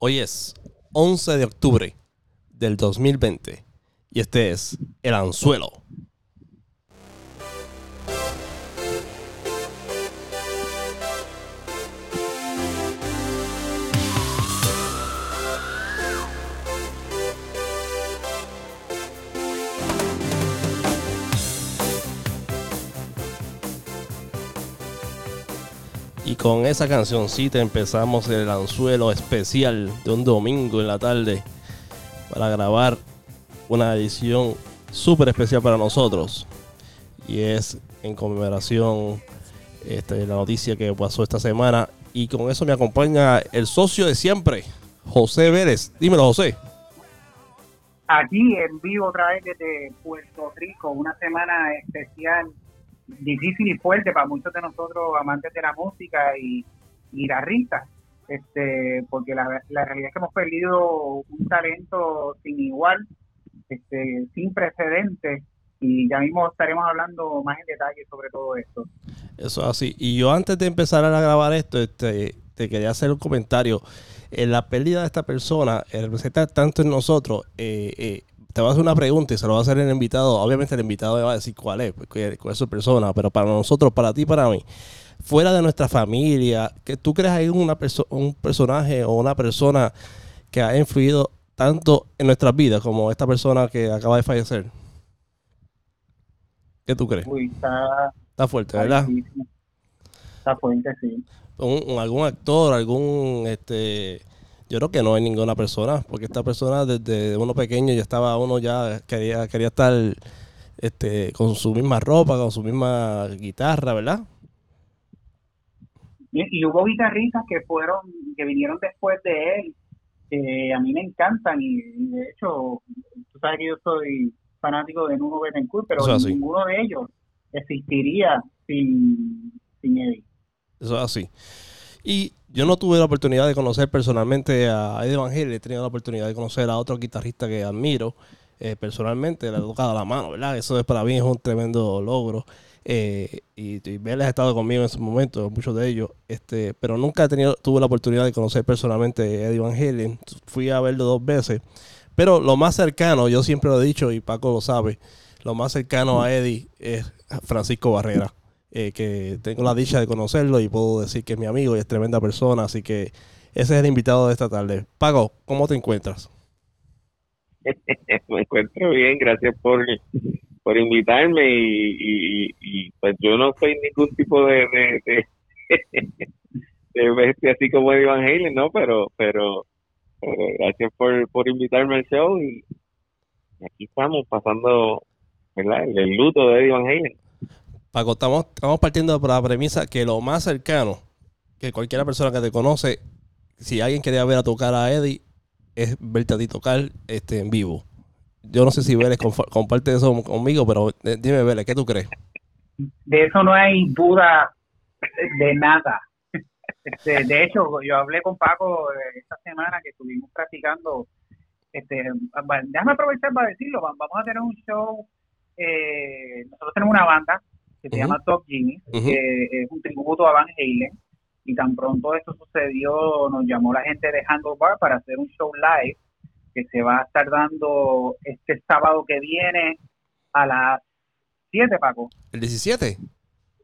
Hoy es 11 de octubre del 2020 y este es El Anzuelo. Con esa cancioncita empezamos el anzuelo especial de un domingo en la tarde para grabar una edición súper especial para nosotros. Y es en conmemoración este, la noticia que pasó esta semana. Y con eso me acompaña el socio de siempre, José Vélez. Dímelo, José. Aquí en vivo otra vez desde Puerto Rico, una semana especial difícil y fuerte para muchos de nosotros amantes de la música y, guitarristas, este, porque la, la, realidad es que hemos perdido un talento sin igual, este, sin precedentes, y ya mismo estaremos hablando más en detalle sobre todo esto. Eso es así. Y yo antes de empezar a grabar esto, este, te quería hacer un comentario. En la pérdida de esta persona eh, representa tanto en nosotros, eh, eh, te voy a hacer una pregunta y se lo va a hacer el invitado. Obviamente el invitado va a decir cuál es, pues, cuál es su persona, pero para nosotros, para ti, para mí, fuera de nuestra familia, que tú crees hay una un personaje o una persona que ha influido tanto en nuestras vidas como esta persona que acaba de fallecer. ¿Qué tú crees? está, fuerte, ¿verdad? Está fuerte, sí. algún actor, algún este yo creo que no hay ninguna persona, porque esta persona desde uno pequeño ya estaba, uno ya quería, quería estar este, con su misma ropa, con su misma guitarra, ¿verdad? Y, hubo guitarristas que fueron, que vinieron después de él, que a mí me encantan y, de hecho, tú sabes que yo soy fanático de Nuno Betancourt, pero ninguno de ellos existiría sin, sin Eddie. Eso es así. Y yo no tuve la oportunidad de conocer personalmente a Eddie Van Halen, he tenido la oportunidad de conocer a otro guitarrista que admiro eh, personalmente, le he tocado la mano, ¿verdad? Eso es, para mí es un tremendo logro. Eh, y, y ha estado conmigo en ese momento, muchos de ellos, este, pero nunca he tenido, tuve la oportunidad de conocer personalmente a Eddie Van Halen. Fui a verlo dos veces, pero lo más cercano, yo siempre lo he dicho y Paco lo sabe, lo más cercano a Eddie es Francisco Barrera. Eh, que tengo la dicha de conocerlo y puedo decir que es mi amigo y es tremenda persona, así que ese es el invitado de esta tarde. Pago, ¿cómo te encuentras? Me encuentro bien, gracias por, por invitarme y, pues yo no soy ningún tipo de, de, de, bestia así como Eddie Van Halen, ¿no? Pero, pero, gracias por, por invitarme al show y aquí estamos pasando ¿verdad? el luto de Eddie Van Halen. Paco, estamos, partiendo por la premisa que lo más cercano que cualquier persona que te conoce, si alguien quería ver a tocar a Eddie, es verte a ti tocar este, en vivo. Yo no sé si Vélez comparte eso conmigo, pero eh, dime, Vélez, ¿qué tú crees? De eso no hay duda de nada. Este, de hecho, yo hablé con Paco eh, esta semana que estuvimos practicando. Este, déjame aprovechar para decirlo. Vamos a tener un show. Eh, nosotros tenemos una banda que se llama Top Jimmy, que es un tributo a Van Halen. Y tan pronto esto sucedió, nos llamó la gente de Handlebar para hacer un show live que se va a estar dando este sábado que viene a las 7, Paco. ¿El 17?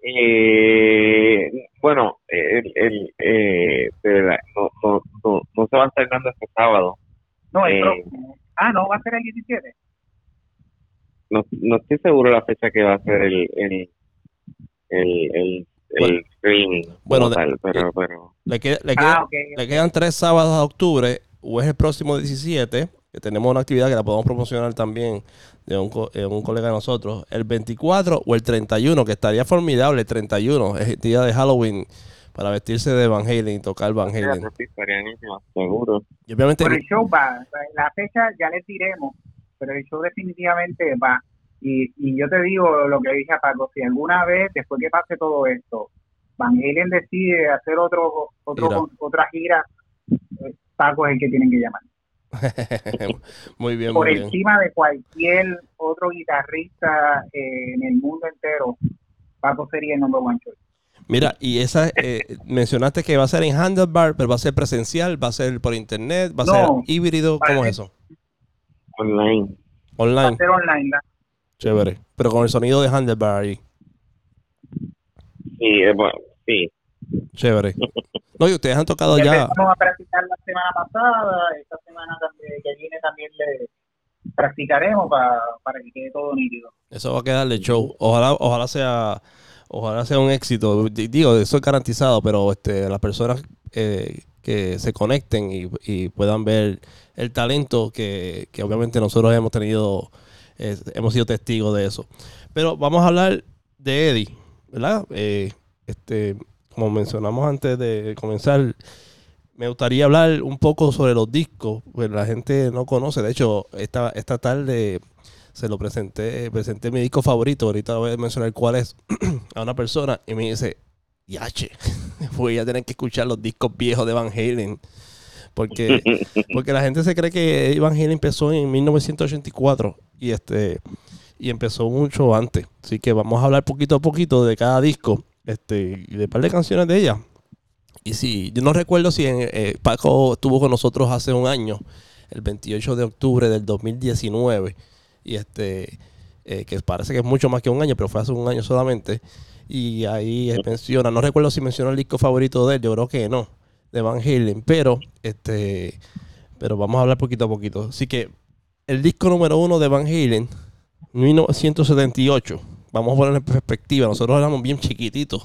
Eh, bueno, el, el, eh, no, no, no, no, se va a estar dando este sábado. No, el eh, ah, no, va a ser el 17. No, no estoy seguro la fecha que va a ser el, el, el, el, streaming. Bueno, pero, pero... Le, ah, le, quedan tres sábados de octubre, o es el próximo 17, que tenemos una actividad que la podemos promocionar también de un, un colega de nosotros, el 24 o el 31, que estaría formidable, el 31, es el día de Halloween para vestirse de Van Halen y tocar Van Halen. seguro. Y obviamente, el show va, la fecha ya les diremos, pero el show definitivamente va. Y, y yo te digo lo que dije a Paco, si alguna vez, después que pase todo esto, Van Halen decide hacer otro, otro otra gira, eh, Paco es el que tienen que llamar. muy bien, Por encima de cualquier otro guitarrista eh, en el mundo entero, Paco sería el number one choice. Mira, y esa, eh, mencionaste que va a ser en Handlebar, pero va a ser presencial, va a ser por internet, va a ser híbrido, ¿cómo es eso? Online. Online. Va a ser online. Chévere, pero con el sonido de Handlebar ahí. Sí, bueno, sí. Chévere. No, y ustedes han tocado ya. Vamos a practicar la semana pasada, esta semana también, que viene también le practicaremos para, para que quede todo nítido. Eso va a quedarle show. Ojalá, ojalá sea ojalá sea un éxito. Digo, eso es garantizado, pero este, las personas eh, que se conecten y, puedan ver el talento que, obviamente nosotros hemos tenido, hemos sido testigos de eso. Pero vamos a hablar de Eddie, ¿verdad? Eh, este, como mencionamos antes de comenzar, me gustaría hablar un poco sobre los discos, pues la gente no conoce. De hecho, esta, esta tarde se lo presenté, presenté mi disco favorito, ahorita voy a mencionar cuál es, a una persona y me dice, yache, voy a tener que escuchar los discos viejos de Van Halen. Porque, porque la gente se cree que Van Halen empezó en 1984 y este y empezó mucho antes. Así que vamos a hablar poquito a poquito de cada disco este, y de un par de canciones de ella. Y sí, yo no recuerdo si en, eh, Paco estuvo con nosotros hace un año, el 28 de octubre del 2019 y este eh, que parece que es mucho más que un año, pero fue hace un año solamente. Y ahí menciona, no recuerdo si mencionó el disco favorito de él, yo creo que no, de Van Halen, pero este pero vamos a hablar poquito a poquito. Así que el disco número uno de Van Halen, 1978, vamos a poner en perspectiva, nosotros éramos bien chiquititos.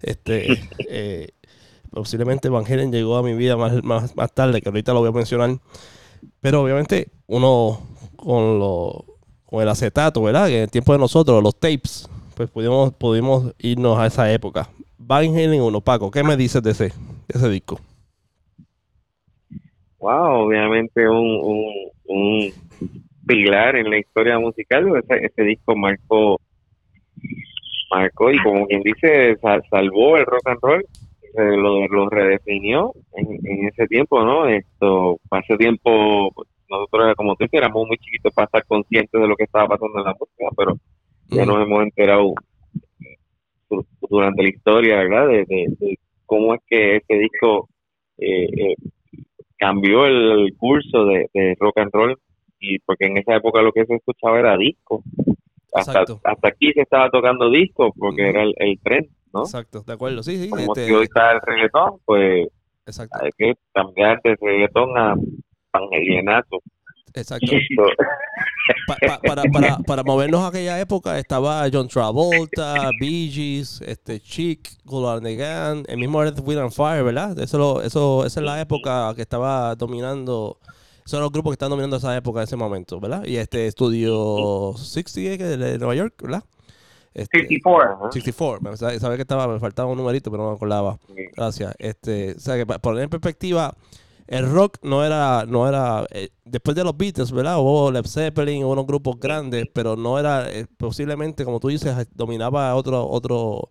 Este, eh, posiblemente Van Halen llegó a mi vida más, más, más tarde, que ahorita lo voy a mencionar. Pero obviamente uno con, lo, con el acetato, ¿verdad? Que en el tiempo de nosotros, los tapes, pues pudimos, pudimos irnos a esa época. Van Halen 1, Paco, ¿qué me dices de ese, ese disco? Wow, obviamente un, un, pilar en la historia musical. Ese, ese disco marcó, marcó y como quien dice, salvó el rock and roll lo, lo redefinió en, en, ese tiempo, ¿no? Esto, hace tiempo nosotros, como tú éramos muy chiquitos para estar conscientes de lo que estaba pasando en la música, pero ya nos hemos enterado eh, durante la historia, ¿verdad? De, cómo es que este disco eh, eh, cambió el, curso de, rock and roll y porque en esa época lo que se escuchaba era disco. Hasta, hasta aquí se estaba tocando disco porque era el, tren, ¿no? Exacto, de acuerdo, sí, sí. Como este... si hoy está el reggaetón, pues hay que cambiar de reggaetón a Evangelienato. Exacto. para, para, para, movernos a aquella época estaba John Travolta, Bee Gees, este, Chic, Negan, el mismo Earth, Wind and Fire, ¿verdad? Eso, eso, esa es la época que estaba dominando, son los grupos que están dominando esa época en ese momento, ¿verdad? Y este estudio 60 de Nueva York, ¿verdad? 64. Este, 64. Sabía que estaba, me faltaba un numerito, pero no me acordaba. Gracias. Este, o sea, que para poner en perspectiva, el rock no era, no era, eh, después de los Beatles, ¿verdad? Hubo Led Zeppelin, hubo unos grupos grandes, pero no era, eh, posiblemente, como tú dices, dominaba otro, otro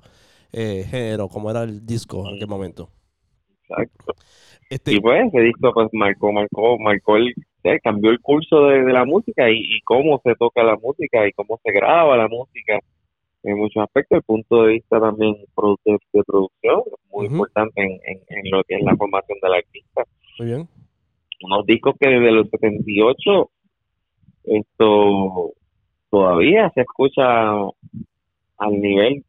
eh, género, como era el disco en aquel momento. Exacto. Este, y pues ese disco pues marcó, marcó, marcó el, cambió el curso de, la música y, cómo se toca la música y cómo se graba la música en muchos aspectos, el punto de vista también de, de producción, muy importante en, en, lo que es la formación del artista. Muy bien. Unos discos que desde los 78 esto todavía se escucha al nivel,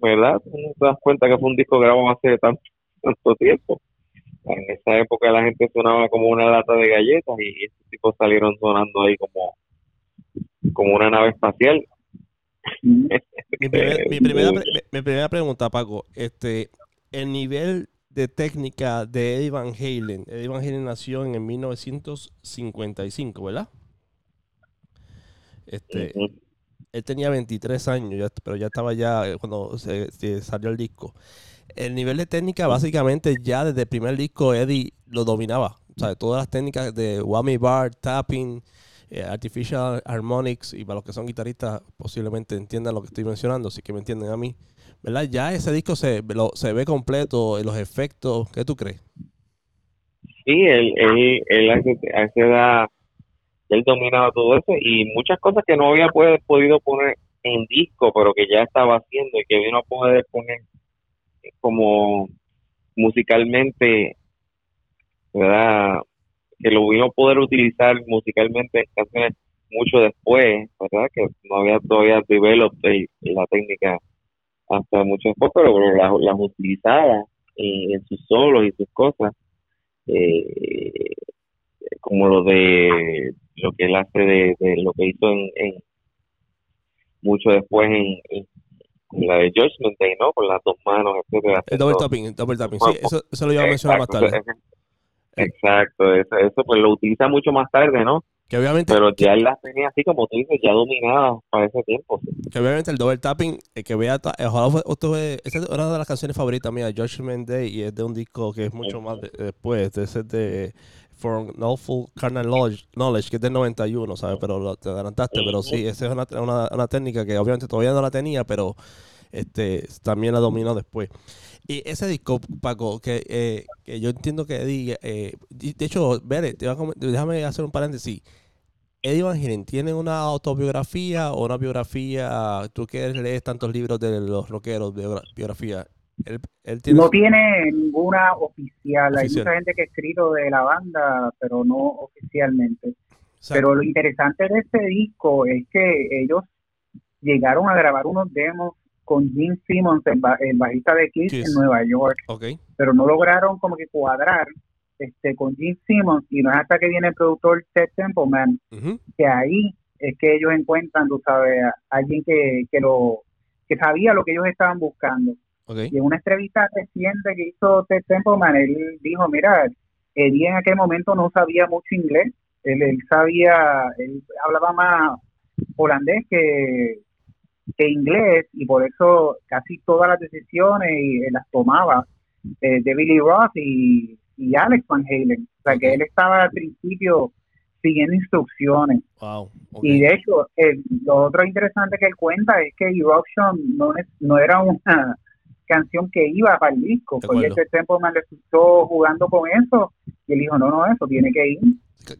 ¿verdad? No te das cuenta que fue un disco grabado hace tanto, tanto tiempo. En esa época la gente sonaba como una lata de galletas y estos tipos salieron sonando ahí como, como una nave espacial. mi, primera, mi primera pregunta, Paco, este, el nivel de técnica de Eddie Van Halen. Eddie Van Halen nació en 1955, ¿verdad? Este, Él tenía 23 años, pero ya estaba ya eh, cuando se, salió el disco. El nivel de técnica, básicamente, ya desde el primer disco, Eddie lo dominaba. O sea, todas las técnicas de whammy bar, tapping, eh, artificial harmonics, y para los que son guitarristas, posiblemente entiendan lo que estoy mencionando, así que me entienden a mí. ¿Verdad? Ya ese disco se, se ve completo, los efectos, ¿qué tú crees? Sí, él, él, él hace, edad, él dominaba todo eso y muchas cosas que no había podido poner en disco, pero que ya estaba haciendo y que vino a poder poner como musicalmente, ¿verdad? Que lo vino a poder utilizar musicalmente en canciones mucho después, ¿verdad? Que no había todavía developed la técnica hasta mucho después, pero las, las utilizaba en, sus solos y sus cosas, eh, como lo de lo que él hace de, lo que hizo en, mucho después en, la de Judgment Day, ¿no? Con las dos manos, etcétera. El double tapping, el double tapping, sí, eso, eso lo iba a mencionar más tarde. Exacto, eso, eso pues lo utiliza mucho más tarde, ¿no? Que obviamente, pero ya él las tenía así como tú dices, ya dominadas para ese tiempo. Que obviamente el double tapping, el que vea, ojalá usted esa es una de las canciones favoritas mías, Judgment Day, y es de un disco que es mucho más después, de ese de For Full Carnal Knowledge, que es del 91, ¿sabes? Pero te adelantaste, pero sí, esa es una, una, una, técnica que obviamente todavía no la tenía, pero este también la dominó después. Y ese disco, Paco, que, eh, que yo entiendo que Eddie, eh, de hecho, Vere, déjame hacer un paréntesis. Eddie Van Halen, ¿tiene una autobiografía o una biografía? Tú que lees tantos libros de los rockeros, biografía. Él, No tiene ninguna oficial. Hay mucha gente que ha escrito de la banda, pero no oficialmente. Pero lo interesante de este disco es que ellos llegaron a grabar unos demos con Gene Simmons, el, bajista de Kiss, en Nueva York. Pero no lograron como que cuadrar este con Gene Simmons y no es hasta que viene el productor Ted Templeman que ahí es que ellos encuentran, tú sabes, a alguien que, que lo que sabía lo que ellos estaban buscando. Y en una entrevista reciente que hizo Ted Templeman, él dijo, mira, Eddie en aquel momento no sabía mucho inglés, él, él sabía, él hablaba más holandés que, que inglés y por eso casi todas las decisiones y, eh, las tomaba eh, de Billy Roth y, Alex Van Halen. O sea, que él estaba al principio siguiendo instrucciones. Y de hecho, lo otro interesante que él cuenta es que Eruption no, no era una canción que iba para el disco, porque ese tiempo me le escuchó jugando con eso y él dijo, no, no, eso tiene que ir.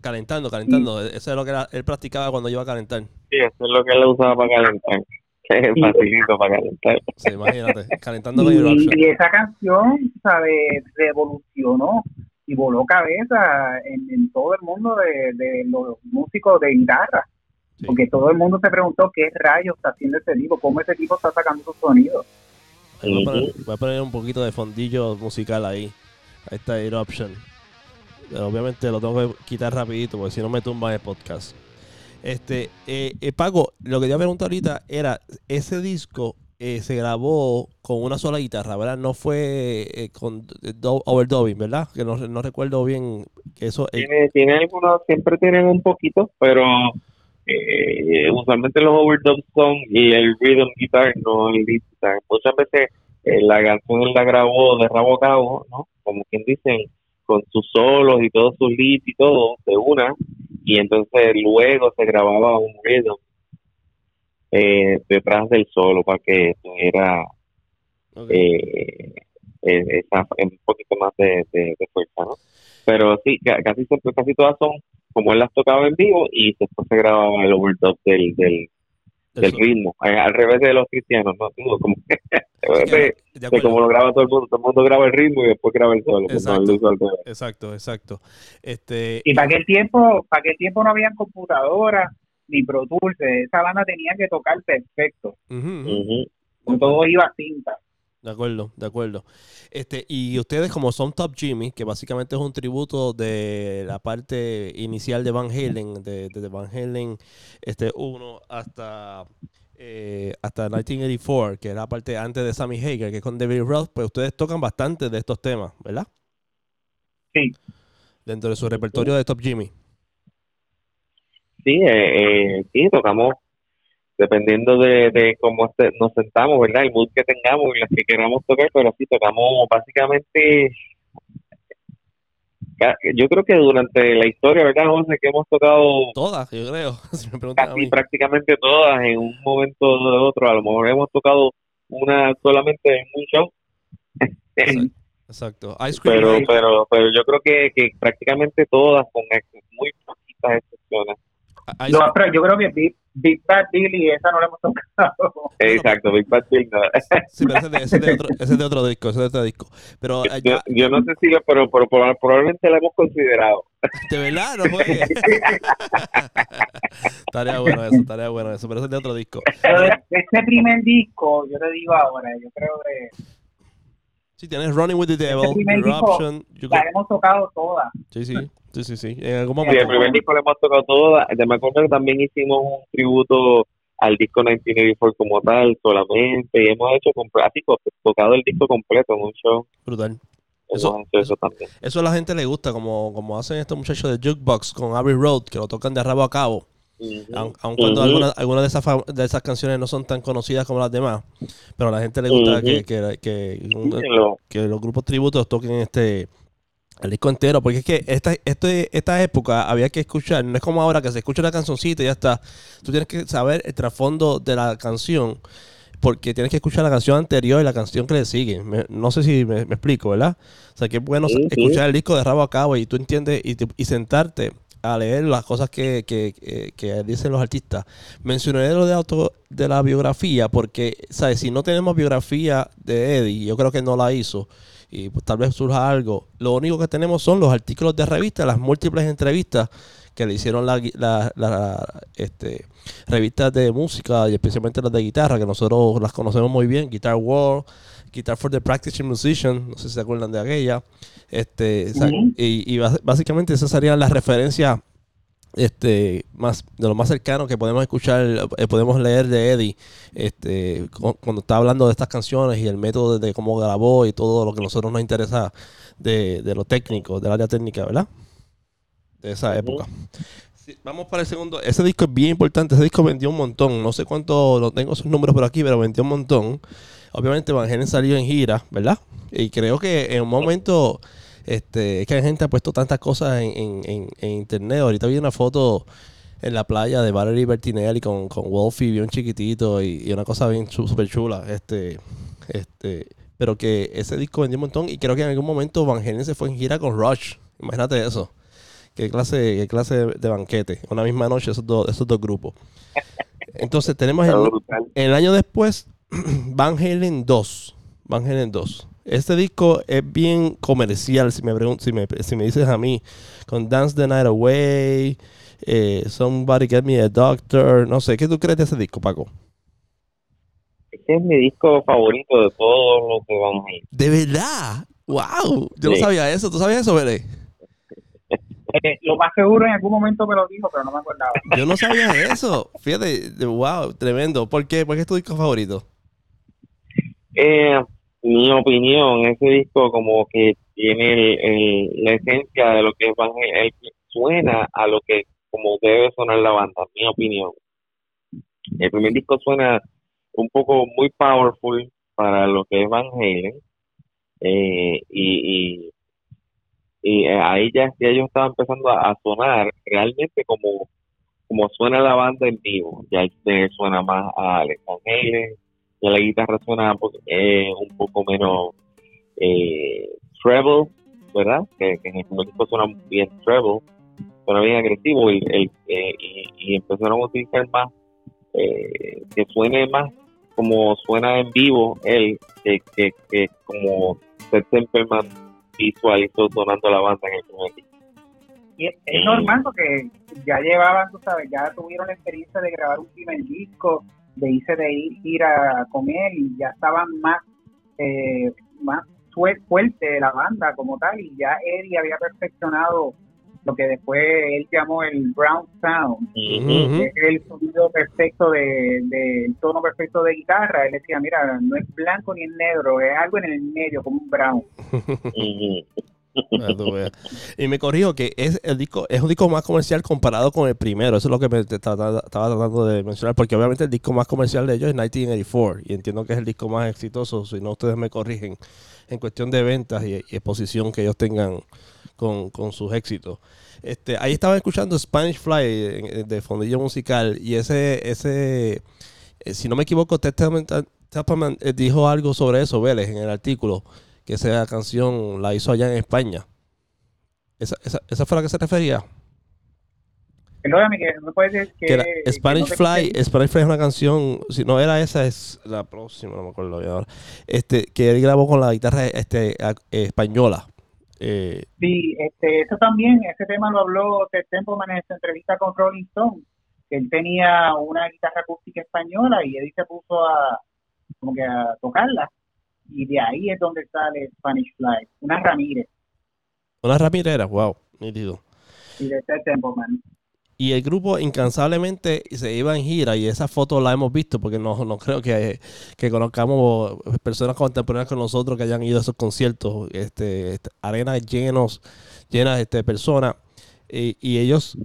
Calentando, calentando. Eso es lo que él practicaba cuando iba a calentar. Sí, eso es lo que él usaba para calentar. Es facilito para calentar. Sí, imagínate, calentando y, y esa canción, ¿sabes? Revolucionó y voló cabeza en, todo el mundo de, los músicos de guitarra. Porque todo el mundo se preguntó qué rayos está haciendo ese tipo, cómo ese tipo está sacando sus sonidos. Voy a, poner, un poquito de fondillo musical ahí. Ahí está Eruption. Obviamente lo tengo que quitar rapidito porque si no me tumba el podcast. Este, eh, eh, Paco, lo que a preguntar ahorita era, ese disco eh, se grabó con una sola guitarra, ¿verdad? No fue eh, con overdubbing, ¿verdad? Que no, no, recuerdo bien que eso... Tiene, tiene algunos, siempre tienen un poquito, pero usualmente los overdubs son y el rhythm guitar, no el lead guitar. Muchas veces la canción la grabó de rabo a cabo, ¿no? Como quien dicen, con sus solos y todos sus leads y todo de una y entonces luego se grababa un rhythm eh, detrás del solo para que tuviera eh, eh, esa, un poquito más de, fuerza, ¿no? Pero sí, casi casi todas son como él las tocaba en vivo y después se grababa el overdub del, del, del ritmo, al revés de los cristianos, ¿no? Como, de, como lo graba todo el mundo, todo el mundo graba el ritmo y después graba el solo. Pues, exacto, exacto, Este, y para aquel tiempo, para aquel tiempo no había computadoras ni Pro Tools, esa banda tenía que tocar perfecto. Todo iba a cinta. De acuerdo, de acuerdo. Este, y ustedes como son Top Jimmy, que básicamente es un tributo de la parte inicial de Van Halen, de, Van Halen este 1 hasta eh, hasta 1984, que era la parte antes de Sammy Hager, que es con David Roth, pues ustedes tocan bastante de estos temas, ¿verdad? Sí. Dentro de su repertorio de Top Jimmy. Sí, eh, eh, sí, tocamos dependiendo de, de cómo nos sentamos, ¿verdad? El mood que tengamos y las que queramos tocar, pero sí tocamos básicamente, yo creo que durante la historia, ¿verdad, José? Que hemos tocado... Todas, yo creo, si me casi prácticamente todas en un momento o de otro, a lo mejor hemos tocado una solamente en un show. Exacto. pero, pero, pero yo creo que, que prácticamente todas, con muy poquitas excepciones, Ahí- Lo- pero yo creo que Big, Big Bad Billy, esa no la hemos tocado. Exacto, Big Bad Bill, no. sí, pero ese es de, ese es de otro, ese es de otro disco, ese es de otro disco. Pero eh, Yo, ya- yo no sé si lo, pero, pero, proba- probablemente la hemos considerado. de verdad, no juegues. estaría bueno eso, estaría bueno eso, pero ese es de otro disco. Pero de este primer disco, yo te digo ahora, yo creo que Sí, tienes Running with the Devil, primer disco Eruption. la hemos tocado todas. sí, sí, sí, sí, sí. En algún Sí, el momento. primer disco lo hemos tocado todo. Ya me acuerdo que también hicimos un tributo al disco 1984 como tal, solamente. Y hemos hecho, comple- así, co- tocado el disco completo en un show. Brutal. Eso- eso también. Eso a la gente le gusta, como, como hacen estos muchachos de Jukebox con Abbey Road, que lo tocan de rabo a cabo. Ujú. Aun, aun cuando algunas, algunas de, esas, de esas canciones no son tan conocidas como las demás. Pero a la gente le gusta que, que, que, que los grupos tributos toquen este el disco entero. Porque es que esta, este, esta época había que escuchar, no es como ahora que se escucha una cancioncita y ya está. Tú tienes que saber el trasfondo de la canción. Porque tienes que escuchar la canción anterior y la canción que le sigue. Me- no sé si me, me explico, ¿verdad? O sea, que es bueno Sí, sí. escuchar el disco de rabo a cabo y tú entiendes y, te- y sentarte a leer las cosas que, que- que- que dicen los artistas. Mencioné lo de auto de la biografía porque, ¿sabes? Si no tenemos biografía de Eddie, yo creo que no la hizo y pues, tal vez surja algo. Lo único que tenemos son los artículos de revista, las múltiples entrevistas que le hicieron la, la- la, este, revistas de música y especialmente las de guitarra, que nosotros las conocemos muy bien, Guitar World, Guitar for the Practicing Musician, no sé si se acuerdan de aquella. Este, Ujú. y, y básicamente esas serían las referencias este más de lo más cercano que podemos escuchar eh, podemos leer de Eddie este cu- cuando está hablando de estas canciones y el método de, cómo grabó y todo lo que a nosotros nos interesa de, de lo técnico del área técnica verdad de esa época. Sí, vamos para el segundo. Ese disco es bien importante ese disco vendió un montón. No sé cuánto no tengo sus números por aquí pero vendió un montón. Obviamente Van Halen salió en gira verdad y creo que en un momento este, es que la gente ha puesto tantas cosas en, en- en- en internet. Ahorita vi una foto en la playa de Valerie Bertinelli con, con Wolfie bien chiquitito y, y una cosa bien súper chula. Este, este, pero que ese disco vendió un montón y creo que en algún momento Van Halen se fue en gira con Rush. Imagínate eso. Qué clase, qué clase de, de banquete. Una misma noche esos dos, esos dos grupos. Entonces tenemos el, el año después, Van Halen 2. Van Halen 2. Este disco es bien comercial, si me, pregun- si me, si me dices a mí, con Dance the Night Away, eh, Somebody Get Me a Doctor, no sé, ¿qué tú crees de ese disco, Paco? Ese es mi disco favorito de todos los que van a ir. ¿De verdad? ¡Wow! Yo no sabía eso. ¿Tú sabías eso, Bere? Eh, lo más seguro en algún momento me lo dijo, pero no me acordaba. Yo no sabía eso. Fíjate, wow, tremendo. ¿Por qué? ¿Por qué es tu disco favorito? Eh, mi opinión, ese disco como que tiene el- el- la esencia de lo que es. Él suena a lo que como debe sonar la banda, mi opinión. El primer disco suena un poco muy powerful para lo que es Van Halen. Eh, y, y, ahí ya, ya ellos estaban empezando a, sonar realmente como, como suena la banda en vivo. Ya suena más a Alex Van Halen, ya la guitarra suena un poco, eh, un poco menos eh, treble, ¿verdad? Que, que en el primer disco suena bien treble, suena bien agresivo y, el, eh, y, y empezaron a utilizar más, eh, que suene más como suena en vivo él, que, que, que como Seth Templeman visualizó sonando la banda en el primer disco. Y es, es normal porque ya llevaban, tú sabes, ya tuvieron la experiencia de grabar un primer disco, de irse de ir, ir a, él y ya estaban más, eh, más fue- fuerte la banda como tal y ya Eddie había perfeccionado lo que después él llamó el brown sound, que es el sonido perfecto de, de- el tono perfecto de guitarra. Él decía, mira, no es blanco ni es negro, es algo en el medio, como un brown. Y me corrijo que es el disco es un disco más comercial comparado con el primero. Eso es lo que me estaba tratando de mencionar. Porque obviamente el disco más comercial de ellos es 1984. Y entiendo que es el disco más exitoso. Si no, ustedes me corrigen. En cuestión de ventas y, exposición que ellos tengan con, con sus éxitos. Este, ahí estaba escuchando Spanish Fly de fondillo musical. Y ese, ese eh, si no me equivoco, Testament, Testament, eh, dijo algo sobre eso, Vélez, en el artículo que esa canción la hizo allá en España. ¿Esa, esa, esa fue a la que se refería? Perdóname, que no puedes decir que... Que era que Spanish no Fly. Spanish Fly es una canción, si no era esa, es la próxima, no me acuerdo bien ahora. Este, que él grabó con la guitarra este, a- eh, española. Eh, Sí, este, eso también, ese tema lo habló Ted Templeman en esta entrevista con Rolling Stone, que él tenía una guitarra acústica española y Eddie se puso a, como que a tocarla, y de ahí es donde sale Spanish Fly, una Ramírez, una rapidera, wow, nítido. y de Ted Templeman. Y el grupo incansablemente se iba en gira y esa foto la hemos visto porque no, no creo que, que conozcamos personas contemporáneas con nosotros que hayan ido a esos conciertos, este, este, arenas llenos, llenas este, de personas. Y, y ellos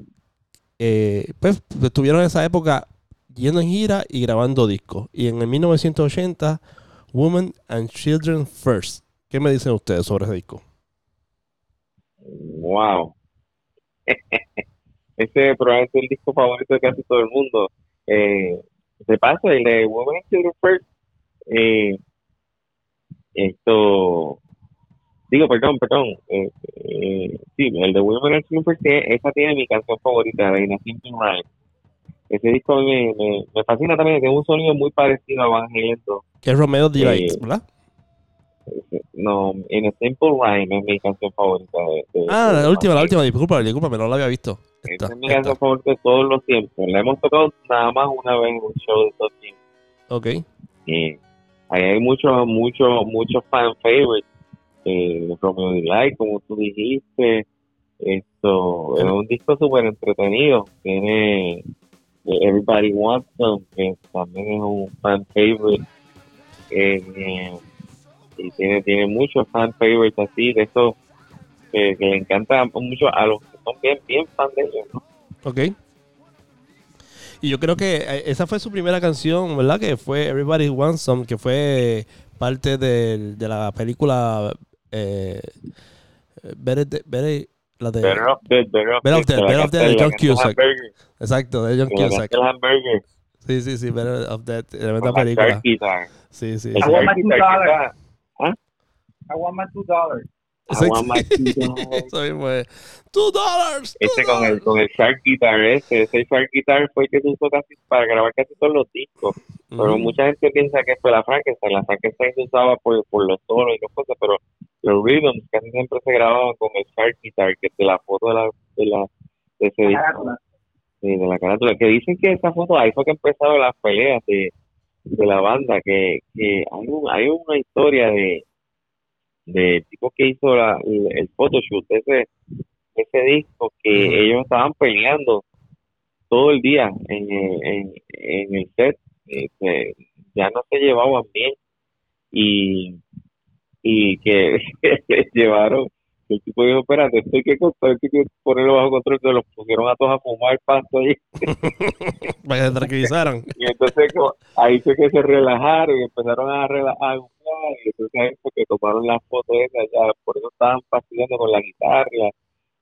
eh, pues estuvieron en esa época yendo en gira y grabando discos. Y en el 1980, Women and Children First. ¿Qué me dicen ustedes sobre ese disco? Wow. Ese probablemente el disco favorito de casi todo el mundo. Eh, de paso, el de Women and Children First, eh, esto, digo, perdón, perdón, eh, eh, sí, el de Women and Children First, esa tiene mi canción favorita, de Nothing Rhyme. Ese disco me, me, me fascina también, tiene un sonido muy parecido a Van 2. Que es Romeo Delight, Eh, ¿verdad? No, In a Simple Rhyme es mi canción favorita. De, de- Ah, de la última, la última, disculpa, disculpa, no la había visto. Esta, es mi esta. canción favorita de todos los tiempos. La hemos tocado nada más una vez en un show de estos tiempos. Ok. Y ahí hay muchos, muchos, muchos fan favorites. Eh, Romeo Delight, como tú dijiste. Esto es un disco súper entretenido. Tiene Everybody Wants Some, que también es un fan favorite. Eh, y tiene, tiene muchos fan favorites así, de esos que, que le encantan mucho a los que son bien, bien fan de ellos, ¿no? Ok. Y yo creo que eh, esa fue su primera canción, ¿verdad? Que fue Everybody Wants Some, que fue parte del- de, la película eh, Better, de- Better- la de, Better Off Dead, Better Off Better Off Dead, Better Off Dead de John Cusack. Exacto, de John Cusack. el Hamburger, Sí, sí, sí, Better of Dead, tremenda película. Sí, sí. I want my two dollars. I want my two dollars. Two dollars. Eso mismo es. Two dollars. two Ese con el, con el Shark Guitar ese, ese Shark Guitar fue el que se usó casi para grabar casi todos los discos. Pero Ujú. mucha gente piensa que fue la Frankenstein. La Frankenstein se usaba por, por los solos y las cosas, pero los rhythms casi siempre se grababan con el Shark Guitar, que es de la foto de la, de la de ese La disco. carátula. Sí, de la carátula. Que dicen que esa foto ahí fue que empezaron las peleas de, de la banda, que, que hay, un, hay una historia de de tipo que hizo la, el, photoshoot ese, ese disco, que ellos estaban peleando todo el día en, el- en, en el set, este, ya no se llevaban bien y, y que llevaron el tipo dijo, espérate, esto hay que, hay que ponerlo bajo control, se los pusieron a todos a fumar pasto ahí. Para que se tranquilizaran. y entonces como, ahí fue que se relajaron y empezaron a relajar y entonces ahí fue que tomaron las fotos esas ya, por eso estaban fastidiando con la guitarra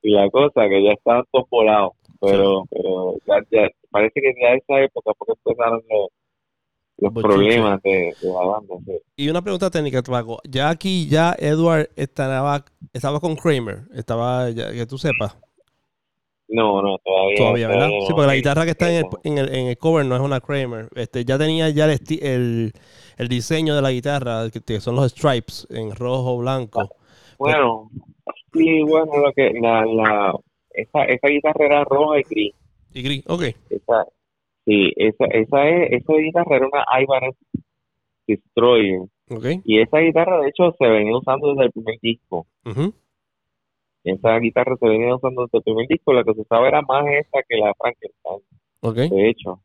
y la, cosa, que ya estaban todos volados, pero, pero ya, ya, parece que ya esa época fue que empezaron los, los problemas de, de la banda, sí. Y una pregunta técnica, Tabaco. Ya aquí, ya Edward estaba, estaba con Kramer. Estaba, ya, que tú sepas, No, no, todavía. todavía, ¿verdad? todavía Sí, porque la guitarra que está en el, en el, en el cover no es una Kramer. Este, ya tenía ya el, el, el diseño de la guitarra, que son los stripes en rojo, blanco. Bueno, sí, bueno, lo que, la, la, esa, esa guitarra era roja y gris. Y gris, ok. Esa, sí, esa, esa, es, esa guitarra era una Ibanez Destroyer. Ok. Y esa guitarra, de hecho, se venía usando desde el primer disco. Ujú. Esa guitarra se venía usando desde el primer disco. La que se usaba era más esa que la Frankenstein, Ok. de hecho.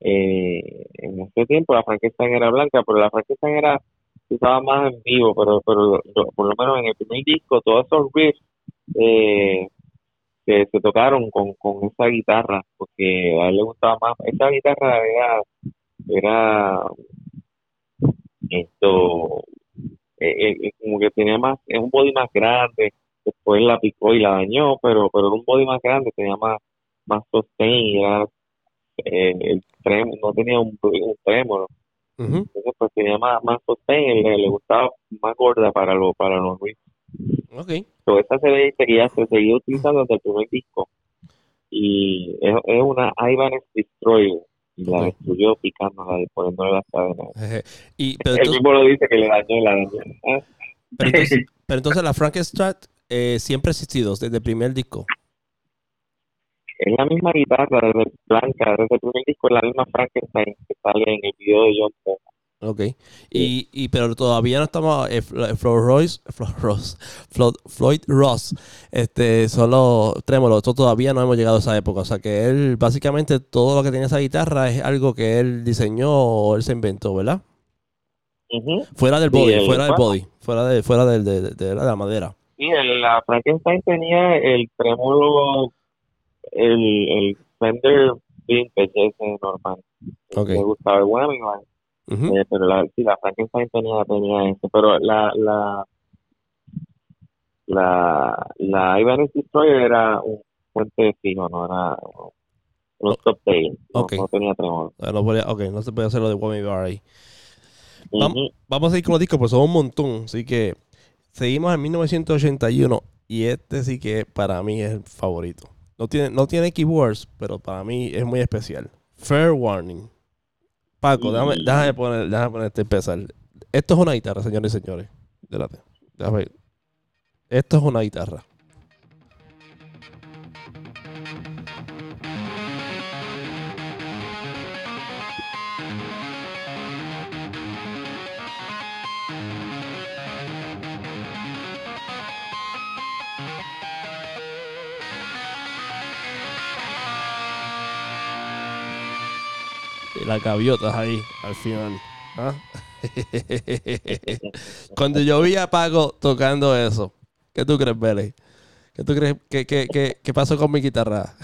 Eh, en ese tiempo la Frankenstein era blanca, pero la Frankenstein era se usaba más en vivo, pero, pero lo- por lo menos en el primer disco, todos esos riffs eh, que se tocaron con, con esa guitarra, porque a él le gustaba más. Esa guitarra era, era esto, eh, eh, como que tenía más, es un body más grande, después la picó y la dañó, pero, pero era un body más grande, tenía más, más sustain, y era, eh, el tremo, no tenía un, un trémolo, entonces pues tenía más, más sustain, le, le gustaba más gorda para lo, para los riffs. Ok. Pero esa se ya se seguía utilizando desde el primer disco. y es, es una Ibanez Destroyer y la Ok. destruyó picándola y poniéndole las cadenas. Y, pero, Él entonces, mismo lo dice que le dañó la dañó. Pero entonces, pero entonces la Frankenstrat eh, siempre ha existido desde el primer disco. Es la misma guitarra desde blanca, desde el primer disco, es la misma Frankenstein que sale en el video de John Lennon. Ok. Y, y pero todavía no estamos. Eh, Flo- Floyd Royce, Floyd Ross, Floyd, Floyd Ross, este, solo trémolo. Esto todavía no hemos llegado a esa época. O sea que él, básicamente, todo lo que tiene esa guitarra es algo que él diseñó o él se inventó, ¿verdad? Fuera del body, el- fuera del bueno. body, fuera de, fuera del- de, de- de la madera. Sí, el- la Frankenstein tenía el trémolo, el, el Fender Vintage ese normal. Ok. Me gustaba el Eh, pero la, sí, la Frankenstein tenía, tenía eso, pero la, la, la, la Ibanez Destroyer era un puente fijo, no era un stop tail, no, no tenía tremor. Ah, ok, no se puede hacer lo de Whammy Bar ahí. Vam- Ujú. Vamos a seguir con los discos, pues son un montón. Así que seguimos en 1981 y este sí que para mí es el favorito. No tiene, no tiene keywords, pero para mí es muy especial. Fair Warning. Paco, déjame, déjame poner, déjame ponerte a empezar. Esto es una guitarra, señores y señores. Déjame. Esto es una guitarra. Las gaviotas ahí, al final. ¿Ah? Cuando yo vi a Paco tocando eso, ¿qué tú crees, Bele? ¿Qué tú crees que, que, que, que pasó con mi guitarra?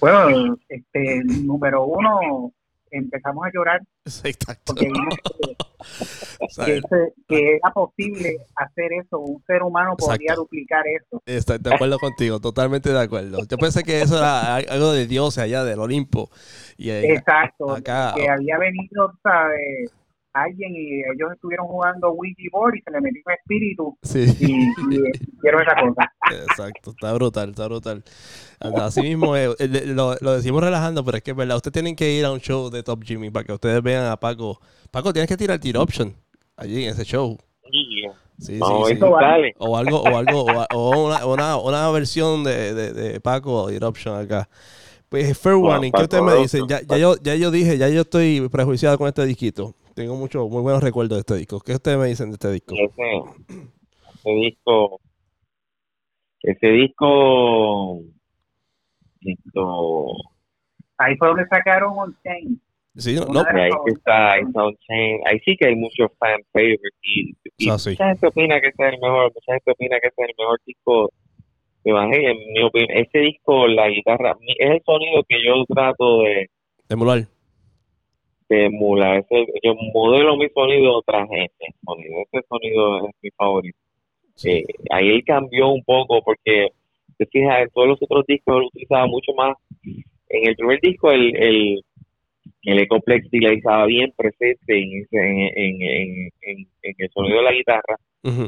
Bueno, este, número uno, empezamos a llorar Sí, exacto. porque que, era posible hacer eso, un ser humano Exacto. duplicar eso. Estoy de acuerdo contigo, totalmente de acuerdo. Yo pensé que eso era algo de Dios allá del Olimpo. Y eh, Exacto, acá- que había venido, ¿sabes? Alguien y ellos estuvieron jugando Ouija board y se le metió un espíritu sí, y, y hicieron esa cosa. exacto, está brutal, está brutal. Así mismo, eh, lo, lo decimos relajando, pero es que es verdad, ustedes tienen que ir a un show de Top Jimmy para que ustedes vean a Paco. Paco, tienes que tirar Tier Option allí en ese show. Yeah. Sí, sí. O algo, o algo, o, o una, una, una versión de, de, de Paco Tier Option acá. Pues Fair Bueno, Warning, ¿qué ustedes me dicen? Ya, ya, yo, ya yo dije, ya yo estoy prejuiciado con este disquito. Tengo muchos, muy buenos recuerdos de este disco. ¿Qué ustedes me dicen de este disco? ese, ese disco ese disco esto Ahí fue donde sacaron On Chain. Sí, no, no, ahí está ahí está Unchained. ahí sí que hay muchos fan favorites y, y Ah, sí. mucha gente opina que este es el mejor mucha gente opina que este es el mejor disco de Evangelio en mi opinión ese disco la guitarra mi- es el sonido que yo trato de, emular. De emular ese, yo modelo mi sonido tras ese sonido ese sonido es mi favorito. Sí. Eh, ahí él cambió un poco porque te fijas en todos los otros discos él utilizaba mucho más en el primer disco el el, el Ecoplex estaba bien presente en, en, en, en, el sonido de la guitarra.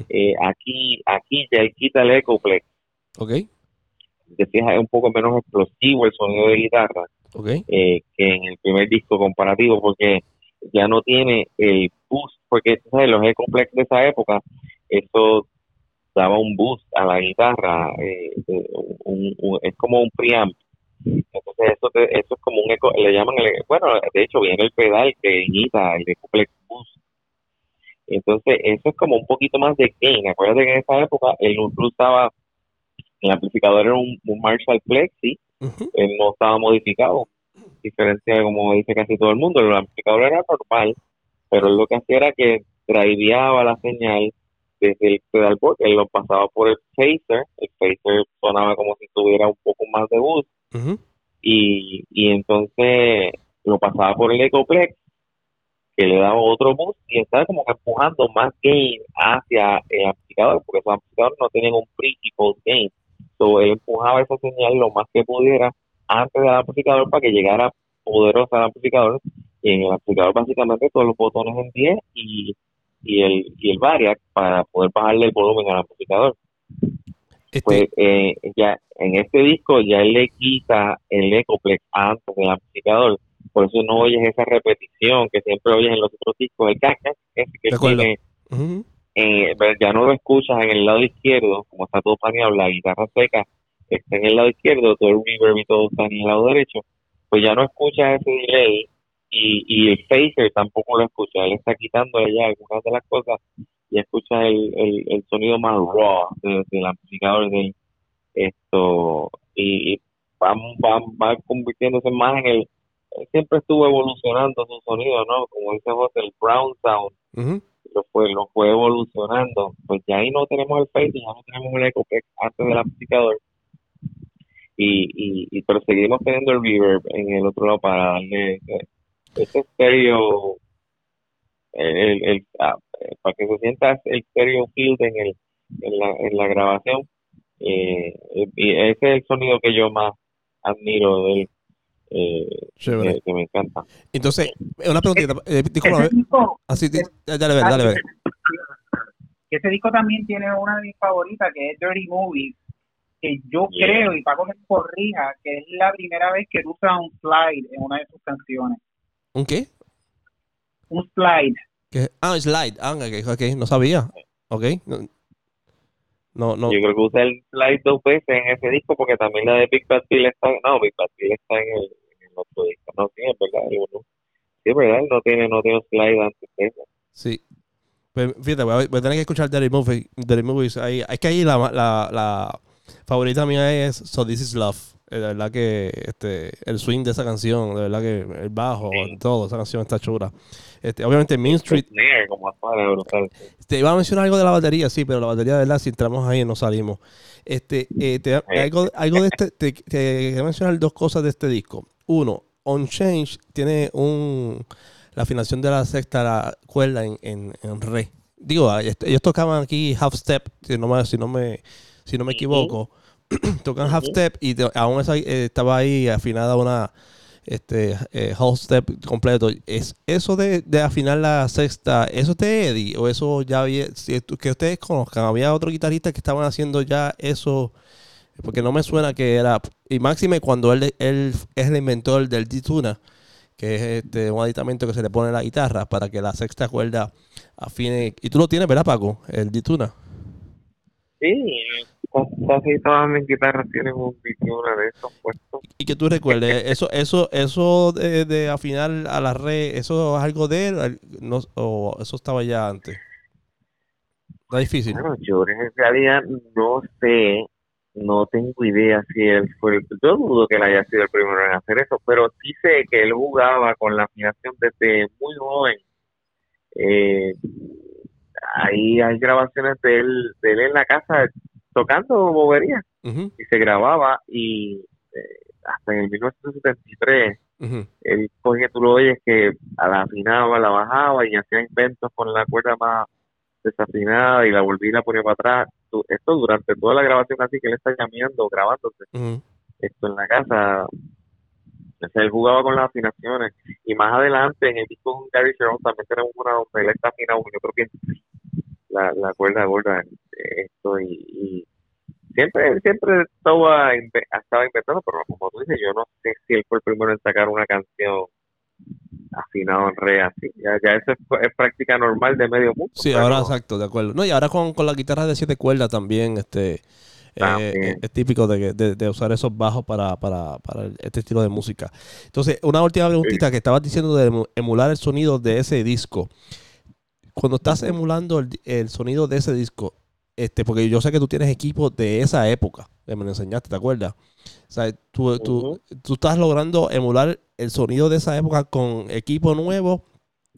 Eh, aquí aquí ya él quita el Ecoplex Ok, te fijas es un poco menos explosivo el sonido de guitarra eh, que en el primer disco comparativo porque ya no tiene el boost porque sabes los Ecoplex de esa época eso daba un boost a la guitarra eh, eh, es como un preamp. Entonces eso es como un eco le llaman el, bueno de hecho viene el pedal que imita el Ecoplex boost. Entonces eso es como un poquito más de gain. Acuérdate que en esa época él no usaba el amplificador era un, un Marshall Plexi Él no estaba modificado, diferencia de como dice casi todo el mundo, el amplificador era normal, pero él lo que hacía era que driveaba la señal desde el pedalboard, él lo pasaba por el phaser, el phaser sonaba como si tuviera un poco más de boost, y, y entonces lo pasaba por el Ecoplex, que le daba otro boost, y estaba como que empujando más gain hacia el amplificador, porque esos amplificadores no tenían un pre y post gain. So, él empujaba esa señal lo más que pudiera antes del amplificador para que llegara poderosa al amplificador. Y en el amplificador básicamente todos los botones en 10 y, y el y el variac para poder bajarle el volumen al amplificador. Este, pues eh, ya en este disco ya él le quita el ecoplex antes del amplificador por eso no oyes esa repetición que siempre oyes en los otros discos el caca ese que tiene ujú, eh, ya no lo escuchas en el lado izquierdo como está todo planeado la guitarra seca está en el lado izquierdo todo el reverb y todo está en el lado derecho pues ya no escuchas ese delay y, y el phaser tampoco lo escuchas. Él está quitando ya algunas de las cosas y escuchas el, el, sonido más raw de- del amplificador del esto y, y va, va, va convirtiéndose más en el él siempre estuvo evolucionando su sonido no como dice José el brown sound. Lo fue lo fue evolucionando. Pues ya ahí no tenemos el face ya no tenemos el eco que es antes del amplificador y, y, y pero seguimos teniendo el reverb en el otro lado para darle ese, ese estéreo el, el, ah, eh, para que se sienta el stereo field en el en la, en la grabación eh, y ese es el sonido que yo más admiro de él eh, que, que me encanta Entonces, una preguntita. eh, disculpa, Ese disco, así, dale, ver, dale, ver. ese disco también tiene una de mis favoritas que es Dirty Movies, que yo Yeah. creo, y Paco me corrija, que es la primera vez que él usa un slide en una de sus canciones. ¿Un qué? Un slide. ¿Qué? Ah, slide. Ah, ok, ok, no sabía. Ok. No, no. no. Yo creo que usa el slide dos veces en ese disco porque también la de Big Bad Bill está, no, Big Bad Bill está en el, en el otro disco. No, sí, es verdad. no- Sí, es verdad, no tiene, no tiene slide antes de eso. Sí. Pues, fíjate, voy a, voy a tener que escuchar Dirty, Movie, Dirty Movies. Ahí, es que ahí la, la, la favorita mía es So This Is Love. De verdad que este, el swing de esa canción, de verdad que el bajo, todo, esa canción está chula. Este, obviamente Main Street, como brutal. te iba a mencionar algo de la batería, sí, pero la batería de verdad, si entramos ahí no salimos. Este, eh, te- algo, algo de este, te, te quería mencionar dos cosas de este disco. Uno, On Change tiene un la afinación de la sexta la cuerda en, en, en re. Digo, ah, ellos tocaban aquí half step, si no me, si no me, si no me equivoco. Tocan half step y te- aún esa, eh, estaba ahí afinada una este eh, half step completo. Es eso de, de afinar la sexta, eso es de Eddie o eso ya había que ustedes conozcan, había otro guitarrista que estaban haciendo ya eso porque no me suena que era y máxime cuando él, él es el inventor del D-Tuna que es este, un aditamento que se le pone a la guitarra para que la sexta cuerda afine. Y tú lo tienes, ¿verdad, Paco? El D-Tuna. Sí, casi todas mis guitarras tienen un una de esos puestos. Y que tú recuerdes, eso, eso, eso de, de afinar a la red, ¿eso es algo de él? No, ¿O eso estaba ya antes? Está difícil. Bueno, yo en realidad no sé, no tengo idea si él fue el, yo dudo que él haya sido el primero en hacer eso, pero sí sé que él jugaba con la afinación desde muy joven. Eh, ahí hay grabaciones de él, de él en la casa tocando bobería y se grababa y eh, hasta en el 1973 ujú. él cogía, tú lo oyes que a la afinaba, la bajaba y hacía inventos con la cuerda más desafinada y la volvía y la ponía para atrás. Esto durante toda la grabación así que él está llameando, grabándose esto en la casa. O sea, él jugaba con las afinaciones y más adelante en el disco con Gary Sharon también tenemos una donde él está afinado y otro piensa la, la cuerda gorda eh, esto y, y siempre siempre estaba, estaba inventando pero como tú dices yo no sé si él fue el primero en sacar una canción afinado en re así ya, ya eso es, es práctica normal de medio mundo Sí, ahora exacto, de acuerdo. No, y ahora con, con la guitarra de siete cuerdas también, este, eh, es típico de, de- de usar esos bajos para, para, para este estilo de música. Entonces, una última preguntita que estabas diciendo de emu- emular el sonido de ese disco. Cuando estás emulando el, el sonido de ese disco, este, porque yo sé que tú tienes equipos de esa época, que me lo enseñaste, ¿te acuerdas? O sea, tú, tú- estás logrando emular el sonido de esa época con equipo nuevo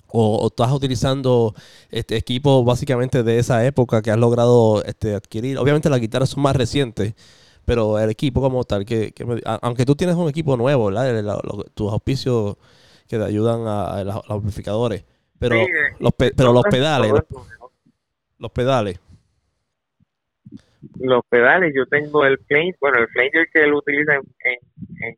o, o estás utilizando este equipo básicamente de esa época que has logrado este, adquirir. Obviamente las guitarras son más recientes, pero el equipo como tal, que, que me- a- aunque tú tienes un equipo nuevo, ¿verdad? El- lo- tus auspicios que te ayudan a, los amplificadores, pero Sí, eh, los, pe- pero los pedales, los, los pedales. los pedales, yo tengo el plane, bueno, el flanger que él utiliza en, en,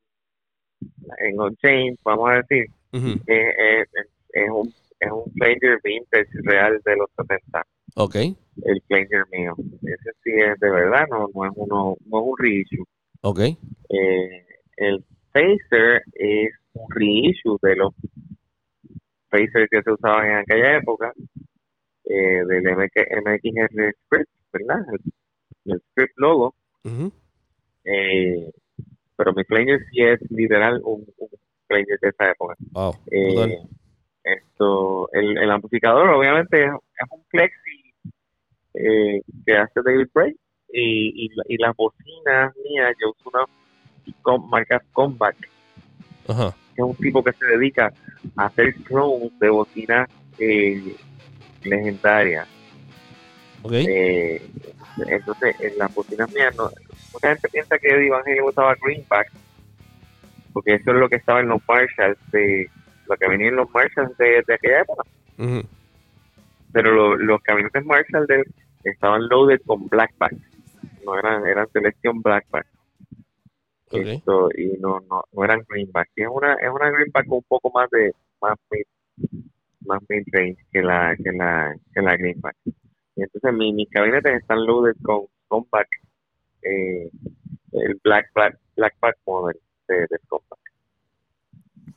en, Chain, vamos a decir, Ujú, es, es, es un, es un flanger vintage real de los 70. Ok. el Flanger mío. Ese sí es de verdad, no, no es uno, no es un reissue. Ok. Eh, el Phaser es un reissue de los Phasers que se usaban en aquella época, eh, del MXR Script, ¿verdad? El, el script logo. Ujú. Eh, pero mi Flanger sí es literal un, un Flanger de esa época. Wow. Eh, esto, el, el amplificador obviamente es, es un plexi eh, que hace David Bray y, y, y las bocinas mías, yo uso una com- marca Combat, Ajá. que es un tipo que se dedica hacer clones de bocinas eh, legendarias. Ok. Eh, entonces, en las bocinas mías, no, mucha gente piensa que Eddie Van Halen usaba greenback, porque eso es lo que estaba en los Marshalls, de, lo que venía en los Marshalls de, de aquella época. Pero lo- los camionetes Marshall de, estaban loaded con blackback, no eran, eran selección blackback. Esto, y no, no, no eran greenback. Es una, es una greenback con un poco más de, más mid, más mid range que la, que la, que la greenback. Y entonces mi, mis camionetes están loaded con compact, eh, el black, black, blackback model de, de compact.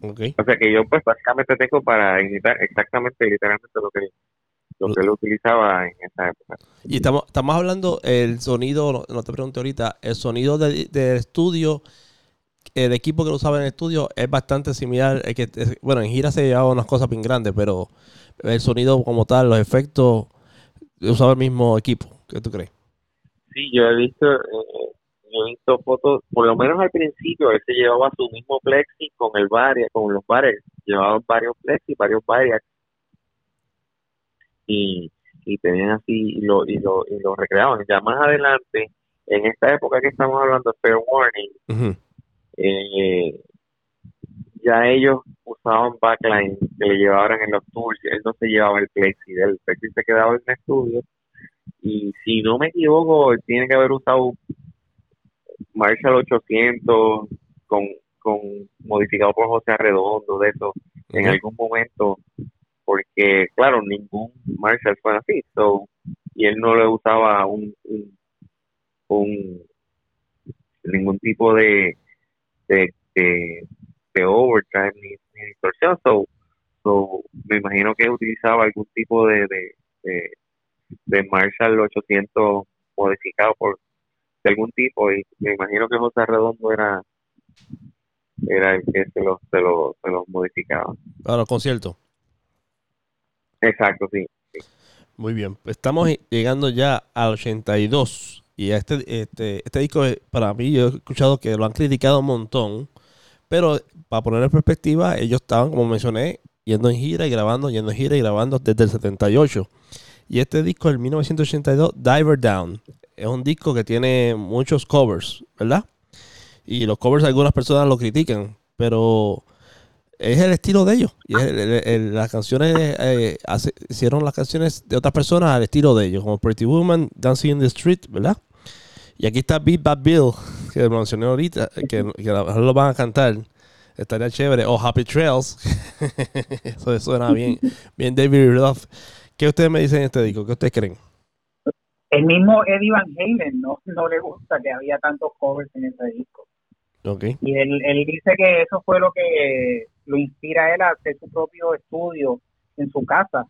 O sea que yo pues básicamente tengo para imitar exactamente, literalmente lo que, lo que él utilizaba en esa época. Y estamos, estamos hablando el sonido, no, te pregunté ahorita, el sonido del del estudio, el equipo que lo usaba en el estudio es bastante similar. el que, es- bueno, en gira se llevaba unas cosas bien grandes, pero el sonido como tal, los efectos, usaba el mismo equipo. ¿Qué tú crees? Sí, yo he visto, eh, yo he visto fotos, por lo menos al principio, él se llevaba su mismo plexi con el variac, con los variacs, llevaban varios plexi, varios variacs, y, y tenían así, y lo, y lo, y lo recreaban. Ya más adelante, en esta época que estamos hablando, Fair Warning, eh, ya ellos usaban backline que le llevaban en los tours, él no se llevaba el plexi, el plexi se quedaba en el estudio y si no me equivoco él tiene que haber usado Marshall 800 con, con modificado por José Arredondo de eso en algún momento porque claro ningún Marshall fue así so, y él no le usaba un, un, ningún tipo de de, de, overdrive ni, ni distorsión so, so, me imagino que utilizaba algún tipo de de, de, de Marshall 800 modificado por de algún tipo y me imagino que José Redondo era era el que se los se los se los modificaba Para los conciertos. Exacto sí Muy bien. Estamos llegando ya al 82. Y este, este, este disco, para mí, yo he escuchado que lo han criticado un montón. Pero para poner en perspectiva, ellos estaban, como mencioné, yendo en gira y grabando, yendo en gira y grabando desde el 78. Y este disco, el 1982, Diver Down, es un disco que tiene muchos covers, ¿verdad? Y los covers algunas personas lo critican, pero es el estilo de ellos. Y es el- el- el- las canciones, eh, hace- hicieron las canciones de otras personas al estilo de ellos, como Pretty Woman, Dancing in the Street, ¿verdad? Y aquí está Beat Bad Bill, que lo mencioné ahorita, que, que a lo mejor lo van a cantar. Estaría chévere. O Happy Trails. Eso suena bien. Bien David Ruff. ¿Qué ustedes me dicen de este disco? ¿Qué ustedes creen? El mismo Eddie Van Halen no, no le gusta que había tantos covers en ese disco. Ok. Y él, él dice que eso fue lo que lo inspira a él a hacer su propio estudio en su casa,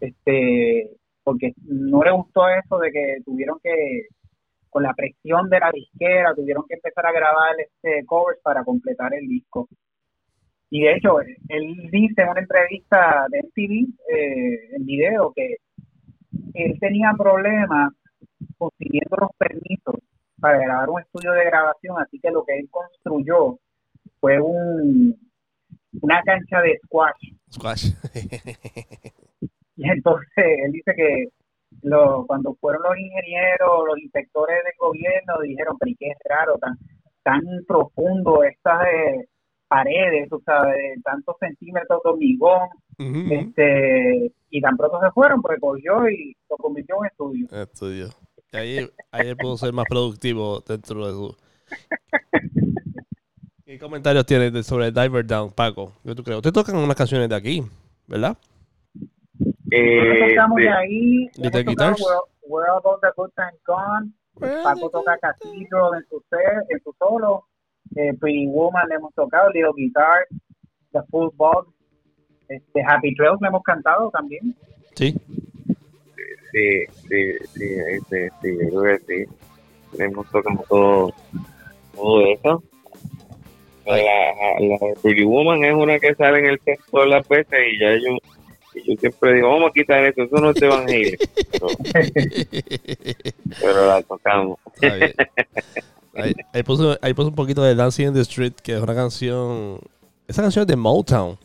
este porque no le gustó eso de que tuvieron que, con la presión de la disquera, tuvieron que empezar a grabar este covers para completar el disco. Y de hecho, él dice en una entrevista de MTV, eh, en video, que él tenía problemas consiguiendo los permisos para grabar un estudio de grabación, así que lo que él construyó fue un una cancha de squash. Squash. Y entonces él dice que lo, cuando fueron los ingenieros, los inspectores del gobierno, dijeron, pero ¿y qué es raro, tan, tan profundo estas eh, paredes, o sea, de tantos centímetros de hormigón, este, y tan pronto se fueron, porque cogió y lo convirtió en un estudio. Estudio. Ahí él pudo ser más productivo dentro de su. ¿Qué comentarios tienes de- sobre Diver Down, Paco? ¿Qué tú crees? Ustedes tocan unas canciones de aquí, ¿verdad? Eh, estamos de- de ahí. Little Guitars. We're About the Good Time Gone. Paco toca Cathedral en su, set, en su solo. Eh, Pretty Woman le hemos tocado. Little Guitar. The Full Box. Este, Happy Trails le hemos cantado también. Sí. sí, sí, sí, este, sí, yo creo que sí. Hemos tocado todo, todo eso. La, la de Pretty Woman es una que sale en el set todas las veces y ya yo, yo siempre digo, vamos a quitar eso, eso no es de Van Halen. Pero, pero la tocamos. Está bien. Ahí, ahí puso, ahí puso un poquito de Dancing in the Street, que es una canción. Esa canción es de Motown.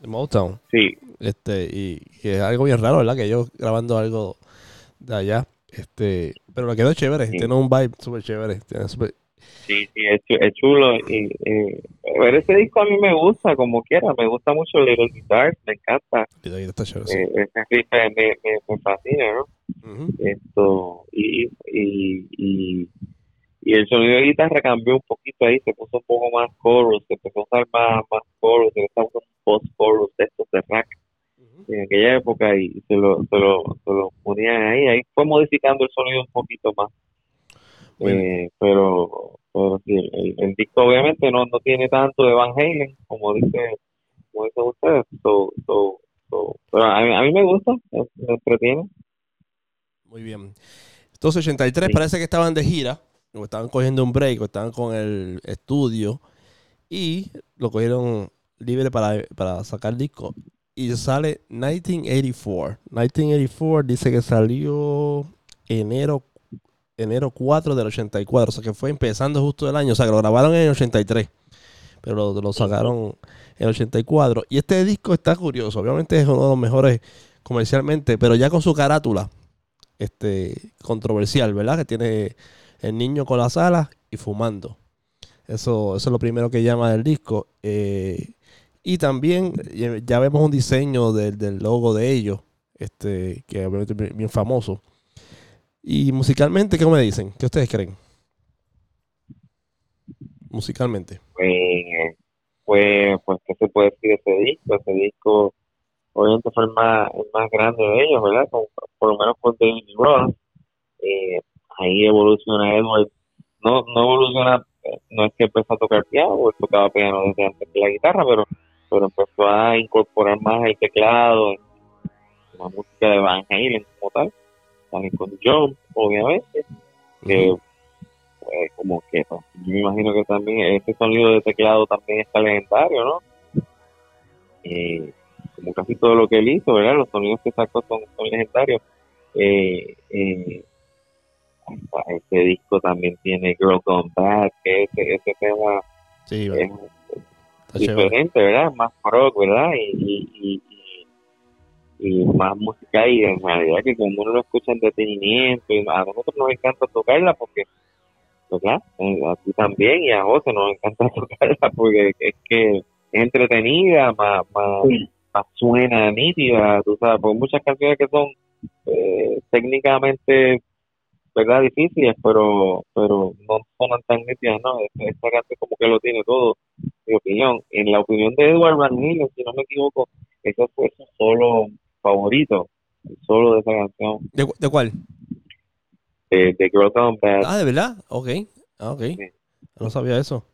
De Motown. Sí, Este, y que es algo bien raro, ¿verdad? Que yo grabando algo de allá. Este, pero me quedó chévere. Sí. Tiene un vibe súper chévere. Tiene sí, sí, es, es chulo. Y, pero ese disco a mí me gusta, como quiera, me gusta mucho Little Guitar, me encanta. ahí está chévere. Eh, ese riff me, me, me fascina, ¿no? Esto y, y, y, y el sonido de guitarra cambió un poquito ahí, se puso un poco más chorus, se empezó a usar más, más chorus, se estaba usando post chorus de estos de rack en aquella época y se lo, se lo, se lo ponían ahí, ahí fue modificando el sonido un poquito más. Bueno. Eh, pero pero sí, el, disco obviamente no, no tiene tanto de Van Halen como dice como dicen ustedes so, so, so- pero a mí, a mí me gusta me, me entretiene Muy bien. Entonces, 83 Sí. parece que estaban de gira, o estaban cogiendo un break, o estaban con el estudio, y lo cogieron libre para, para sacar disco. Y sale 1984. 1984 dice que salió enero, enero 4 del 84, o sea que fue empezando justo el año, o sea que lo grabaron en el 83, pero lo, sacaron en el 84. Y este disco está curioso, obviamente es uno de los mejores comercialmente, pero ya con su carátula este controversial, ¿verdad? Que tiene el niño con las alas y fumando. Eso, eso es lo primero que llama del disco. Eh, y también eh, ya vemos un diseño del, del logo de ellos, este, que obviamente es bien famoso. Y musicalmente, ¿qué me dicen? ¿Qué ustedes creen? Musicalmente. pues, pues, pues, ¿qué se puede decir de ese disco? Ese disco, obviamente, fue el más, el más grande de ellos, ¿verdad? Por lo menos con David Ross. Eh, ahí evoluciona Edward. No, no evoluciona, no es que empezó a tocar piano, él tocaba piano desde antes que la guitarra, pero, pero empezó a incorporar más el teclado, la música de Van Halen como tal, también con John, obviamente que pues, como que pues, yo me imagino que también ese sonido de teclado también está legendario, ¿no? Eh, como casi todo lo que él hizo, ¿verdad? Los sonidos que sacó son, son legendarios. Eh, eh, este disco también tiene Girl Gone Bad, que ese, ese tema Sí, es chévere. diferente, ¿verdad? Más rock, ¿verdad? Y, y, y, y- más música y en realidad que como uno lo escucha en detenimiento, y a nosotros nos encanta tocarla porque, ¿verdad? Eh, A ti también y a José nos encanta tocarla porque es que es entretenida, más, más, Sí. más suena nítida, tú sabes, porque muchas canciones que son eh, técnicamente verdad difíciles pero pero no sonan tan nítidas no esta, canción como que lo tiene todo mi opinión en la opinión de Edward Van Halen si no me equivoco ese fue solo favorito el solo de esa canción ¿De, de cuál? de, de Girl Gone Bad Ah, ¿de verdad? Ok. Ah, ok. Sí. No sabía eso.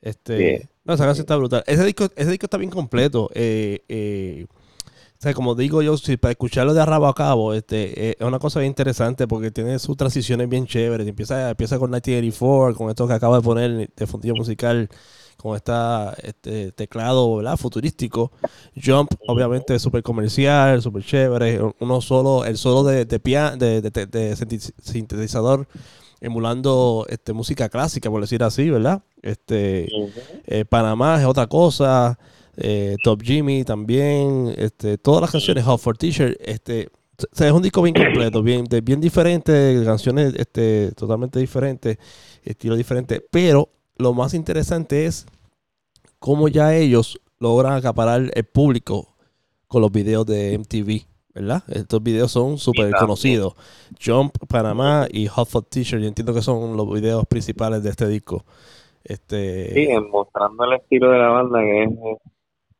Este, Sí. no, esa canción está brutal. Ese disco, ese disco está bien completo. Eh, eh, o sea, como digo yo, si para escucharlo de arrabo a cabo, este, eh, es una cosa bien interesante porque tiene sus transiciones bien chéveres. Empieza, empieza con 1984, con esto que acaba de poner de fundillo musical, con esta este teclado ¿verdad? futurístico. Jump, obviamente, súper comercial, súper chévere. Uno solo, el solo de, de, de, sintetizador emulando este, música clásica, por decir así, ¿verdad? Este, eh, Panamá es otra cosa, eh, Top Jimmy también, este, todas las canciones, Hot for T-shirt, este, o sea, es un disco bien completo, bien, bien diferente, canciones este, totalmente diferentes, estilo diferente, pero lo más interesante es cómo ya ellos logran acaparar el público con los videos de MTV. ¿Verdad? Estos videos son súper conocidos. Jump, Panamá y Hot for T-shirt. Yo entiendo que son los videos principales de este disco. Este, sí, mostrando el estilo de la banda que es eh,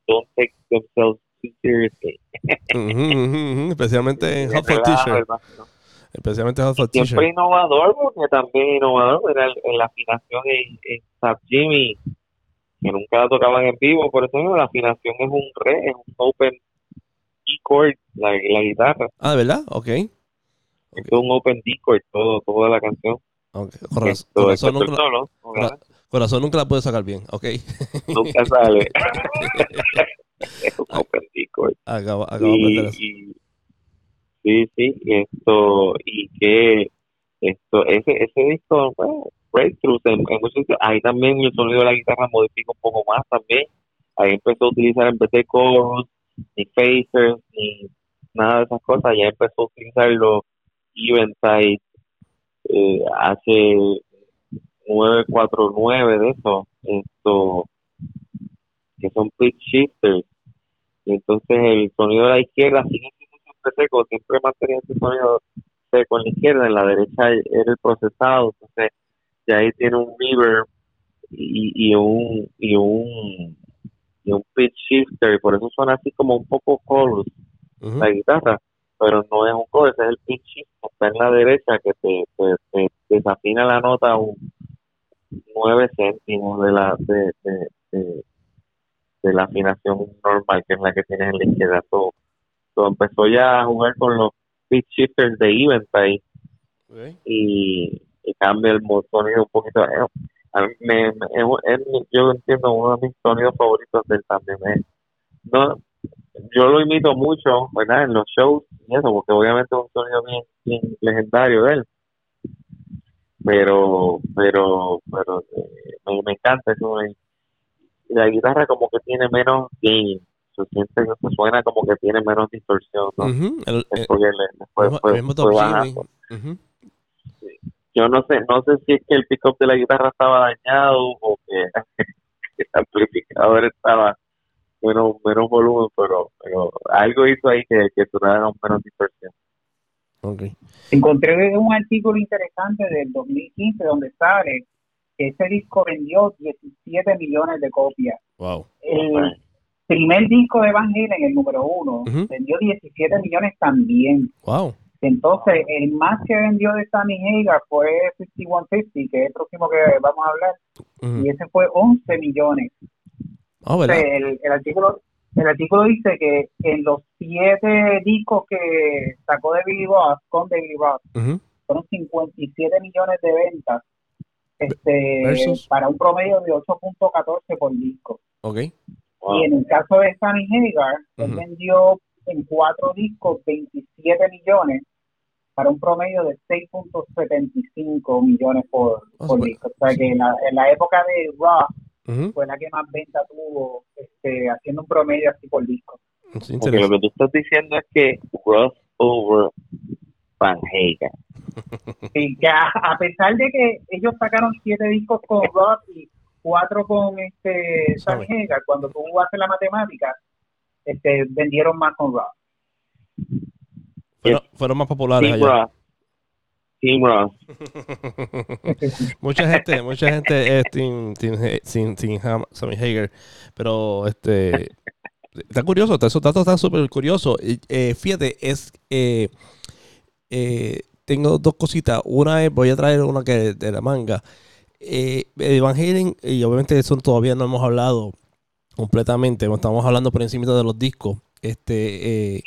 don't take themselves too seriously. Especialmente en Hot for T-shirt. Especialmente Hot. Siempre innovador, porque también innovador era en la afinación en, en Sub Jimmy, que nunca la tocaban en vivo, por eso la afinación es un re, es un open D-chord, la, la guitarra. Ah, ¿de verdad? Ok. Es un open D-chord, todo, toda la canción. Okay. Corazón, corazón, nunca, solo, corazón nunca la puede sacar bien, ok. Nunca sale. es un open D-chord. Acabo, acabo y, de Sí, sí, esto, y que esto, ese, ese disco, bueno, breakthroughs en, en muchos ahí también el sonido de la guitarra modifica un poco más también. Ahí empezó a utilizar en vez de chorus, ni phasers, ni nada de esas cosas, ya empezó a utilizar los eventide eh, hace 949 de eso, esto que son pitch shifters. Y entonces el sonido de la izquierda sigue seco, siempre mantenía ese sonido seco en la izquierda, en la derecha era el procesado, entonces ya ahí tiene un reverb y, y un y un y un pitch shifter, y por eso suena así como un poco chorus la guitarra, pero no es un chorus, es el pitch shifter, está en la derecha que te, te, desafina la nota un 9 céntimos de la de, de, de, la afinación normal que es la que tienes en la izquierda. Todo empezó ya a jugar con los pitch shifters de Eventide y, y, cambia el sonido un poquito. Eh, me, yo entiendo uno de mis sonidos favoritos del también. no, yo lo imito mucho, ¿verdad? En los shows y eso, porque obviamente es un sonido bien, legendario de él. Pero, pero, pero eh, me, me encanta eso. La guitarra como que tiene menos gain se siente se suena como que tiene menos distorsión ¿no? el, yo no sé no sé si es que el pick-up de la guitarra estaba dañado o que, el amplificador estaba menos menos volumen pero, pero algo hizo ahí que, que sonara menos distorsión. Okay. encontré un artículo interesante del 2015 donde sale que ese disco vendió 17 millones de copias. Wow primer disco de Van Halen, el número uno, vendió 17 millones también. Wow. Entonces, el más que vendió de Sammy Hagar fue 5150, que es el próximo que vamos a hablar, y ese fue 11 millones. Oh, el, el, artículo el artículo dice que en los siete discos que sacó de Billy Ross, con David Ross, fueron 57 millones de ventas este para un promedio de 8.14 por disco. Okay. Y en el caso de Sammy Hagar, él vendió en cuatro discos 27 millones para un promedio de 6.75 millones por, por disco. O sea que en la, en la época de Rock fue la que más venta tuvo este, haciendo un promedio así por disco. Porque lo que tú estás diciendo es que Ross over Van Hagar. Y que a, pesar de que ellos sacaron siete discos con Ross y cuatro con este Sanjega, cuando tú haces la matemática, este, vendieron más con Rock. Fueron, más populares Team allá. Team Rock. mucha gente, mucha gente es Team, team, team, Sammy Hager, pero este está curioso, esos datos están súper curiosos. Eh, fíjate, es eh, eh, tengo dos cositas. Una es, voy a traer una que de la manga eh, Van Halen, y obviamente eso todavía no hemos hablado completamente, estamos hablando por encima de los discos. Este, eh,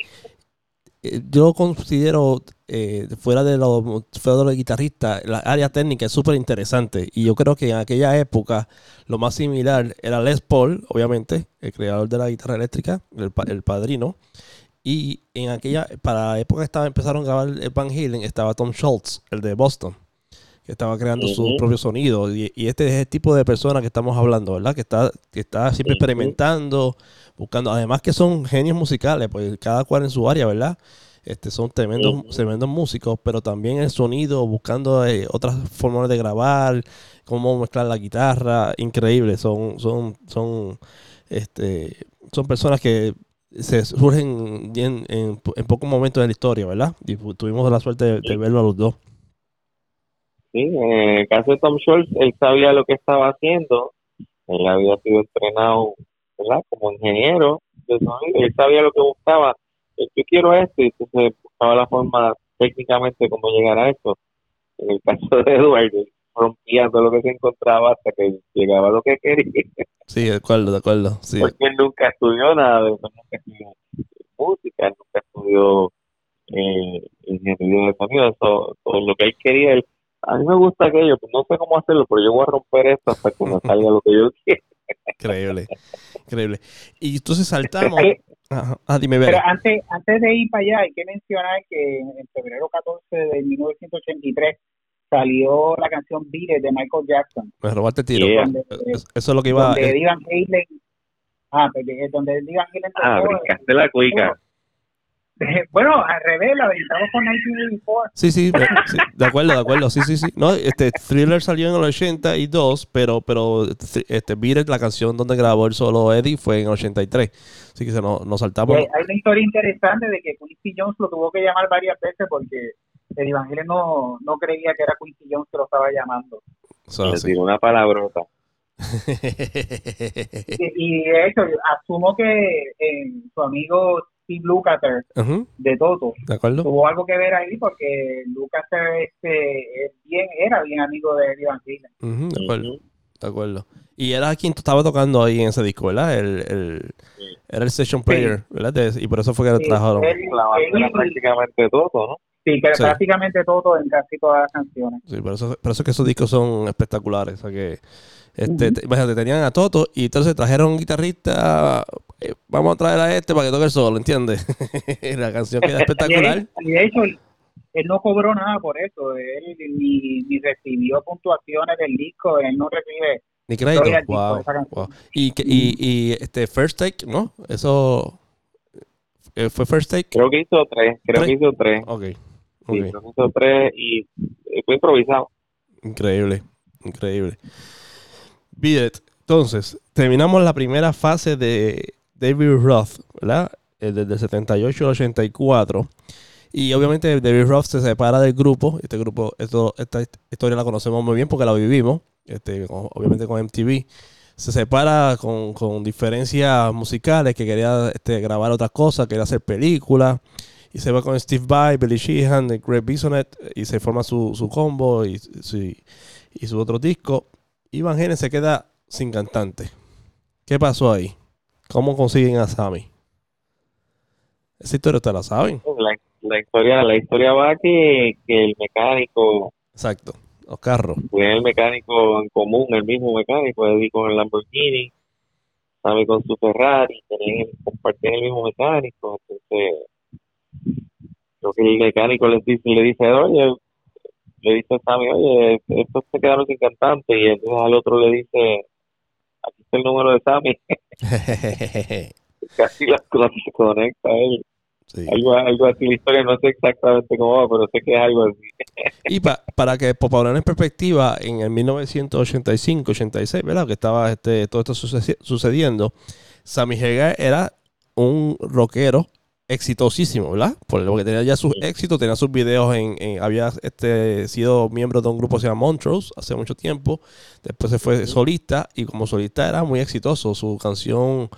eh, yo considero, eh, fuera de los, fuera de los guitarristas, la área técnica es súper interesante. Y yo creo que en aquella época lo más similar era Les Paul, obviamente, el creador de la guitarra eléctrica, el, el padrino. Y en aquella, para la época estaba, empezaron a grabar Van Halen, estaba Tom Schultz, el de Boston que estaba creando su propio sonido. Y, este es el tipo de persona que estamos hablando, ¿verdad? Que está, que está siempre experimentando, buscando, además que son genios musicales, pues cada cual en su área, ¿verdad? Este, son tremendos, tremendos músicos, pero también el sonido, buscando eh, otras formas de grabar, cómo mezclar la guitarra, increíble. Son, son, son, este, son personas que se surgen en, en, pocos momentos de la historia, ¿verdad? Y tuvimos la suerte de, de verlo a los dos. Sí, en el caso de Tom Schultz, él sabía lo que estaba haciendo, él había sido entrenado ¿verdad? como ingeniero de sonido, él sabía lo que buscaba, yo quiero esto, y entonces buscaba la forma técnicamente cómo llegar a esto. En el caso de Eduardo, rompía todo lo que se encontraba hasta que llegaba a lo que quería, Sí, de acuerdo, de acuerdo. Sí. porque él nunca estudió nada de eso, nunca estudió música, nunca estudió eh, ingeniería de sonido, eso, todo lo que él quería, él, a mí me gusta aquello, pues no sé cómo hacerlo, pero yo voy a romper esto hasta que me salga lo que yo quiero. Increíble, increíble. Y entonces saltamos. Ajá. Ah, dime, Pero antes, antes de ir para allá, hay que mencionar que en febrero 14 de 1983 salió la canción Beat de Michael Jackson. Me robaste tiro. Yeah. Donde, Es- Eso es lo que iba. donde eh, Eddie Van Halen, ah, donde Eddie Van Halen Ah, brincaste la cuica. Eh, bueno, al revés, la estamos con 1984. Sí, sí, de- sí, de acuerdo, de acuerdo, sí, sí, sí. No, este Thriller salió en el 82, pero, pero este Beat It, la canción donde grabó el solo Eddie, fue en el 83. Así que se nos, nos saltamos. Hay hay una historia interesante de que Quincy Jones lo tuvo que llamar varias veces porque Eddie Van Halen no, no creía que era Quincy Jones que lo estaba llamando. So, Le sí. tiró una palabrota. Y, y de hecho, asumo que eh, su amigo Steve Lukather de Toto ¿De acuerdo? tuvo algo que ver ahí porque Lukather este, es bien, era bien amigo de Eddie Van Halen. Ujú, de acuerdo, de acuerdo. Y era quien estaba tocando ahí en ese disco, ¿verdad? El, el- Sí. era el session player, ¿verdad? De- y por eso fue que Sí, trajeron. era prácticamente todo, ¿no? sí, que Sí. prácticamente Toto en casi todas las canciones. Sí, por eso, por eso es que esos discos son espectaculares. O sea que, este, te- imagínate, tenían a Toto y entonces trajeron un guitarrista. Eh, vamos a traer a este para que toque el solo, ¿entiendes? la canción queda espectacular. y de hecho, él, no cobró nada por eso. Él ni, ni recibió puntuaciones del disco. Él no recibe. Ni crédito. Wow, esa canción. wow. Y, que- y, y este First Take, ¿no? Eso eh, fue First Take. Creo que hizo tres, creo ¿Tres? que hizo tres. Ok. Sí, ok. creo que hizo tres y eh, fue improvisado. Increíble, increíble. It. Entonces, terminamos la primera fase de David Roth, ¿verdad? Eh, Desde el 78 al 84. Y obviamente David Roth se separa del grupo. Este grupo, esta historia la conocemos muy bien porque la vivimos. Este, con- obviamente con MTV. Se separa con, con diferencias musicales, que quería este, grabar otras cosas, quería hacer películas. Y se va con Steve Vai, Billy Sheehan, Greg Bisonet y se forma su, su combo y, su- y su otro disco. Y Van Halen se queda sin cantante. ¿Qué pasó ahí? ¿Cómo consiguen a Sammy? Esa historia ustedes la saben. La, la historia la historia va que, que el mecánico, Exacto. Los carros. fue el mecánico en común, el mismo mecánico, Eddie con el Lamborghini, Sammy con su Ferrari, tenían, compartían el mismo mecánico, entonces creo que el mecánico les dice, le dice, oye, le dice a Sammy, oye, estos se quedaron sin cantante, y entonces al otro le dice, aquí está el número de Sammy, casi las cosas se conecta él. Sí. Algo, algo así, la historia no sé exactamente cómo va, pero sé que es algo así. Y pa- para que para poner en perspectiva, en el 1985-86, ¿verdad? Que estaba este, todo esto suce- sucediendo, Sammy Hagar era un rockero exitosísimo, ¿verdad? Por lo que tenía ya sus éxitos, tenía sus videos en, en- había este, sido miembro de un grupo que se llama Montrose hace mucho tiempo, después se fue solista y como solista era muy exitoso, su canción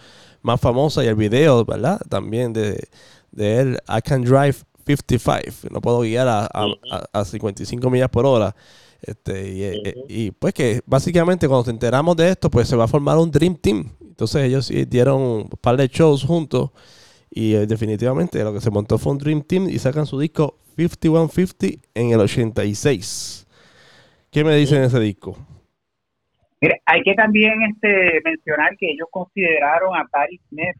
más famosa y el video, ¿verdad? También de, de él, I Can Drive 55, no puedo guiar a, a- a- a 55 millas por hora. Este, y, eh, Ujú. y, pues que básicamente cuando nos enteramos de esto, pues se va a formar un Dream Team. Entonces ellos sí dieron un par de shows juntos y eh, definitivamente lo que se montó fue un Dream Team y sacan su disco 5150 en el 86. ¿Qué me dicen de ese disco? Hay que también este mencionar que ellos consideraron a Paris Smith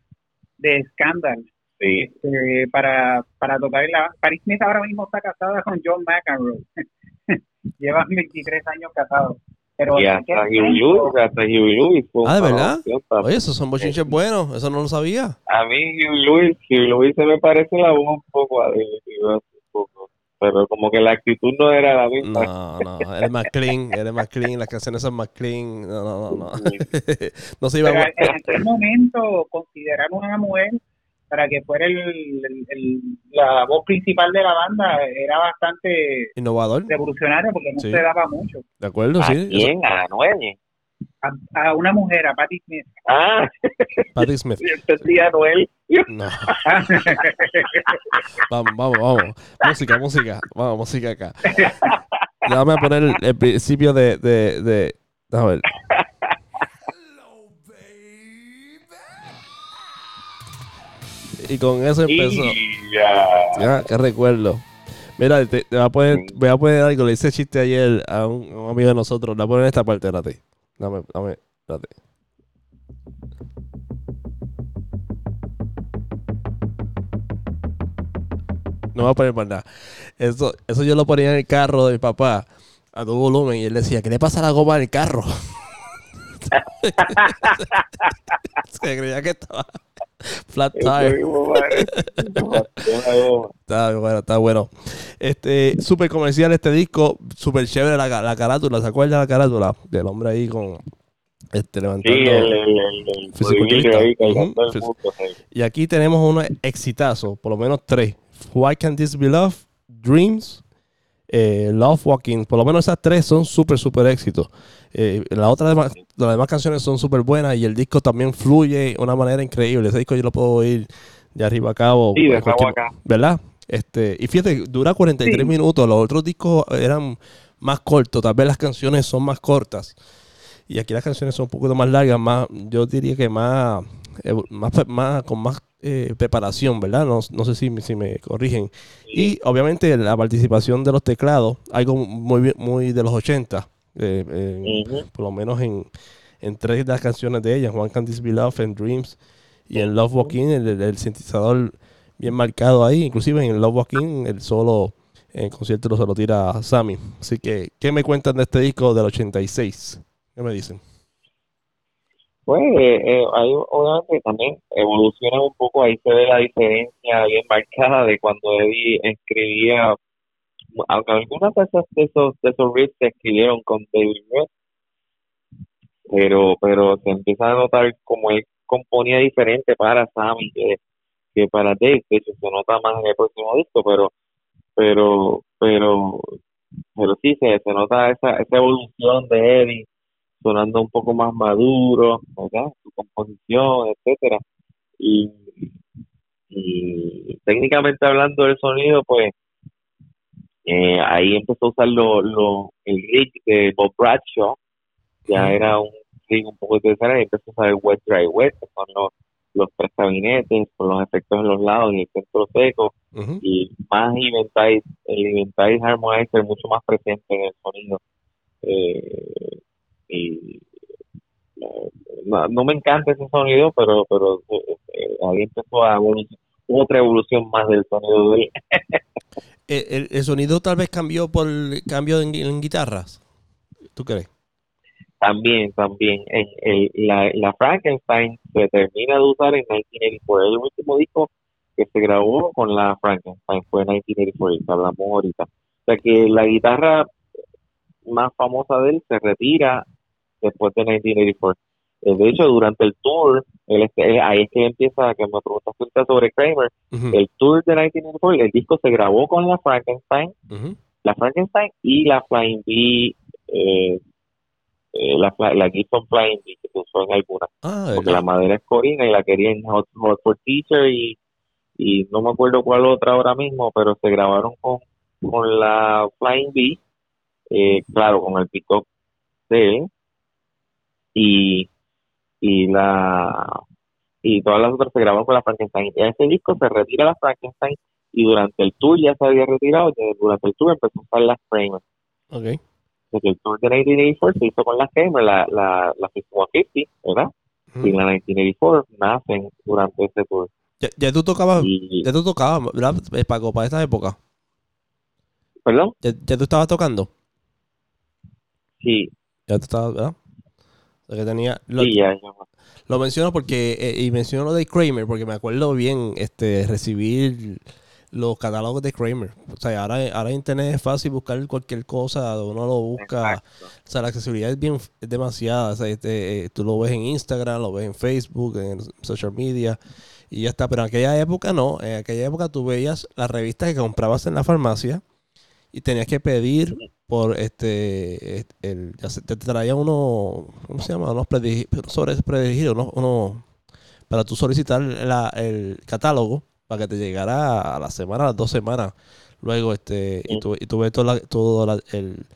de Scandal Sí, este, para, para tocar la... Paris Smith ahora mismo está casada con John McEnroe. Llevan 23 años casados. Pero y hasta aquel Huey tiempo- Lewis, hasta Huey Lewis fue Ah, ¿de verdad? Oye, esos son bochinches buenos, eso no lo sabía. A mí Huey Lewis, Huey Lewis se me parece la voz un poco a un poco, pero como que la actitud no era la misma. No, no, eres más clean, eres más clean, las canciones son más clean. No, no, no, no. no se iba Pero a... en aquel momento consideraron a una mujer para que fuera el, el- el- la voz principal de la banda era bastante Innovador, revolucionario porque no Sí. se daba mucho. ¿de acuerdo? ¿A Sí. quién? A Noelle. a, una mujer, a Patti Smith. Ah, Patti Smith. entendí a Noel. No. vamos, vamos, vamos. Música, música. Vamos, música acá. Déjame poner el, principio de, de, de. Déjame ver. Y con eso empezó. Y ya. Ya, qué recuerdo. Mira, te, te voy, a poner, voy a poner algo. Le hice chiste ayer a un, a un amigo de nosotros. La poner en esta parte, espérate. Dame, dame, espérate. No voy a poner más nada. Eso, eso yo lo ponía en el carro de mi papá a todo volumen y él decía, ¿qué le pasa a la goma del carro? Se creía que estaba flat tire. Está bueno, está bueno. Este, súper comercial este disco, súper chévere la, la carátula, ¿se acuerdan la carátula? Del hombre ahí con este levantando. el, el, el, el Fisiculturista. bodybuilder ahí Ujú. cargando el Fis- mundo, sí. Y aquí tenemos unos exitazos, por lo menos tres. Why Can't This Be Love? Dreams, eh, Love Walking. Por lo menos esas tres son súper, súper éxitos. Eh, la otra demás- las demás canciones son súper buenas y el disco también fluye de una manera increíble. Ese disco yo lo puedo oír de arriba a cabo. Sí, de cabo acá. ¿Verdad? Este, y fíjate, dura 43 Sí. minutos. Los otros discos eran más cortos. Tal vez las canciones son más cortas. Y aquí las canciones son un poquito más largas, más, yo diría que más, eh, más, más con más eh, preparación, ¿verdad? No, no sé si, me- si me corrigen. Y obviamente la participación de los teclados, algo muy, muy de los 80, eh, por lo menos en, en tres de las canciones de ellas, One Can This Be Love, en Dreams y en Love Walking, el, el- sintetizador bien marcado ahí, inclusive en Love Walking, el solo en concierto se lo tira a Sammy. Así que, ¿qué me cuentan de este disco del 86? ¿Qué me dicen? Pues eh, eh, ahí obviamente también evoluciona un poco, ahí se ve la diferencia bien marcada de cuando Eddie escribía, algunas de esos, de esos, de esos riffs se escribieron con David West, pero, pero se empieza a notar como él componía diferente para Sammy que, que para Dave, de hecho se nota más en el próximo disco, pero, pero, pero, pero sí se, se nota esa, esa evolución de Eddie sonando un poco más maduro. Su composición, etcétera. Y, y técnicamente hablando del sonido, pues eh, ahí empezó a usar lo, lo, el rig de Bob Bradshaw, ya era un rig un poco interesante, empezó a usar el wet dry wet, que son los, los tres gabinetes, con los efectos en los lados y el centro seco, y más Eventide, el Eventide Harmonizer mucho más presente en el sonido. Eh, y eh, no, no me encanta ese sonido, pero pero eh, eh, ahí empezó a otra evolución más del sonido de él. El, el sonido tal vez cambió por el cambio en, en guitarras. ¿Tú crees? También, también, en la, la Frankenstein se termina de usar en 1984, el último disco que se grabó con la Frankenstein fue en 1984, que hablamos ahorita. O sea que la guitarra más famosa de él se retira después de 1984. Eh, De hecho, durante el tour, él, él- ahí es que empieza, que me preguntaste sobre Kramer, el tour de 1984, el disco se grabó con la Frankenstein, la Frankenstein y la Flying B, eh, eh, la, la Gibson Flying B que se usó en algunas, Ah, porque la madera es corina y la querían Hot, Hot for Teacher y, y no me acuerdo cuál otra ahora mismo, pero se grabaron con, con la Flying B, eh, claro, con el pick-up de él. Y, y la y todas las otras se grabaron con la Frankenstein. Y ese disco se retira la Frankenstein y durante el tour ya se había retirado, durante el tour empezó a usar las Kramer. ok. Porque el tour de 1984 se hizo con las Kramer, la, la, la 5150, ¿verdad? Y la 1984 nacen durante ese tour. Ya, ya tú tocabas, Y, ya tú tocabas, ¿verdad? Eh, Paco, para esta época. ¿Perdón? Ya, ya tú estabas tocando. Sí, Ya tú estabas, ¿verdad? O sea, que tenía. Lo, sí, ya, ya. lo menciono porque. eh, y menciono lo de Kramer porque me acuerdo bien este recibir los catálogos de Kramer. O sea, ahora, ahora en internet es fácil buscar cualquier cosa, uno lo busca. Exacto. O sea, la accesibilidad es bien es demasiada. O sea, este, eh, tú lo ves en Instagram, lo ves en Facebook, en social media y ya está. Pero en aquella época no. En aquella época tú veías las revistas que comprabas en la farmacia y tenías que pedir por este, el, te traía uno, ¿cómo se llama? Unos predirigidos, unos, unos- para tú solicitar la- el catálogo para que te llegara a la semana, a las dos semanas. Luego, este, y, tu, y tuve todo, la- todo la- el,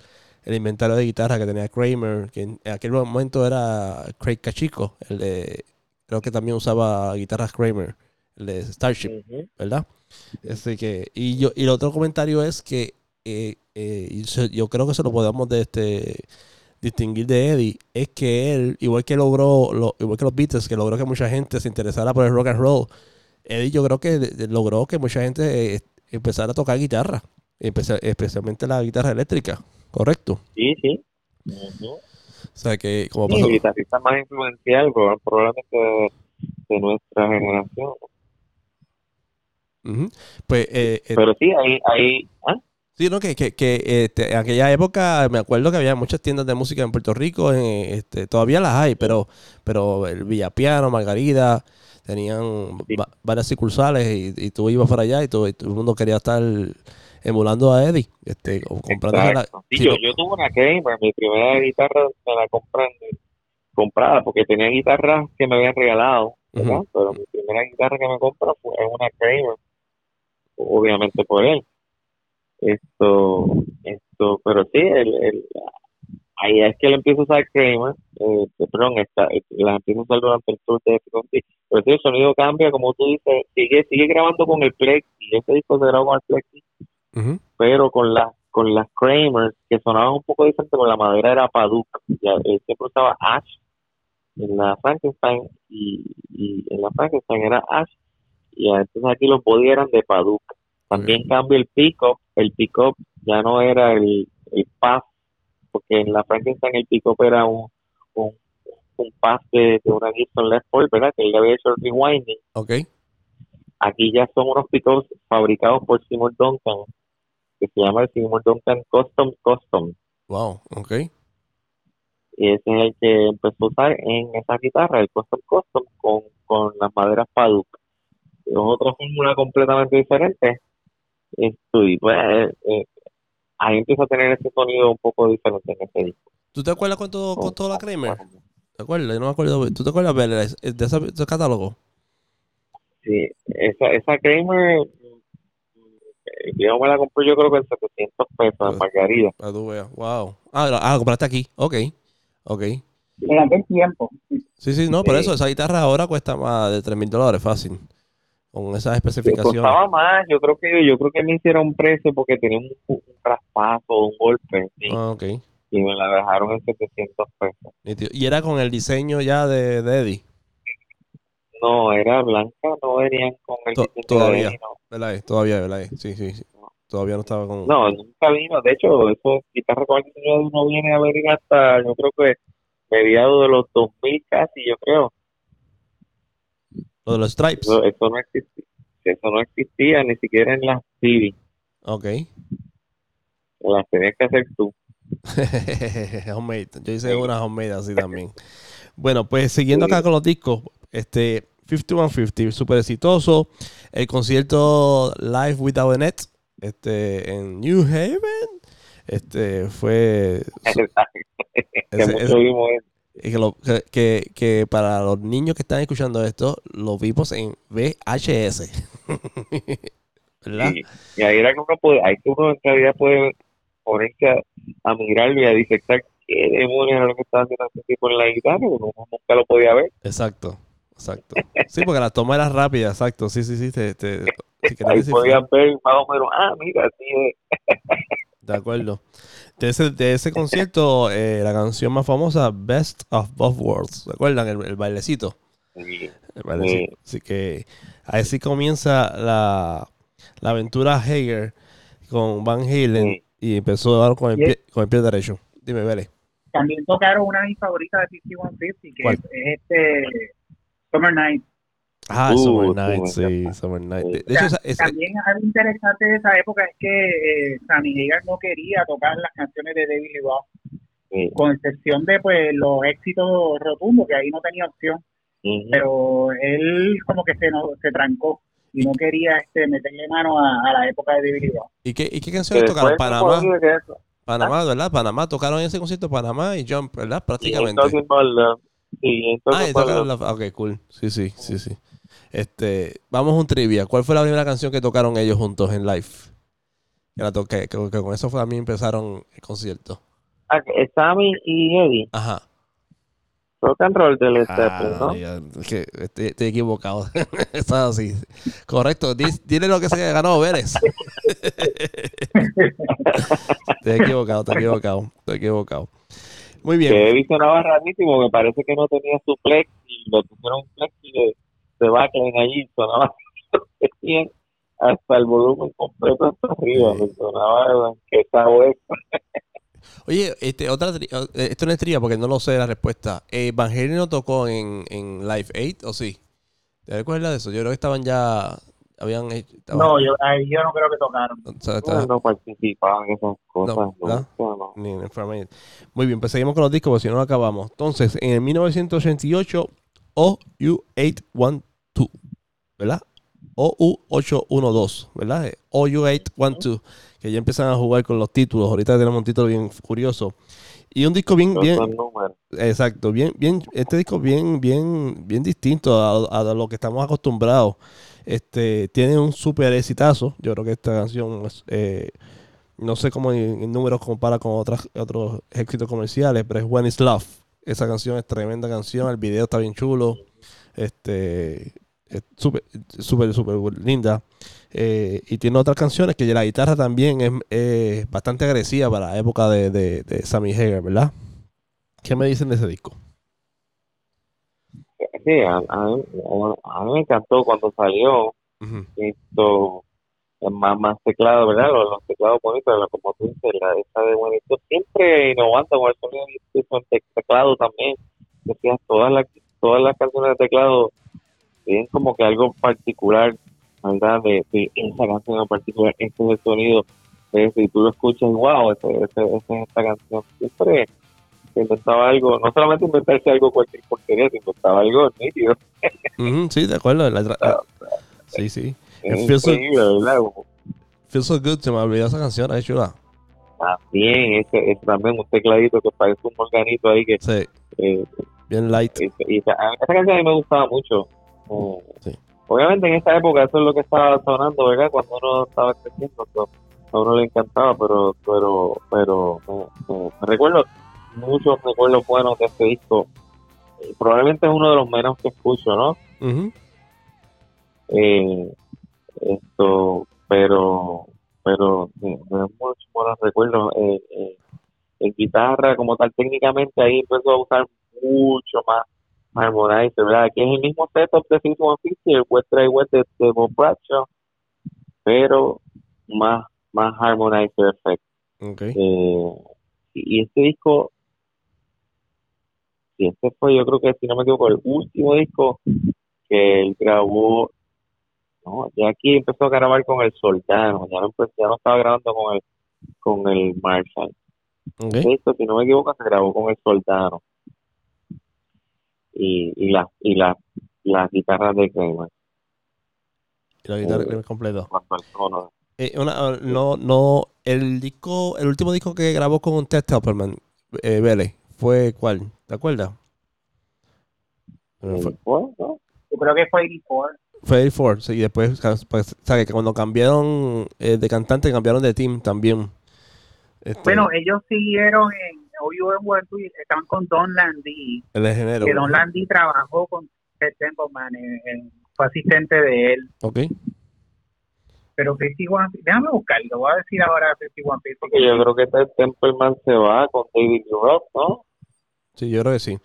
el inventario de guitarra que tenía Kramer, que en aquel momento era Craig Cachico, el de, creo que también usaba guitarras Kramer, el de Starship. ¿verdad? Así que, y yo, y el otro comentario es que eh, eh, yo creo que se lo podemos de este distinguir de Eddie, es que él, igual que logró, lo- igual que los Beatles, que logró que mucha gente se interesara por el rock and roll, Eddie yo creo que logró que mucha gente eh, empezara a tocar guitarra, especialmente la guitarra eléctrica, ¿correcto? Sí, sí. O sea que, como Sí, pasó, el guitarrista más influencial proba- probablemente de, de nuestra generación. Pues eh, eh, Pero sí, ahí, ahí, ¿ah? Sí, no, que, que, que este, en aquella época me acuerdo que había muchas tiendas de música en Puerto Rico, en, este, todavía las hay, pero, pero el Villapiano, Margarida, tenían Sí. va- varias sucursales y, y tú ibas para allá y todo, y todo el mundo quería estar emulando a Eddie, este, o comprando la, Exacto. Sí, sí, yo, yo tuve una Kramer, mi primera guitarra me la compré comprada porque tenía guitarras que me habían regalado. Pero mi primera guitarra que me compró fue una Kramer, obviamente por él. Esto, esto, pero sí, el, el, ahí es que él empieza a usar Kramer, eh, perdón, esta, eh, las empieza a usar durante el tour de Epic. Pero sí, el sonido cambia, como tú dices, sigue sigue grabando con el Plexi, ese disco se grabó con el Plexi, pero con las con las Kramers que sonaban un poco diferente, con la madera era Paduk, ya él siempre usaba Ash en la Frankenstein y, y en la Frankenstein era Ash y entonces aquí los body eran de Paduk. También cambió el pick-up, el pick-up ya no era el, el pass, porque en la Frankenstein el pick-up era un, un, un pass de, de una Gibson Les Paul, ¿verdad? Que él había hecho el rewinding Ok, aquí ya son unos pickups fabricados por Seymour Duncan, que se llama el Seymour Duncan Custom Custom. wow, ok, Y ese es el que empezó a usar en esa guitarra, el Custom Custom, con, con las maderas Paduk. Es otra fórmula completamente diferente. Esto, y pues, eh, eh, ahí empieza a tener ese sonido un poco diferente en ese disco. ¿Tú te acuerdas cuánto costó la Kramer? ¿Te acuerdas? Yo no me acuerdo. ¿Tú te acuerdas de ese, de ese catálogo? Sí, esa, esa Kramer, eh, yo me la compré yo creo que en 700 pesos en Margarida. Para tú veas. Wow. Ah, la- ah, compraste aquí. Ok. Ok. En aquel tiempo. Sí, sí, no, por eso esa guitarra ahora cuesta más de 3 mil dólares fácil. Con esas especificaciones. costaba más, yo creo que yo creo que me hicieron precio porque tenía un, un raspazo, un golpe sí, Ah, ok. y me la dejaron en 700 pesos. Y era con el diseño ya de, de Eddie, No, era blanca, no venían con el To- diseño de todavía. Eddie, no. ¿verdad? Todavía, ¿verdad? Sí, sí, sí. Todavía no estaba con... No, nunca vino, de hecho, eso guitarra con el diseño de no viene a venir hasta yo creo que mediados de los 2000 casi, yo creo. Lo de los stripes. Eso, eso no existía, eso no existía ni siquiera en las CD, Ok. las tenías que hacer tú. homemade. Yo hice una homemade así también. Bueno, pues siguiendo acá con los discos, este 5150, súper exitoso. El concierto Live Without a Net, este, en New Haven, este, fue que ese- mucho ese-. Que, lo- que- para los niños que están escuchando esto, lo vimos en VHS. ¿Verdad? Y, y ahí era que uno puede, ahí que uno en realidad puede ponerse a, a mirarlo y a disectar qué demonios era lo que estaba haciendo ese tipo en la guitarra, porque uno nunca lo podía ver. Exacto, exacto. Sí, porque la toma era rápida, exacto. Sí, sí, sí. Te, te- si Ahí ver más o menos, ah, mira, sí, es. De acuerdo. De ese, de ese concierto, eh, la canción más famosa, Best of Both Worlds. ¿Se acuerdan? El, el bailecito. Sí, El bailecito. Así que así comienza la, la aventura Hager con Van Halen Sí. y empezó a dar con el, pie, con el pie derecho. Dime, Vele. También tocaron una de mis favoritas de 5150, que es este Summer Night. Ah, Uh, Summer Night, sí. Summer Night. De, de hecho, esa- esa- También algo interesante de esa época es que eh, Sammy Hagar no quería tocar las canciones de David Lee Roth, sí. con excepción de pues los éxitos rotundos, que ahí no tenía opción, pero él como que se, no, se trancó y no quería este meterle mano a, a la época de David Lee Roth. ¿y, qué, ¿Y qué canciones tocaron? Panamá. Panamá, ¿verdad? Panamá, tocaron ese concierto Panamá y Jump, ¿verdad? Y en Prácticamente. Talking About Love. Sí, en Talking Ah, y tocaron la... Ok, cool. Sí, sí, sí, sí. Este, vamos a un trivia. ¿Cuál fue la primera canción que tocaron ellos juntos en live? Que la toqué, que, que con eso fue a mí empezaron el concierto. Ah, que Sammy y Eddie Ajá. rock and roll del Ah, ¿no? ya, que estoy, estoy equivocado. Está así. Correcto. Di- Dile lo que se ganó Vélez. estoy equivocado, estoy equivocado. Estoy equivocado. Muy bien. Que Eddie sonaba rarísimo, me parece que no tenía su flex y le pusieron un flex y de, de backline allí, sonaba hasta el volumen completo hasta arriba, me sonaba que esta web. Oye, este, otra eh, esto no es trivia porque no lo sé la respuesta. Eh, ¿Van Halen no tocó en, en Live 8 o sí? ¿Te recuerdas de eso? Yo creo que estaban ya. Habían hecho. estaban- No, yo, yo no creo que tocaron. o sea, estaban- no participaban en esas cosas, No, no, ni en el. Muy bien, pues seguimos con los discos porque si no lo acabamos. Entonces, en el 1988, OU812, ¿verdad? OU812, ¿verdad? Eh, OU812, que ya empiezan a jugar con los títulos. Ahorita tenemos un título bien curioso. Y un disco bien, bien. Exacto, bien, bien, este disco bien, bien, bien distinto a, a lo que estamos acostumbrados. Este, tiene un súper exitazo. Yo creo que esta canción es, eh, no sé cómo en, en números compara con otras, otros éxitos comerciales, pero es When It's Love. Esa canción es tremenda canción, el video está bien chulo. Este, es súper, súper, súper linda. Eh, y tiene otras canciones que la guitarra también es eh, bastante agresiva para la época de, de, de Sammy Hagar, ¿verdad? ¿Qué me dicen de ese disco? Sí, a, a mí, a mí me encantó cuando salió Ujú. esto más más teclado, ¿verdad? Los, los teclados bonitos, como tú dices, la esa de bonito, siempre innovando con el sonido te- teclado también. Decías, todas las todas las canciones de teclado tienen como que algo particular, ¿verdad? De, de esa canción en particular, este es el sonido, de si tú lo escuchas, wow, ese, ese, esa es esta canción. Siempre se inventaba algo, no solamente inventarse algo cualquier porquería, se inventaba algo nítido. Ujú, sí, de acuerdo. la la- sí, sí. Es feels so- ¿verdad? Feels so good. Se me olvidó esa canción. Es chula. También, ese, ese también un tecladito que parece un organito ahí que Sí, eh, bien light. y, y esa, esa canción a mí me gustaba mucho. Sí. Obviamente en esa época eso es lo que estaba sonando, ¿verdad? Cuando uno estaba creciendo, so, a uno le encantaba, pero pero pero me, me- me recuerdo muchos recuerdos buenos de este disco. Probablemente es uno de los menos que escucho, ¿no? Eh, esto pero pero me, me da muchos buenos recuerdos eh, eh, en guitarra como tal técnicamente ahí empezó a usar mucho más Harmonizer, ¿verdad? Aquí es el mismo setup de 5150, el West Dry West de, de Bob Bradshaw, pero más más Harmonizer effect. Ok. Eh, y este disco, y este fue, yo creo que si no me equivoco, el último disco que él grabó. No, ya aquí empezó a grabar con el Soldano, ya no, empezó- ya no estaba grabando con el con el Marshall. Ok. Este disco, si no me equivoco, se grabó con el Soldano. Y, y las y las las guitarras de Kramer, Y la guitarra es completo. cuando el tono. Eh, una- no, no. El disco, el último disco que grabó con Ted Templeman, eh, Vélez, fue cuál? ¿Te acuerdas? Eh, Fue, ¿no? Yo creo que fue 84. fue Air Force, y después, pues, ¿sabes? Que cuando cambiaron eh, de cantante, cambiaron de team también. Este, Bueno, ellos siguieron en OUM estaban con Don Landy, el ingeniero. que Don Landy trabajó con Ted Templeman, en- en- fue asistente de él. Ok. Pero 51, déjame buscarlo, lo voy a decir ahora 51 Piece, porque Porque yo creo que este Templeman se va con David Roth, ¿no? Sí, yo creo que sí.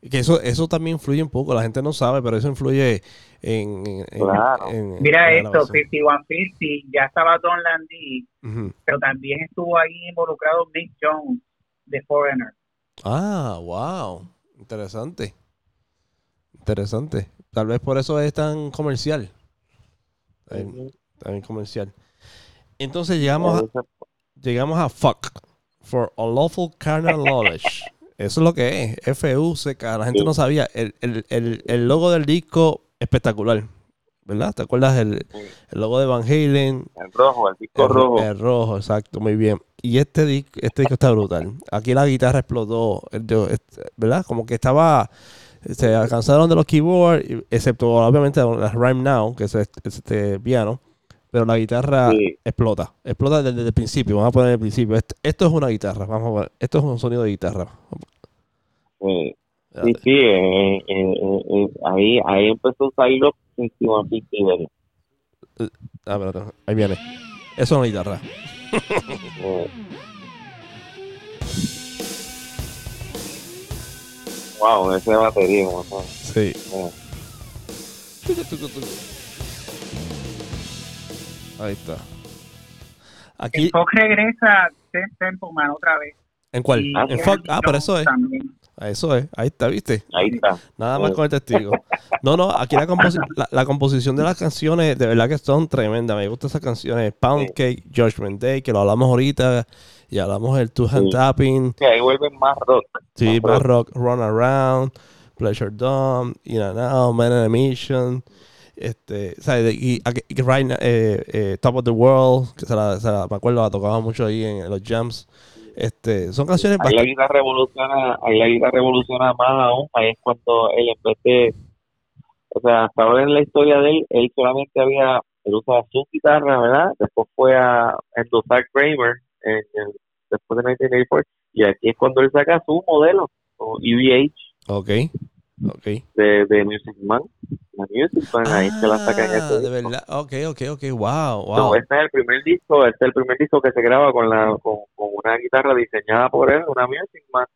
Y que eso, eso también influye un poco, la gente no sabe, pero eso influye en... en- Claro. en- Mira en la esto, grabación. 5150, ya estaba Don Landy, Ujú. pero también estuvo ahí involucrado Mick Jones, de Foreigner. Ah, wow. Interesante. Interesante. Tal vez por eso es tan comercial. Tan, tan comercial. Entonces llegamos a, llegamos a fuck for unlawful carnal knowledge. Eso es lo que es. F-U-C-K. La gente no sabía. El, el, el, el logo del disco espectacular. ¿Verdad? ¿Te acuerdas el, Sí. el logo de Van Halen? El rojo, el disco El, rojo. el rojo, exacto, muy bien. Y este disco, este disco está brutal. Aquí la guitarra explotó, este, ¿verdad? Como que estaba, se alcanzaron de los keyboards, excepto obviamente las Rhyme Now, que es este, este piano, pero la guitarra Sí. explota, explota desde, el principio. Vamos a poner el principio. Esto, esto es una guitarra, vamos a ver. Esto es un sonido de guitarra. Sí, sí, sí, eh, eh, eh, eh, ahí, ahí empezó a usar los 5150. Ah, espérate, ahí viene. Eso es una guitarra. Eh. Wow, ese batería, son. Sí. Eh, Ahí está. Aquí, El Fox regresa Tempo Man otra vez. ¿en cuál? Y Ah, En Fox. Ah, pero eso es. también. Eso es. Ahí está, ¿viste? Ahí está. Nada más Oh. con el testigo. No, no, aquí la, composi- la, la composición de las canciones, de verdad que son tremendas. Me gustan esas canciones. Pound Sí. Cake, Judgment Day, que lo hablamos ahorita. Y hablamos del Two Hand Sí. Tapping. Que ahí vuelven más rock. Sí, Más más rock, Run Around, Pleasure Dome, In and Out, Man on a Mission. Este, ¿sabes? Y, right now, eh, eh, Top of the World, que se la, se la- me acuerdo, la tocaba mucho ahí en, en los jams. Este, son canciones Ahí la guitarra revoluciona, ahí la guitarra revoluciona más aún, ahí es cuando él en vez de, o sea, hasta ahora en la historia de él, él solamente había, él usaba su guitarra, ¿verdad? Después fue a endosar Kramer en el, después de 1984, y aquí es cuando él saca su modelo, o EVH, Ok, ok. de, de Music Man, la Music Man, ahí se la saca en Ah, de disco. verdad. Ok, ok, ok. Wow, No, wow. este es el primer disco, este es el primer disco que se graba con la con, con una guitarra diseñada por él, una Music Man,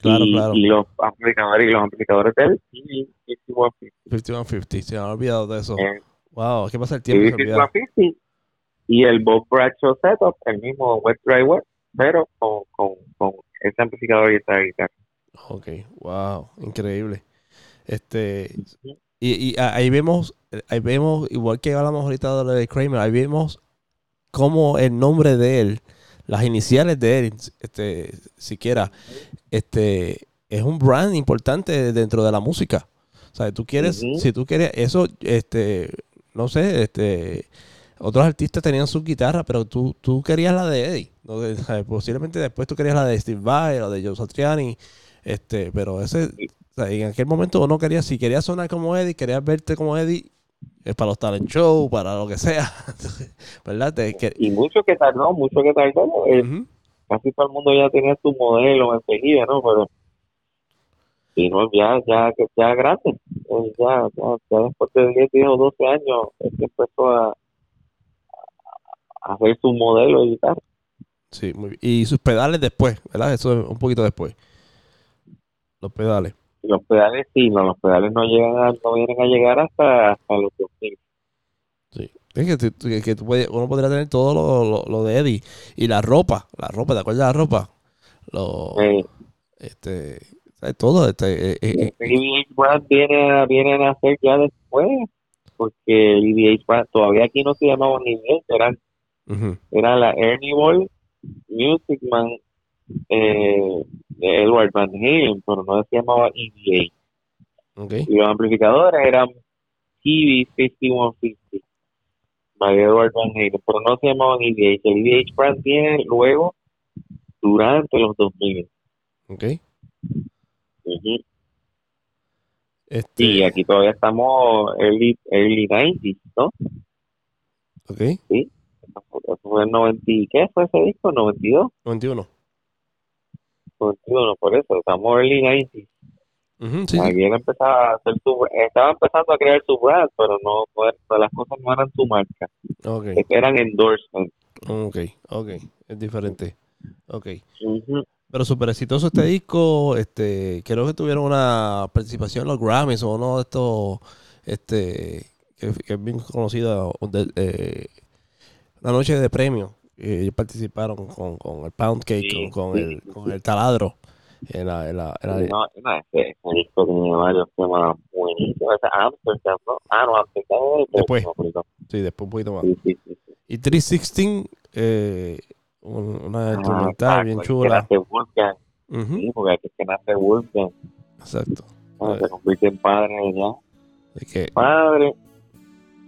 Claro, y, claro. y los amplificadores y los amplificadores de él y 5150 5150, se me ha olvidado de eso. eh, Wow, ¿qué pasa el y tiempo? Olvida. 5150 y el Bob Bradshaw setup el mismo Wet Dry Wet pero con, con, con ese amplificador y esta guitarra Ok, wow, increíble. Este, y, ahí vemos, ahí vemos, igual que hablamos ahorita de lo de Kramer, ahí vemos cómo el nombre de él, las iniciales de él, este, siquiera, este, es un brand importante dentro de la música. O sea, tú quieres, si tú quieres, eso, este, no sé, este, otros artistas tenían su guitarra, pero tú, tú querías la de Eddie. Posiblemente después tú querías la de Steve Vai, la de Joe Satriani, este, pero ese, o sea, en aquel momento uno quería, si querías sonar como Eddie, querías verte como Eddie, es para los talent show, para lo que sea, ¿verdad? Te- que- y mucho que tardó mucho que tardó eh, casi todo el mundo ya tenía su modelo enseguida no pero y no ya ya ya grande eh, ya, ya ya después de 10 10 o 12 años es que empezó a a hacer su modelo de guitarra Sí, muy bien. Y sus pedales después, ¿verdad? Eso es un poquito después. Los pedales. Los pedales sí, no, los pedales no llegan a, no vienen a llegar hasta, hasta los 2000. Sí. Es que, tú- que tú puedes- uno podría tener todo lo, lo- lo de Eddie. Y la ropa, la ropa, ¿te acuerdas de la ropa? Lo, Eh, este, todo. Este, eh, eh, el EVH viene a, viene a nacer ya después, porque el EVH todavía aquí no se llamaba ni bien, era la Ernie Ball Music Man eh, de Edward Van Halen, pero no se llamaba. Ok. Y los amplificadores eran TV 5150 by Edward Van Halen, pero no se llamaban EVH. El EVH Brand viene luego durante los 2000. Ok. Ujú. Este, Y aquí todavía estamos early, early 90s, ¿no? ok. Eso fue el 90, y- ¿qué fue ese disco? 92, 91. 91, por eso, estamos early 90s. Ujú, sí, sí. Aquí él empezaba a hacer su, estaba empezando a crear su brand, pero no, no las cosas no eran su marca, eran endorsements. Ok. Ok. Es diferente. Ok. Pero súper exitoso este disco. Este, creo que tuvieron una participación en los Grammys o uno de estos, este, que, que es bien conocido, de- eh, la noche de premio. Eh, ellos participaron con, con el Pound Cake, Sí, con, con sí. el, con el taladro. En la, en la- en la- No, no, ese, ese disco tiene varios temas buenísimos. Ese Amsterdam, ¿no? Ah, no, Amsterdam es el Después. sí, después un poquito más. Y 316, eh, un- una Ah, instrumental bien que chula. nace Wolfgang, Ujú, sí, porque aquí es que nace Wolfgang. Exacto. Ah, se convierte en padre ya. De Padre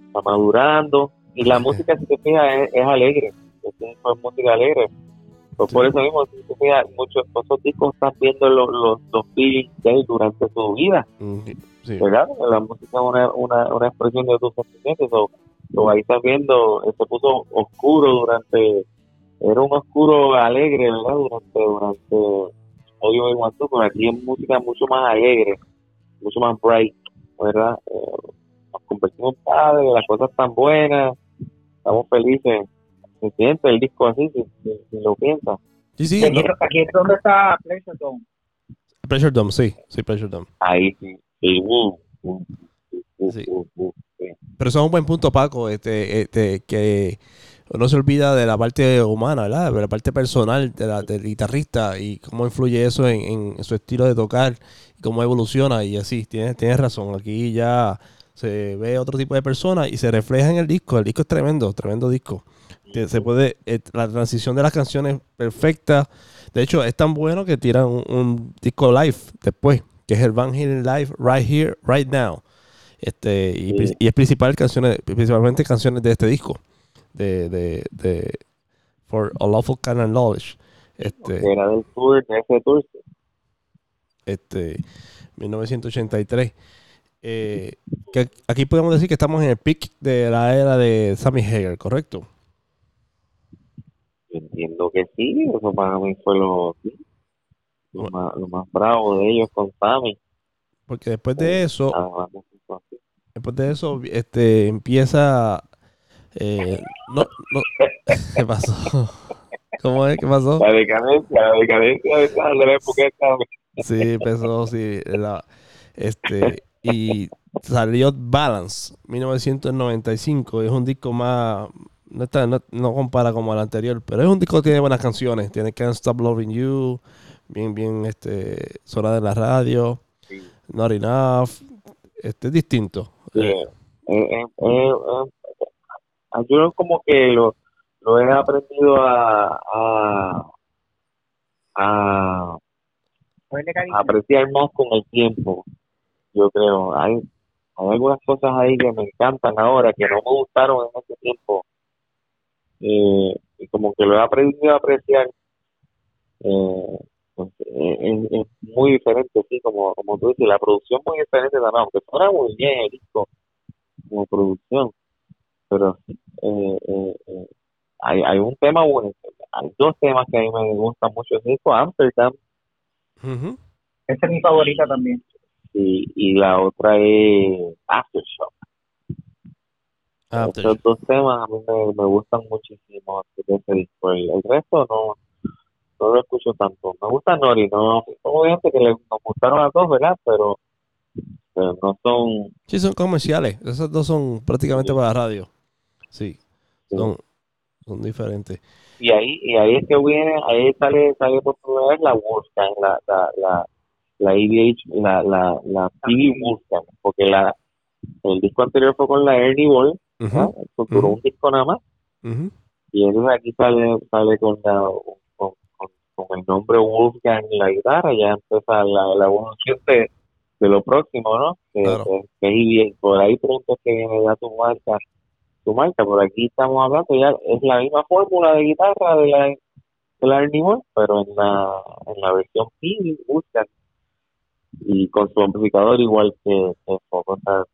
está madurando. Y la música, si te fijas, es, es alegre. Es, es música alegre. Pues por eso mismo, si te fijas, muchos esos discos están viendo los, los, los feelings de él durante su vida. Mm, sí. ¿verdad? La música es una, una, una expresión de tus sentimientos. O, o ahí estás viendo, se puso oscuro durante, era un oscuro alegre, ¿verdad? Durante, durante Odio de Guantú, pero aquí es música mucho más alegre, mucho más bright, ¿verdad? Eh, nos convertimos en padres, las cosas están buenas, estamos felices. Se siente el disco así, si, si, si lo piensas. Sí, sí. Aquí, no, aquí es donde está Pleasure Dome. Pressure Dome, sí. Sí, Pressure Dome. Ahí sí, sí, Sí. sí. Pero eso es un buen punto, Paco, este, este, que no se olvida de la parte humana, ¿verdad? De la parte personal de la, del guitarrista y cómo influye eso en, en su estilo de tocar y cómo evoluciona y así. Tienes, tienes razón. Aquí ya se ve otro tipo de persona y se refleja en el disco. El disco es tremendo, tremendo disco. Se puede, eh, la transición de las canciones perfecta. De hecho, es tan bueno que tiran un, un disco live después, que es el Van Halen Live Right Here, Right Now. Este, y, Sí. pri- y es principal canciones, principalmente canciones de este disco, de, de, de For a Lawful Kind of Knowledge. Este, era del tour, de ese tour. este 1983. Eh, que aquí podemos decir que estamos en el peak de la era de Sammy Hagar, ¿correcto? Entiendo que sí, eso para mí fue lo, sí, lo, Bueno. más, lo más bravo de ellos con Sammy. Porque después de eso, vamos, entonces. después de eso, este empieza eh, no, no, ¿qué pasó? ¿Cómo es? ¿Qué pasó? La decadencia, la decadencia de la época de Sammy. Sí, empezó, sí. la- este, y salió Balance, 1995. Es un disco más. No, está, no, no compara como el anterior, pero es un disco que tiene buenas canciones. Tiene Can't Stop Loving You, bien, bien, este, Zona de la Radio, Sí. Not Enough. Este es distinto. Sí, Eh, eh, eh, yo como que lo, lo he aprendido a, a, a apreciar más con el tiempo, yo creo. Hay, hay algunas cosas ahí que me encantan ahora, que no me gustaron en ese tiempo. Eh, y como que lo he aprendido a apreciar. Eh, pues, eh, es, es muy diferente, sí, como, como tú dices, la producción muy diferente también, aunque suena muy bien el disco como producción, pero eh, eh, eh, hay, hay un tema bueno, hay dos temas que a mí me gustan mucho, el disco Amsterdam ujú. Esa es mi favorita también. y, y la otra es Aftershock. After- Esos dos temas a mí me, me gustan muchísimo de ese disco. El, el resto no, no lo escucho tanto. Me gusta Nori, no, obviamente que le, nos gustaron a todos, ¿verdad? Pero, pero no son, Sí, son comerciales. Esos dos son prácticamente Sí. para radio. Sí, Sí. son, son diferentes. y ahí y ahí es que viene ahí sale sale por primera vez la Wolfgang la la la la EVH la la la TV Wolfgang porque la el disco anterior fue con la Ernie Ball Ujú, ¿no? Eso duró Ujú. un disco nada más ujú. y entonces aquí sale sale con la con, con, con el nombre Wolfgang en la guitarra ya empieza la, la evolución de, de lo próximo no que, Claro. que, que por ahí pronto es que viene ya tu marca tu marca por aquí estamos hablando ya es la misma fórmula de guitarra de la de la Ball, pero en la en la versión PIB Wolfgang y con su amplificador igual que, que sea,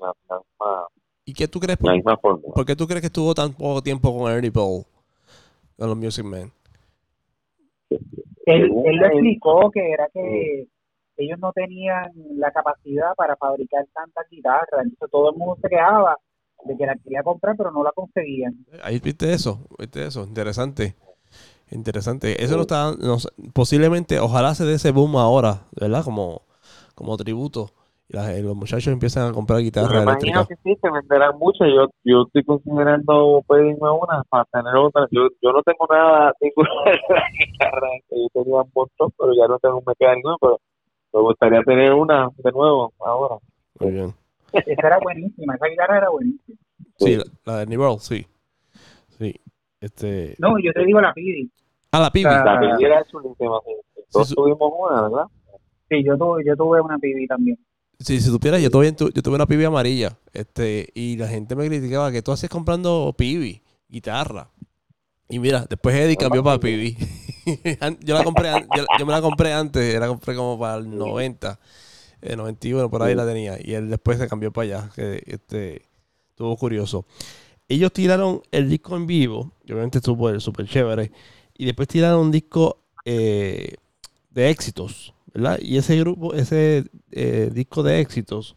la, la misma ¿Y qué tú crees? la Por, misma fórmula por qué tú crees que estuvo tan poco tiempo con Ernie Ball? Con los Music Men. Él, él lo explicó que era que ellos no tenían la capacidad para fabricar tantas guitarras. Entonces todo el mundo se quejaba de que la quería comprar, pero no la conseguían. Ahí viste eso, viste eso, interesante. Interesante. Eso no está, no posiblemente, ojalá se dé ese boom ahora, ¿verdad? Como, como tributo. La- los muchachos empiezan a comprar guitarra me imagino eléctrica. que sí, que venderán mucho. Yo, yo estoy considerando pedirme una para tener otra. Yo, yo no tengo nada, ninguna de las guitarras que yo tenía un montón, pero ya no tengo un mecánico, pero me gustaría tener una de nuevo ahora. Muy bien. Esa era buenísima, esa guitarra era buenísima. Sí, la, la de New World, sí. Sí. Este. No, yo te digo la Pidi. Ah, la Pibi. Ah, La pidiera chulísima. sí. Todos sí. tuvimos una, ¿verdad? Sí, yo tuve, yo tuve una Pidi también. Sí, si supieras, yo tuve, yo tuve una pibi amarilla, este, y la gente me criticaba que tú haces comprando pibi, guitarra. Y mira, después Eddie cambió para pibi. yo la compré, yo, yo, me la compré antes, la compré como para el 90, el 91, por ahí la tenía. Y él después se cambió para allá, que este, estuvo curioso. Ellos tiraron el disco en vivo, y obviamente estuvo súper chévere, y después tiraron un disco eh, de éxitos, ¿verdad? Y ese grupo, ese eh, disco de éxitos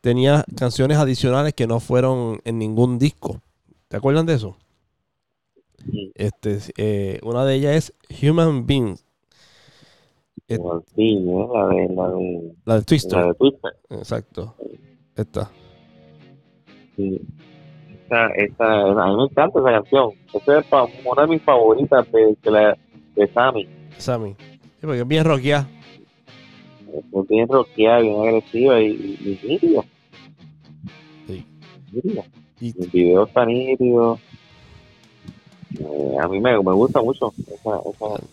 tenía canciones adicionales que no fueron en ningún disco. ¿Te acuerdan de eso? Este, eh, una de ellas es Human Beings. Human Beings, ¿eh? la de la de, la de Twister. La de Twister. Exacto. Esta. Sí. Esta, esta, a mí me encanta esa canción. Esa es una de mis favoritas de, de, la, de Sammy. Sammy. Sí, porque es bien rockeada. Es bien rockeada, bien agresiva y, y, nítida. Sí. Nítida. Y el video está nítido. Eh, a mí me, me gusta mucho esa, esa.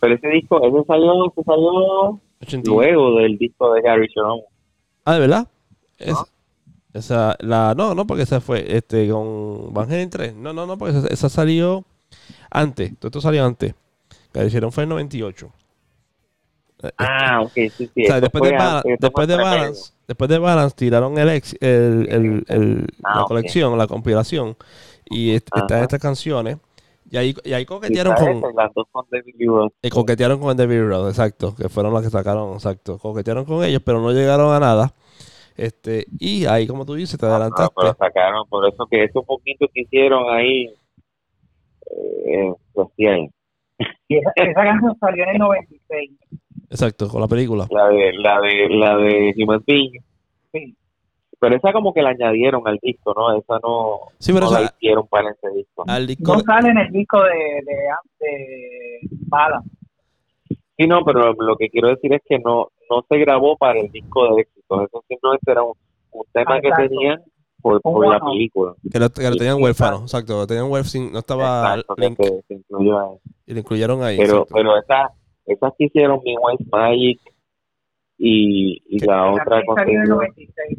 Pero ese disco, ese salió, ese salió 80. luego del disco de Gary Sharon. Ah, ¿de verdad? Es, esa, la, no, no, porque esa fue este con Van Halen 3. No, no, no, porque esa, esa salió antes. Todo esto salió antes. Gary Sharon fue en 98. Ah, ok, sí, sí. O sea, después, de, antes, después, de Balance, después de Balance tiraron el, ex, el, el, el ah, la okay. colección, la compilación. Y est están estas canciones. Y ahí, y ahí coquetearon sí, con. Las dos. Y coquetearon con David Roth, exacto. Que fueron las que sacaron, exacto. Coquetearon con ellos, pero no llegaron a nada. Este, y ahí, como tú dices, te adelantaste. No, pero sacaron, por eso que esos poquitos que hicieron ahí, eh, los tienen. Y esa, esa canción salió en el 96. Exacto, con la película. La de, la de, la de Human Being. Sí. Pero esa como que la añadieron al disco, ¿no? Esa no, sí, pero no esa, la hicieron para ese disco. Al disco No sale en el disco de, de, de Bala. Sí, no, pero lo que quiero decir es que no no se grabó para el disco de éxito. Eso simplemente era un, un tema Ah, que tenían por, por la película. que lo, que lo tenían huérfano, exacto. Lo tenían huérfano, no estaba Exacto, que link, se, se incluyó ahí. y lo incluyeron ahí. Pero, exacto. pero esas, esas que hicieron Mi White Magic y, y la otra con salió en el David Roth. 96.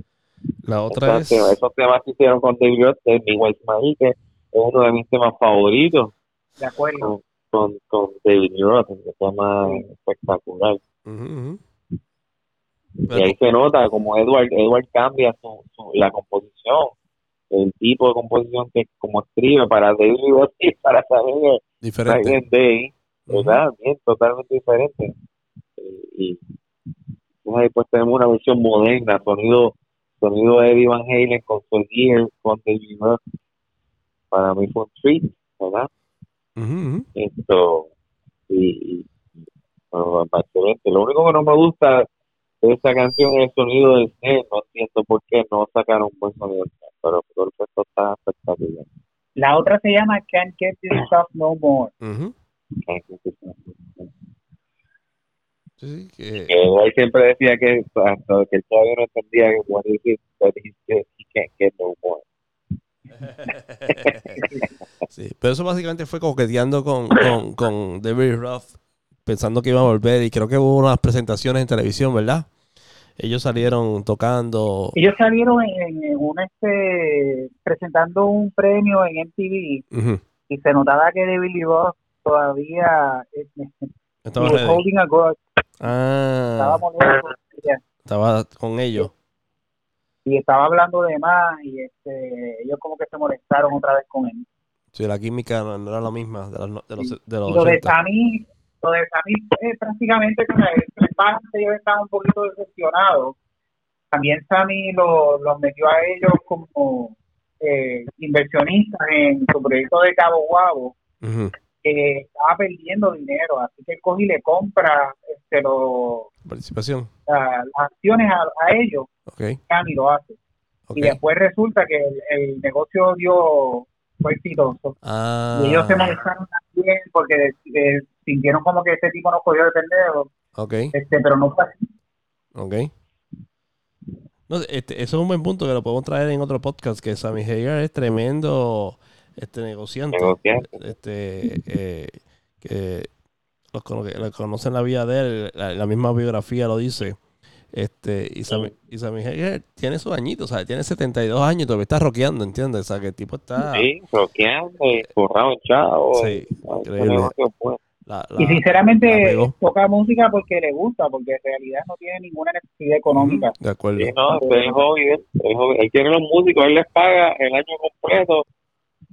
la otra Esos es. temas- esos temas que hicieron con David Roth, de Mi White Magic, que es uno de mis temas favoritos De acuerdo. con, con, con David Roth, un tema espectacular. Y ahí se nota como Edward, Edward cambia su, su- la composición, el tipo de composición que como escribe para David Roth y para saber Diferente. Day, ¿verdad? Bien, totalmente diferente. Eh, y entonces ahí pues tenemos una versión moderna, sonido sonido de Eddie Van Halen con Soul Gear, con David Roth. Para mí fue un treat, ¿verdad? Esto, y, y bueno, excelente. Lo único que no me gusta de esta canción es el sonido del snare. No entiendo por qué no sacaron un buen sonido pero por el resto está espectacular. La otra se llama Can't Get This Stuff No More. Sí, que- que él siempre decía que hasta que él todavía no entendía que what is it that he, that he can't get no more. sí, pero eso básicamente fue coqueteando con, con, con David Roth, pensando que iba a volver. Y creo que hubo unas presentaciones en televisión, ¿verdad? Ellos salieron tocando. Ellos salieron en, en un este presentando un premio en MTV Ujú. y se notaba que David Lee Roth todavía eh, Estaba holding a estaba Ah, molesto estaba con ellos. y estaba hablando de más y este ellos como que se molestaron otra vez con él. Sí, la química no, no era la misma de los, de los, de los Y lo de 80. Sammy, lo de Sammy eh, prácticamente con el el Balance ellos estaban un poquito decepcionados. También Sammy los lo metió a ellos como eh, inversionistas en su proyecto de Cabo Guabo, Ujú. Que estaba perdiendo dinero, así que él coge y le compra este, lo- Participación. la- las acciones a, a ellos, Ok. Sammy lo hace. Y después resulta que el, el negocio dio fue exitoso. Ah, Y ellos se molestaron también porque eh, sintieron como que este tipo nos cogió de pendejo, este, pero no fue así. Ok. No, este, eso es un buen punto que lo podemos traer en otro podcast, que Sammy Hagar es tremendo este negociante. Negociante. Este, eh, que los cono- que lo conocen la vida de él, la, la misma biografía lo dice. Este, y Sammy, y Sammy Hagar tiene sus añitos, o sea, tiene 72 años y todavía está rockeando, ¿entiendes? O sea, que el tipo está... Sí, rockeando y forrado en chavo. Sí, Ay, increíble. la- Y sinceramente toca música porque le gusta, porque en realidad no tiene ninguna necesidad económica. de acuerdo. Sí, no, es. Él tiene los músicos, él les paga el año completo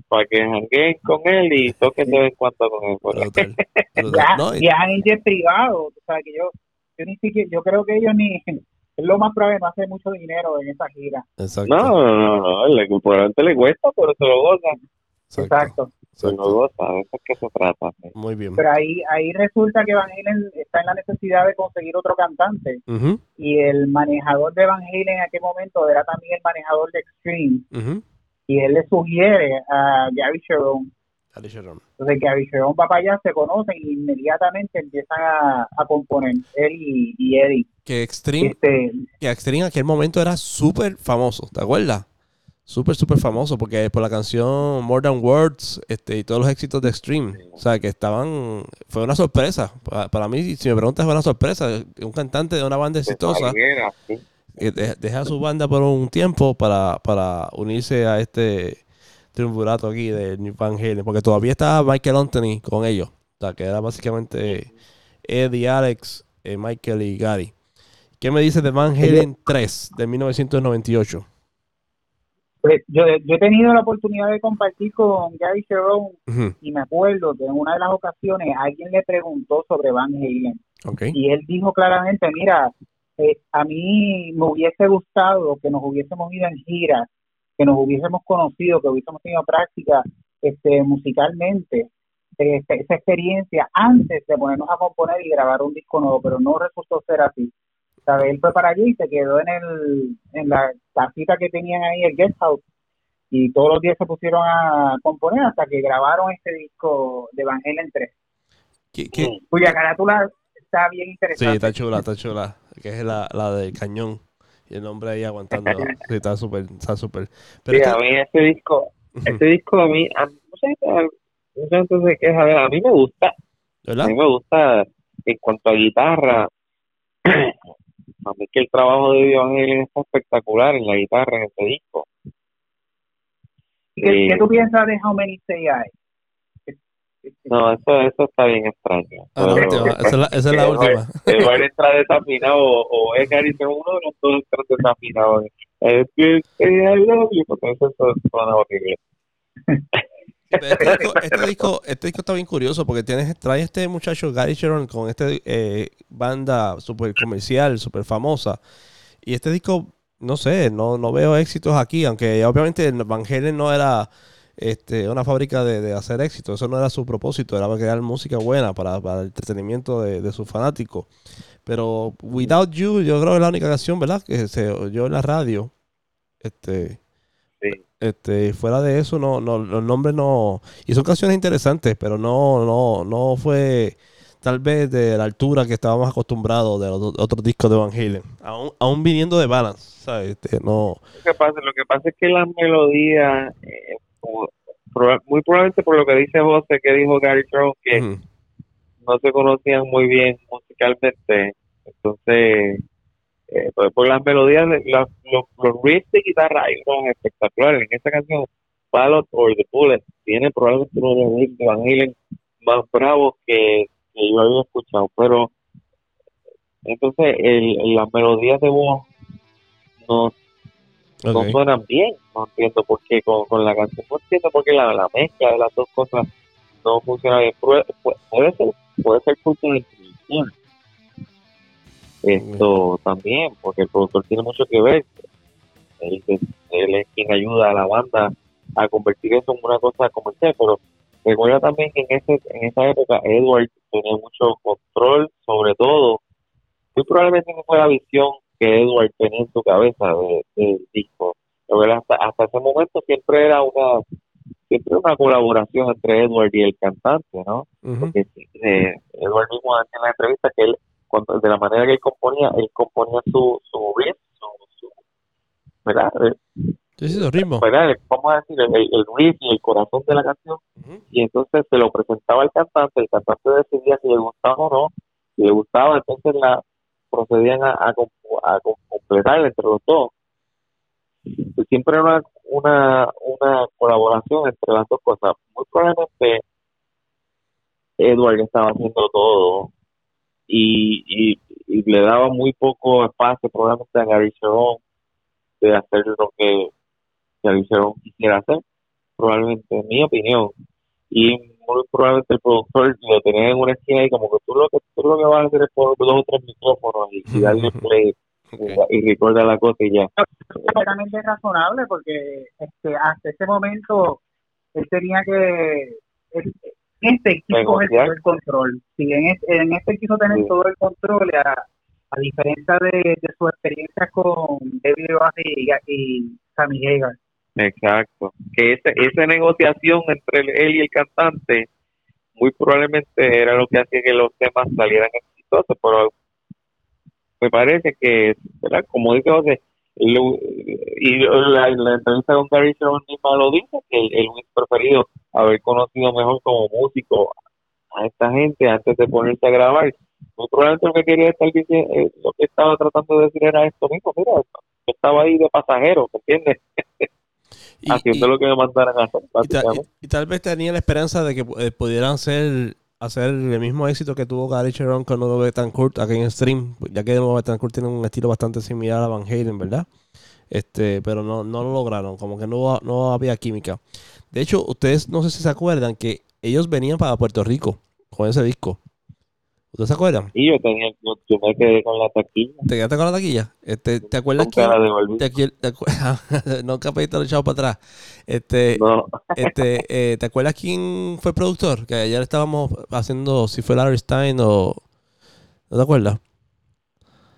para que jangueen con él y toquen de vez en cuando con él. Pero- Brutal, brutal. No, y- viajan en privado, o sea que yo, yo ni siquiera, yo creo que ellos ni, es lo más probable, no hace mucho dinero en esa gira. exacto, No, no, no, le, probablemente le cuesta, pero se lo goza. exacto, Exacto. Se lo exacto. goza, de eso es que se trata. sí. Muy bien. Pero ahí, ahí resulta que Van Halen está en la necesidad de conseguir otro cantante y el manejador de Van Halen en aquel momento era también el manejador de Extreme ujú. Y él le sugiere a Gary Sharon. Entonces Gary Sharon va para allá, se conocen y inmediatamente empiezan a, a componer él y, y Eddie. Que Extreme, Este, que Extreme en aquel momento era súper famoso, ¿te acuerdas? Súper, súper famoso, porque por la canción More Than Words este, y todos los éxitos de Extreme. O sea, que estaban. Fue una sorpresa. Para, para mí, si me preguntas, fue una sorpresa. Un cantante de una banda exitosa que de- deja su banda por un tiempo para, para unirse a este triunvirato aquí de New Van Halen, porque todavía estaba Michael Anthony con ellos. O sea, que era básicamente Eddie, Alex, eh, Michael y Gary. ¿Qué me dices de Van Halen 3 de 1998? pues, yo, yo he tenido la oportunidad de compartir con Gary Ujú, y me acuerdo que en una de las ocasiones alguien le preguntó sobre Van Halen y él dijo claramente, mira, eh, a mí me hubiese gustado que nos hubiésemos ido en giras, que nos hubiésemos conocido, que hubiésemos tenido práctica este, musicalmente, este, esa experiencia antes de ponernos a componer y grabar un disco nuevo, pero no resultó ser así. ¿Sabe? Él fue para allí y se quedó en, el, en la casita que tenían ahí, el guest house, y todos los días se pusieron a componer hasta que grabaron este disco de Van Halen 3, ¿Qué- qué- cuya carátula está bien Sí, interesante. está chula, está chula. Que es la, la del cañón. Y el hombre ahí aguantando. Sí, está súper, está súper. Pero Sí, es a que- mí ese disco, ese disco a mí, a, mucha gente, mucha gente se queja, de- a mí me gusta, ¿verdad? a mí me gusta en cuanto a guitarra, a mí que el trabajo de Dios Halen está espectacular en la guitarra en este disco. ¿Qué, Eh, qué tú piensas de How Many Say I? No, eso, eso está bien extraño. Ah, última. Esa es la, esa es la Eduardo- última. Eduardo entra desafinado o, o es Gary, pero uno de los dos entra desafinado. Es que I love you, porque eso suena horrible. Este disco, este, disco, este disco está bien curioso porque tienes, trae este muchacho Gary Sharon con esta banda super comercial, super famosa. Y este disco, no sé, no, no veo éxitos aquí, aunque obviamente Van Halen no era este, una fábrica de, de hacer éxito, eso no era su propósito, era crear música buena para, para el entretenimiento de, de sus fanáticos. Pero Without You, yo creo que es la única canción, ¿verdad? Que se oyó en la radio. Este, Sí. este, fuera de eso, no, no, los nombres no. Y son canciones interesantes, pero no, no, no fue tal vez de la altura que estábamos acostumbrados de los otros discos de Van Halen. Aún, aún viniendo de Balance, ¿sabes? Este, no. Lo que pasa, lo que pasa es que las melodías, eh, como- muy probablemente por lo que dice José, que dijo Gary Sharon, que no se conocían muy bien musicalmente, entonces, eh, pues por las melodías, de- las- los, los riffs de guitarra hay unos espectaculares. En esta canción, Ballot or The Bullet, tiene probablemente uno de los riffs de Van Halen más bravos que, que yo había escuchado, pero entonces el, las melodías de voz no no suenan bien, no entiendo por qué con, con la canción, no entiendo por qué la, la mezcla de las dos cosas no funciona bien. Puede, puede- ser, puede ser culpa de producción. Esto también, porque el productor tiene mucho que ver. Él, él es quien ayuda a la banda a convertir eso en una cosa comercial, pero recuerda también que en ese en esa época Edward tenía mucho control sobre todo. Muy probablemente no fue la visión que Edward tenía en su cabeza de- del disco. Pero él hasta, hasta ese momento siempre era una siempre una colaboración entre Edward y el cantante, ¿no? Porque eh, Edward mismo decía en la entrevista que él, cuando, de la manera que él componía, él componía su, su riff, su, su- ¿verdad? Eh, Sí, sí, los ritmos. ¿verdad? Vamos a decir, el, el riff y el corazón de la canción, y entonces se lo presentaba al cantante, el cantante decidía si le gustaba o no, si le gustaba, entonces la procedían a, completar entre los dos. Pues siempre una, una, colaboración entre las dos cosas. Muy probablemente Edward estaba haciendo todo y, le daba muy poco espacio probablemente a Gary de hacer lo que Gary quisiera hacer, probablemente en mi opinión. Y muy probablemente el productor lo tenía en una esquina y como que tú lo que, tú lo que vas a hacer es poner dos o tres micrófonos y, darle play y, recuerda la cosa y ya. Es completamente razonable porque este, hasta ese momento él tenía que en este quiso todo el control. Sí, en este, en este quiso tener todo el control, a, a diferencia de, de su experiencia con David y, y Sammy Hagar. Exacto. Que esa, esa negociación entre él y el cantante muy probablemente era lo que hacía que los temas salieran exitosos, pero me parece que, ¿verdad? como dice José, y la, la, entrevista con Gary Sharon misma lo dice, que él, hubiese preferido haber conocido mejor como músico a esta gente antes de ponerse a grabar. Muy probablemente lo que quería estar diciendo, eh, lo que estaba tratando de decir era esto mismo, mira, yo estaba ahí de pasajero, ¿me entiendes? Haciendo lo que me mandaran a hacer. Y, tal vez tenía la esperanza de que eh, pudieran ser hacer el mismo éxito que tuvo Gary Sharon con Nuevo Betancourt aquí en Stream, ya que Nuevo Betancourt tiene un estilo bastante similar a Van Halen, ¿verdad? Este, pero no, no lo lograron, como que no, no había química. De hecho, ustedes no sé si se acuerdan que ellos venían para Puerto Rico con ese disco. ¿Ustedes se acuerdan? Sí, yo, tenía, yo, me quedé con la taquilla. ¿Te quedaste con la taquilla? Este, ¿Te acuerdas que te, te, te, nunca pediste echado para atrás. Este, no. este, eh, ¿Te acuerdas quién fue el productor? Que ayer estábamos haciendo si fue Larry Stein o... ¿No te acuerdas?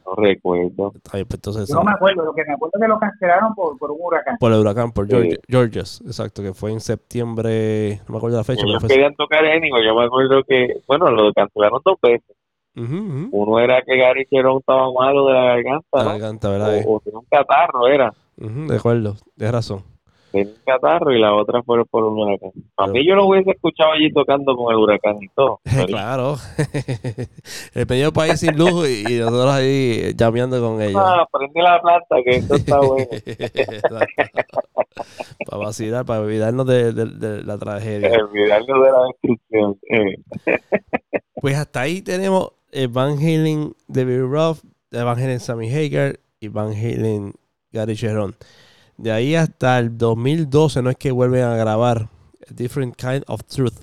No recuerdo. Ay, pues entonces, no me acuerdo, lo que me acuerdo es que lo cancelaron por, por un huracán. Por el huracán, por George, Georges, exacto, que fue en septiembre, no me acuerdo la fecha. Ellos querían tocar Enigo, yo me acuerdo que, bueno, lo cancelaron dos veces. Uno era que Gary Cherón estaba malo de la garganta, La garganta, ¿verdad? O, o tenía un catarro, era. de acuerdo, tienes razón en catarro y la otra fue por un huracán. A mí yo lo hubiese escuchado allí tocando con el huracán y todo. claro. el pequeño país sin luz y, nosotros ahí llameando con ellos. Ah, prende la planta que esto está bueno. para vacilar, para olvidarnos de, la tragedia. olvidarnos de la destrucción. pues hasta ahí tenemos Van Halen, David Ruff, Van Halen, Sammy Hagar y Van Halen, Gary Cherón. De ahí hasta el 2012 no es que vuelven a grabar A Different Kind of Truth,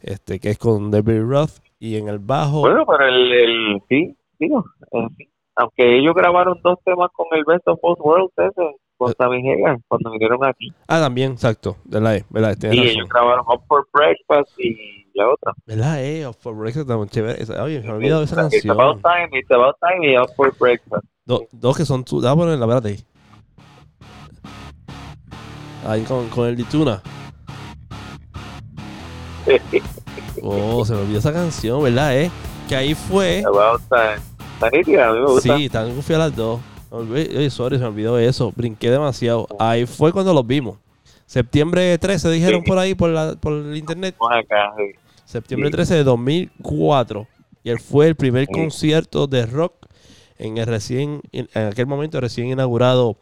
este que es con David Roth y en el bajo. Bueno, pero el, el sí, digo, eh, aunque ellos grabaron dos temas con el Best of Both Worlds, ese, con Sammy Hagar, cuando vinieron aquí. Ah, también, exacto, ¿verdad? ¿verdad? Sí, ellos grabaron Up for Breakfast y la otra. ¿Verdad? Eh, Up for Breakfast también chévere. Oye, me he olvidado de esa canción. It's About Time, It's About Time y Up for Breakfast. dos que son, tú, dame la verdad ahí. Con, con el Dituna. oh, se me olvidó esa canción, ¿verdad? Eh? Que ahí fue. Sí, están confiadas las dos. Oye, sorry, se me olvidó eso. Brinqué demasiado. Ahí fue cuando los vimos. Septiembre 13 dijeron por ahí, por, la, por el internet. Acá, Septiembre 13 de 2004. Y él fue el primer concierto de rock en el recién, en aquel momento recién inaugurado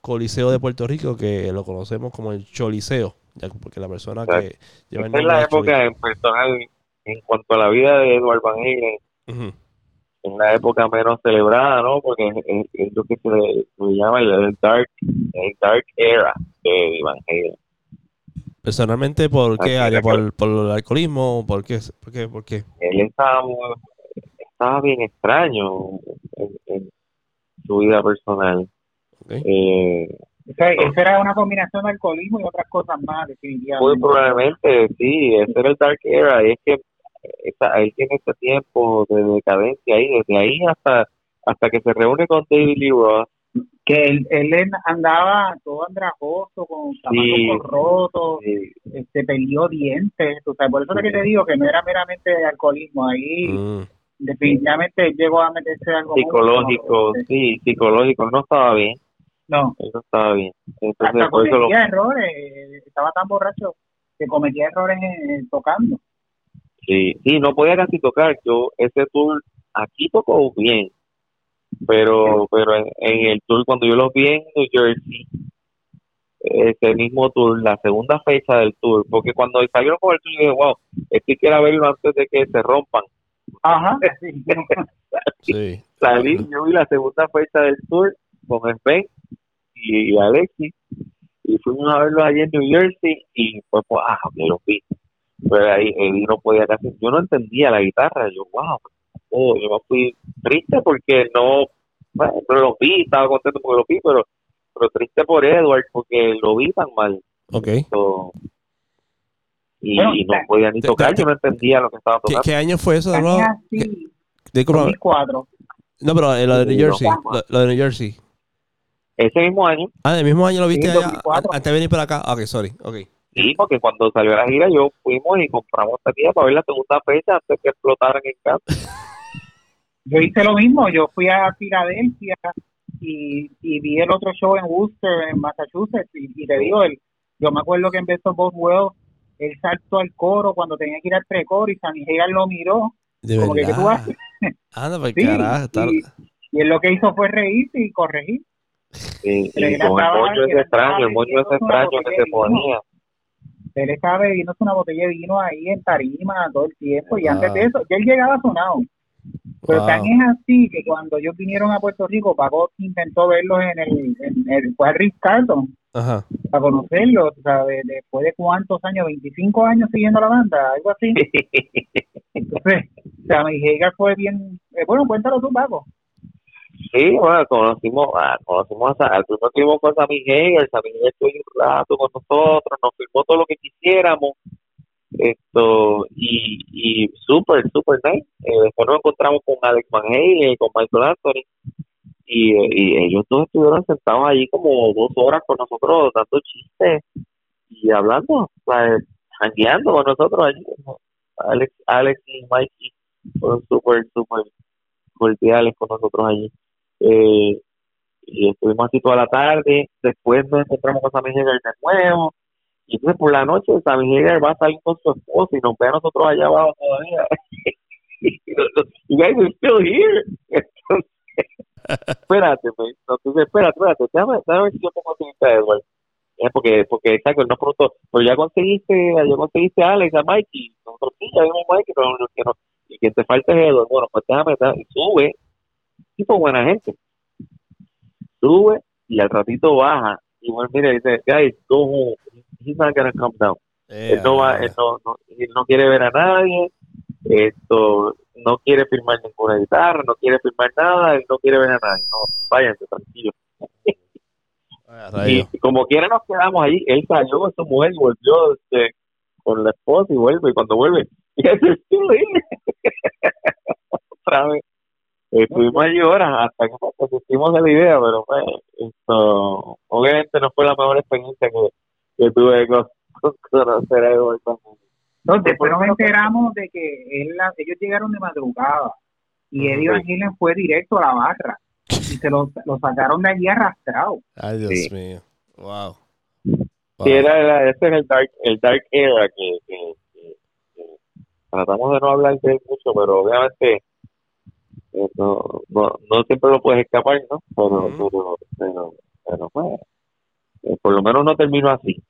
Coliseo de Puerto Rico, que lo conocemos como el Choliseo, ya porque la persona que lleva el nombre es la época en personal, en cuanto a la vida de Eduardo Van Halen, en la época menos celebrada, ¿no? Porque es, lo que se le, llama el, dark, el dark era de Van Halen. Personalmente, ¿por qué área? ¿Por, ¿Por, el alcoholismo? ¿Por qué? ¿Por qué? ¿Por qué? Él estaba, estaba bien extraño en, en su vida personal eh, esa era una combinación de alcoholismo y otras cosas más, definitivamente. Muy probablemente, sí, ese era el Dark Era, y es que él tiene este tiempo de decadencia ahí, desde ahí hasta hasta que se reúne con David Lee Roth. Que él, él andaba todo andrajoso, con zapatos rotos, este, perdió dientes, o sea, por eso es que te digo que no era meramente alcoholismo, ahí mm. definitivamente llegó a meterse algo psicológico, sí, psicológico, no estaba bien. No. Eso estaba bien. Entonces, cometía errores, estaba tan borracho que cometía errores tocando. Sí, sí, no podía casi tocar. Yo, ese tour aquí tocó bien, pero pero en, en el tour cuando yo los vi en New Jersey ese mismo tour, la segunda fecha del tour, porque cuando salieron con el tour, yo dije, wow, esto quiero verlo antes de que se rompan. Ajá, sí. Sí. Salí, yo vi la segunda fecha del tour con Sven y Alexis, y fuimos a verlo allí en New Jersey, y pues, pues ah, me lo vi. Pero ahí él no podía casi, yo no entendía la guitarra, yo, wow, oh, yo me fui triste porque no, bueno, pero lo vi, estaba contento porque lo vi, pero pero triste por Edward porque lo vi tan mal. Ok. So, y, Bueno, y no podía ni tocar, yo no entendía lo que estaba ¿Qué, tocando. qué año fue eso de nuevo? Tenía ¿Qué- así, disculpa, 2004. no, pero eh, lo de New Sí, Jersey. no. Lo, lo de New Jersey. Ese mismo año, Ah, el mismo año lo viste allá 2004. an- antes de venir para acá. Ok, sorry. Ok. sí, porque cuando salió la gira, yo fuimos y compramos taquilla para ver la segunda fecha antes que explotaran en casa. Yo hice lo mismo, yo fui a Filadelfia y, y vi el otro show en Worcester, en Massachusetts, y, y te digo, el, yo me acuerdo que en Best of Both Worlds, él saltó al coro cuando tenía que ir al precoro y Sammy Hagar lo miró, De como que, ¿qué tú haces? Anda, pues Sí, carajo. y, y él lo que hizo fue reírse y corregir. Y, con el que ese extraño, el y ese extraño que se ponía. Él estaba bebiéndose una botella de vino ahí en tarima todo el tiempo y antes de eso, ya él llegaba sonado. Pero Wow. tan es así que cuando ellos vinieron a Puerto Rico, Paco intentó verlos en el, en el fue a Ritz Carlton Ajá. para conocerlos, o sea, de- después de cuántos años, 25 años siguiendo la banda, algo así. Entonces, Sammy Hagar fue bien, eh, bueno, cuéntalo tú, Paco. Sí, bueno, conocimos, ah, conocimos a, al primer que con Sammy Hagar, Sammy Hagar estuvo un rato con nosotros, nos filmó todo lo que quisiéramos, esto, y, y súper, súper nice. Eh, después nos encontramos con Alex Van Halen, con Michael Anthony, y, y ellos dos estuvieron sentados allí como dos horas con nosotros, dando chistes y hablando, sea, jangueando con nosotros allí. Alex, Alex y Mikey fueron súper, súper cordiales con nosotros allí. Eh, y estuvimos así toda la tarde. Después nos encontramos con Sammy Hagar de nuevo. Y entonces por la noche Sammy Hagar va a salir con su esposa y nos ve a nosotros allá abajo todavía. you guys are still here. Entonces, espérate, espérate, espérate, déjame, déjame ver si yo puedo conseguirte a Edward. Eh, porque, porque exacto, nos preguntó, pero ya conseguiste, ya conseguiste a Alex, a Mikey, nosotros sí, ya vimos a Mikey, pero no, que no, y quien te falta es Edward, bueno, pues déjame, déjame, sube, tipo buena gente, sube y al ratito baja, y bueno, mire, dice, guys, go home, he's not gonna come down, él no va, él no, no, él no quiere ver a nadie, esto, no quiere firmar ninguna guitarra, no quiere firmar nada, él no quiere ver a nadie, no, váyanse, tranquilo. Y, y como quiera nos quedamos ahí, él salió con su mujer y volvió este, con la esposa y vuelve, y cuando vuelve, y estuvo ahí. Otra vez. Estuvimos allí horas hasta que pues, desistimos de la idea, pero pues, esto, obviamente no fue la mejor experiencia que, que tuve con, con conocer a. Entonces, después nos enteramos de que él, la- ellos llegaron de madrugada y Eddie Van Halen fue directo a la barra y se lo, lo sacaron de allí arrastrado. Ay, Dios Sí. mío. Wow. Sí, era, era- ese es el dark, el dark era que, que- que- que tratamos de no hablar de él mucho, pero obviamente eh, no, no, no siempre lo puedes escapar, ¿no? Pero, pero, pero, pero, pues, eh, por lo menos no terminó así.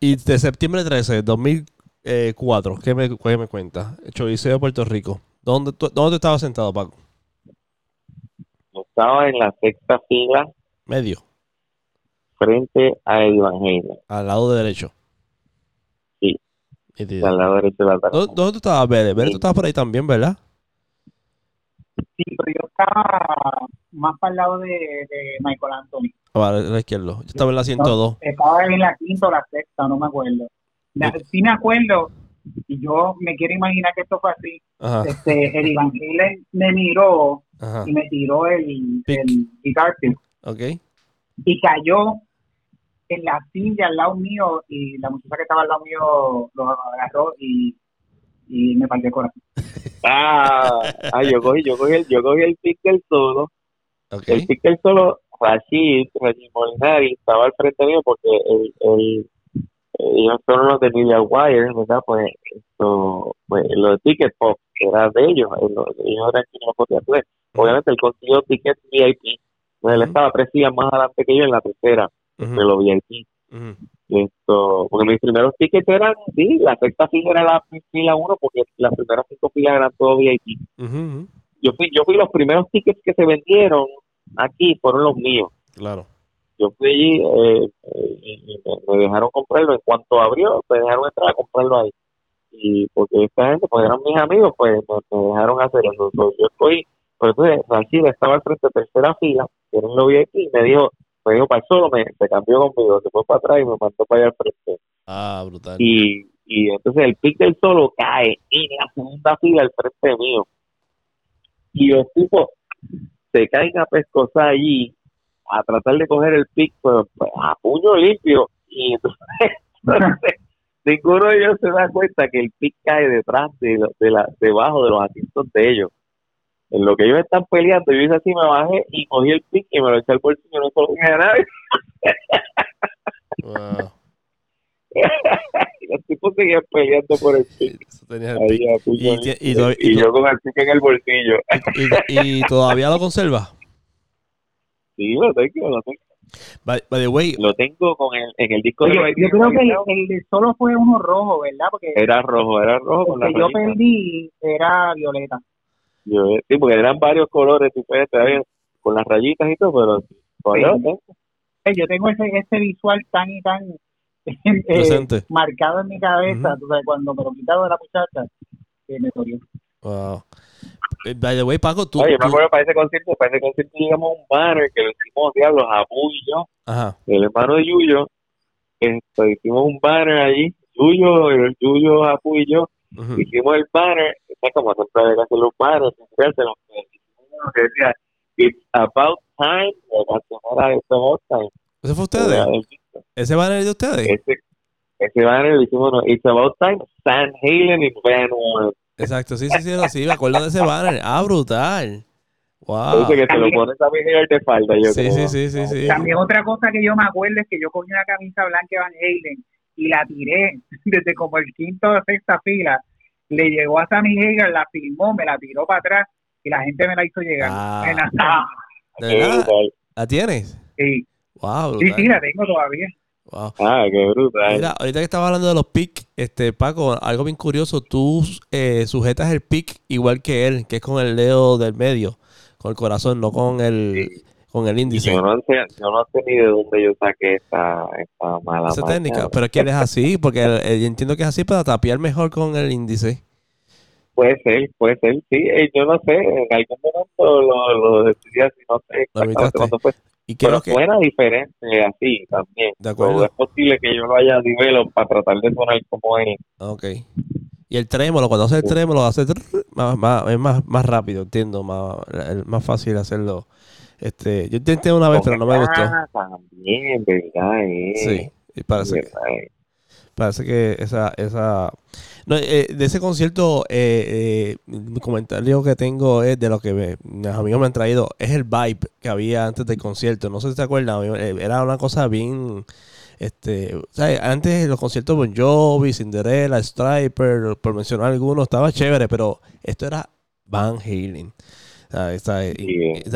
Y de septiembre 13 de 2004, ¿qué me, qué me cuenta? Choliseo, Puerto Rico. ¿Dónde, tú- ¿Dónde estabas sentado, Paco? Estaba en la sexta fila Medio, frente a Halen, al lado derecho. Sí. Al lado derecho de la ¿Dó- ¿Dónde tú estabas, Bede? Bede, tú estabas por ahí también, ¿verdad? Sí, pero yo estaba más para el lado de, de Michael Anthony. Ah, vale, a la izquierda. Yo estaba en la 102. Estaba en la quinta o la sexta, no me acuerdo. Me- Sí me acuerdo, y yo me quiero imaginar que esto fue así. Ajá, Este, Van Halen me miró ajá. y me tiró el, Pick. el guitar pick. Ok. y cayó en la silla al lado mío y la muchacha que estaba al lado mío lo agarró y, y me partió el corazón. Ah, ah, yo cogí, yo cogí el, yo cogí el pick del solo, Ok. el pick del solo, Rashid, Rashid Molinari estaba al frente mío porque él, él, ellos fueron los de Media Wire, ¿verdad? Pues, esto, pues los de Ticket Pop, que era de ellos, ellos, ellos eran quienes lo podían hacer. Obviamente él consiguió tickets VIP, pues él estaba tres más adelante que yo en la tercera Ujú, de los VIP. Esto, porque mis primeros tickets eran, sí, la sexta fila era la fila uno, porque las primeras cinco filas eran todo VIP. Ujú. Yo fui, yo fui los primeros tickets que se vendieron aquí, fueron los míos. Claro. Yo fui allí eh, eh, y me, dejaron comprarlo. En cuanto abrió, me dejaron entrar a comprarlo ahí. Y porque esta gente, pues eran mis amigos, pues me, me dejaron hacer eso. So, yo estoy, por entonces, Rachid estaba al frente de tercera fila, que era lo VIP, y me dijo, me dijo para el solo, me, se cambió conmigo, se fue para atrás y me mandó para allá al frente. Ah, brutal. Y, y entonces el pick del solo cae en la segunda fila al frente mío. Y los tipos se caen a pescosa allí a tratar de coger el pick pues, a puño limpio. Y entonces, entonces, ninguno de ellos se da cuenta que el pick cae detrás de, de la, debajo de los asientos de ellos. En lo que ellos están peleando, yo hice así, me bajé y cogí el pick y me lo eché al bolsillo, no se lo dije a nadie. Wow. y los tipos seguían peleando por el pick. Ahí Y, yo con el pique en el bolsillo. y- y todavía lo conserva. Sí, lo tengo, lo tengo. By, by the way, Lo tengo con el, en el disco Oye, de yo creo que el, el de solo fue uno rojo, ¿verdad? Porque Era rojo, era rojo con la el que yo rayita. perdí era violeta. Yo- sí, porque eran varios colores diferentes, había con las rayitas y todo, pero tengo. Eh, Yo tengo ese, ese visual tan y tan eh, marcado en mi cabeza. Ujú. Tú sabes, cuando me lo quitaron de la muchacha, que me dolió. wow. Eh, By the way, Paco, tú. Oye, me acuerdo para ese concierto, para ese concierto llegamos a un banner que lo hicimos, diablos, a y yo, Ajá. el hermano de Yuyo, esto, hicimos un banner allí, Yuyo, el Yuyo, Apu y yo, ujú. hicimos el banner, está como siempre hay que hacer los banners, siempre hacen los hicimos uno que decía, It's about time, la It's about time. ¿Ese fue ustedes? ¿Ese banner es de ustedes? Ese, ese banner lo hicimos, no, It's about time, San Halen y Van Warren. Exacto, sí, sí, sí, no, sí, me acuerdo de ese banner. Ah, brutal. Wow. Dice que se lo pones a Miguel de falda. Yo Sí, como, sí, sí, sí, sí. También otra cosa que yo me acuerdo es que yo cogí una camisa blanca de Van Halen y la tiré desde como el quinto o sexta fila. Le llegó a Sammy Hagar, la filmó, me la tiró para atrás y la gente me la hizo llegar. Ah. Ah. ¿La tienes? sí, Wow, sí, sí, la tengo todavía. Wow. Ah, qué brutal. Mira, ahorita que estaba hablando de los pics, este, Paco, algo bien curioso, tú eh, sujetas el pic igual que él, que es con el dedo del medio, con el corazón, no con el, con el índice. yo, no sé, yo no sé ni de dónde yo saqué esta, esta mala Esa maña. técnica, pero es que él es así, porque él- él- yo entiendo que es así para tapiar mejor con el índice. Puede ser, puede ser, sí. eh, Yo no sé, en algún momento lo, lo decidí así, no sé exactamente cuándo fue. Y Pero que, suena diferente así también. De acuerdo. So, es posible que yo lo haya develop para tratar de sonar como él. ok. Y el trémolo, cuando hace el trémolo, hace trrr, más, más- es más, más rápido, entiendo, más, más fácil hacerlo. Este, yo intenté una vez, pero no me gustó. Ah, también, ¿verdad? Eh. Sí, y parece que, ¿verdad? eh. Parece que esa, esa no, eh, de ese concierto, eh, eh, mi comentario que tengo es de lo que me- mis amigos me han traído, es el vibe que había antes del concierto. No sé si te acuerdas, eh, era una cosa bien, este, ¿sabes? Antes los conciertos Bon Jovi, Cinderella, Striper, por mencionar algunos, estaba chévere, pero esto era Van Halen.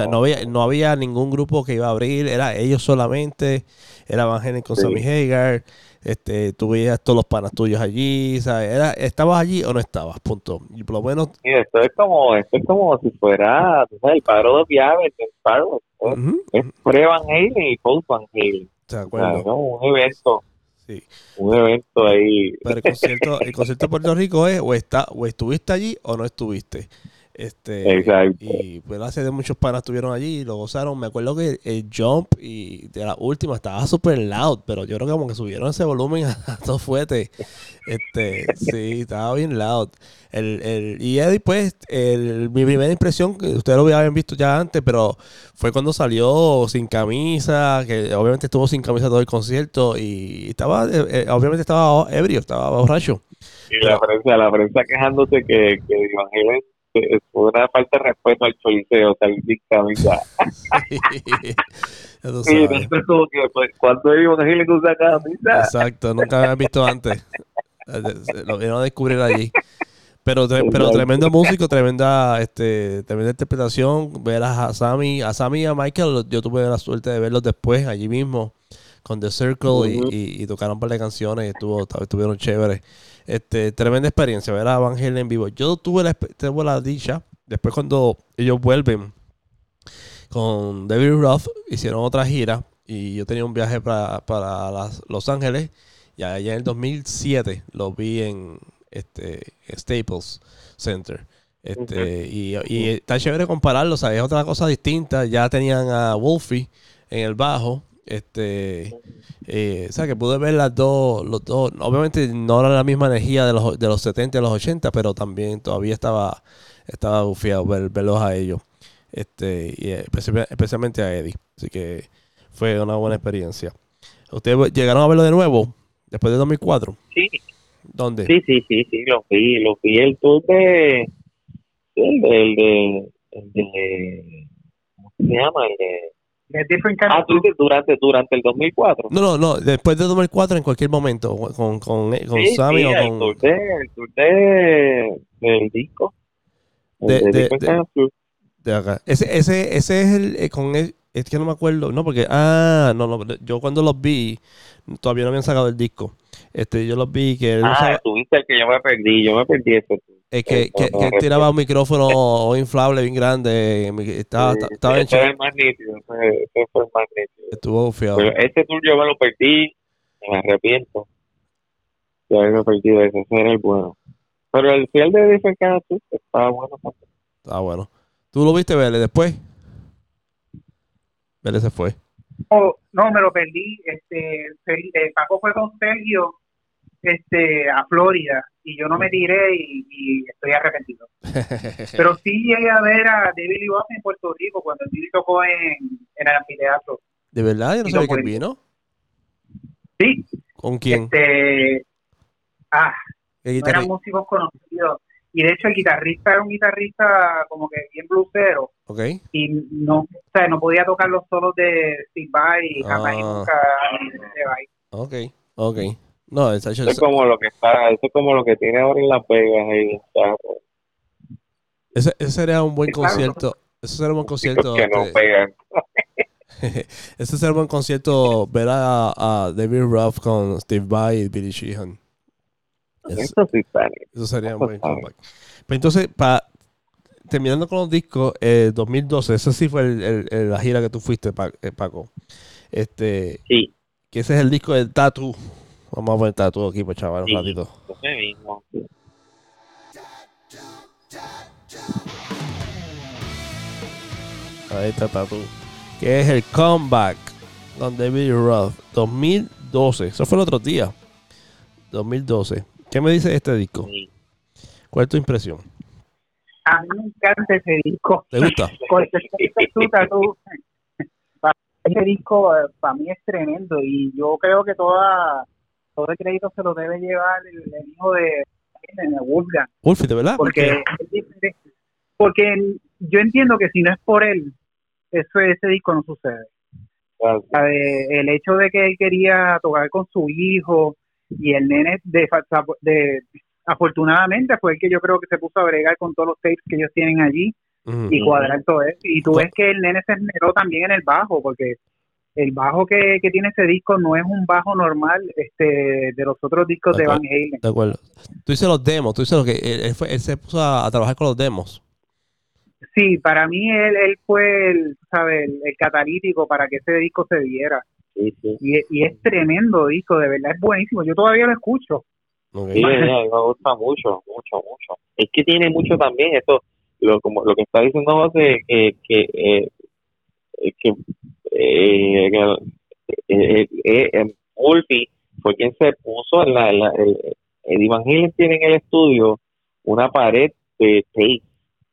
No, había, no había ningún grupo que iba a abrir, era ellos solamente, era Van con Sí. Sammy Hagar, este, tú veías todos los panas tuyos allí, ¿sabes? Era, ¿Estabas allí o no estabas? Punto. Y por lo menos... Sí, esto es como, esto es como si fuera, sabes, el paro de Wars. ¿no? ujú, Es pre Van Halen y post Van Halen. Un evento, Sí. un evento ahí. Pero el concierto, el concierto de Puerto Rico es o, está, o estuviste allí o no estuviste. Este, Exacto. Y pues hace de muchos panas estuvieron allí y lo gozaron. Me acuerdo que el Jump y de la última estaba súper loud, pero yo creo que como que subieron ese volumen a, todo fuerte. Este, sí, estaba bien loud. El, el, y Eddie, pues, el, mi primera impresión, que ustedes lo habían visto ya antes, pero fue cuando salió sin camisa, que obviamente estuvo sin camisa todo el concierto y estaba, eh, eh, obviamente estaba ebrio, estaba borracho. Y la prensa, la prensa quejándose que, que Van Fue una falta de respeto al choliseo salir sin camisa. Sí, es como que, pues, ¿cuándo Iván Gil no usa camisa? Exacto, nunca había visto antes. Eh, Lo vieron a descubrir allí. Pero, pero tremendo músico, tremenda, este, tremenda interpretación. Ver a Sammy, a Sammy y a Michael, yo tuve la suerte de verlos después, allí mismo, con The Circle, y- Ujú. y, y tocaron un par de canciones y estuvo, estuvieron chéveres. Este, tremenda experiencia, ver a Van Halen en vivo. Yo tuve la, tuve la dicha, después cuando ellos vuelven con David Roth, hicieron otra gira y yo tenía un viaje para, para las- Los Ángeles y allá en el 2007 lo vi en este Staples Center. Este, y, y está chévere compararlo, sea, es otra cosa distinta. Ya tenían a Wolfie en el bajo. Este, eh, o sea, que pude ver las dos, los dos. Obviamente no era la misma energía de los, de los 70 y los 80, pero también todavía estaba, estaba bufiado ver, verlos a ellos. Este, y eh, especi- especialmente a Eddie. Así que fue una buena experiencia. ¿Ustedes llegaron a verlo de nuevo después de 2004? Sí, ¿Dónde? sí, sí, sí, sí, lo vi, lo vi el tour de, el de, el de, el de, ¿cómo se llama? El de, ah, of tú dices durante, durante el 2004. No, no, no. Después de 2004, en cualquier momento, con, con, con sí, Sammy sí, o el con. tour de, el tour de, del disco. El De- de- de- Tour. de acá. Ese, ese, ese es el. eh, con el- es que no me acuerdo. No, porque. Ah, no, no. Yo cuando los vi, todavía no habían sacado el disco. Este, yo los vi que Ah, usaba- tuviste el que yo me perdí, yo me perdí ese. Eh, que, que- que tiraba un micrófono inflable bien grande. Estaba, Sí, estaba en ese era shock. el más nítido, ese, ese fue el más nítido. Estuvo bufiado. Pero ese tour yo me lo perdí, me arrepiento de haberme perdido ese, ese era el bueno. Pero el fiel de Tour estaba bueno también. Ah, bueno. ¿Tú lo viste, Vélez, después? Vélez se fue. Oh, no, me lo perdí. Este, eh, Paco fue con Sergio este, a Florida y yo no me tiré y, y estoy arrepentido. Pero sí llegué a ver a David Lee en Puerto Rico cuando él tocó en, en el anfiteatro. ¿De verdad? Yo no sabía que vino. Sí, ¿Con quién? este, ah, ¿Qué no eran músicos conocidos. Y de hecho el guitarrista era un guitarrista como que bien bluesero Ok. y no, o sea, no podía tocar los solos de Steve Vai y jamás y Ah. nunca de Vai. Ok. Ok. No, el Sacho- Eso es como lo que está, eso es como lo que tiene ahora en Las Vegas ahí, está, ese, ese sería un buen concierto. Ese sería un buen concierto. que no este, pegan. ese sería un buen concierto ver a, a David Ruff con Steve Vai y Billy Sheehan. Es- Eso sí. Eso sería un Eso buen está comeback. Pero entonces, para terminando con los discos, eh, 2012, ese sí fue el- el- el- la gira que tú fuiste, eh, Paco. Este, Sí, que ese es el disco del Tattoo. Vamos a poner Tattoo aquí, pues chaval, un Sí. ratito. ese mismo. Ahí está Tattoo. Que es el comeback con David Roth. 2012. Eso fue el otro día. 2012. ¿Qué me dice este disco? Sí. ¿Cuál es tu impresión? A mí me encanta ese disco. ¿Te gusta? Porque tú, ese disco eh, para mí es tremendo y yo creo que toda todo el crédito se lo debe llevar el, el hijo de, de Wolfgang. Wolfie, ¿de verdad? ¿Por porque porque yo entiendo que si no es por él eso ese disco no sucede. El hecho de que él quería tocar con su hijo y el nene de, de afortunadamente fue el que yo creo que se puso a bregar con todos los tapes que ellos tienen allí y cuadrar todo eso. Y tú Co- ves que el nene se esmeró también en el bajo, porque el bajo que, que tiene ese disco no es un bajo normal este de los otros discos de De Van. Halen. De acuerdo. Tú dices los demos, tú dices lo que él, él fue- él se puso a, a trabajar con los demos. Sí, para mí él, él fue el, ¿sabe? El, el catalítico para que ese disco se diera. Sí, sí. Y, y es tremendo disco, de verdad es buenísimo. Yo todavía lo escucho. Sí, a mí me gusta mucho, mucho, mucho. Es que tiene mucho también eso, lo como lo que está diciendo José, que que eh, eh, que eh, que, eh, eh, eh, Wolfie fue quien se puso en la, en la el, Van Halen tiene en el estudio una pared de tape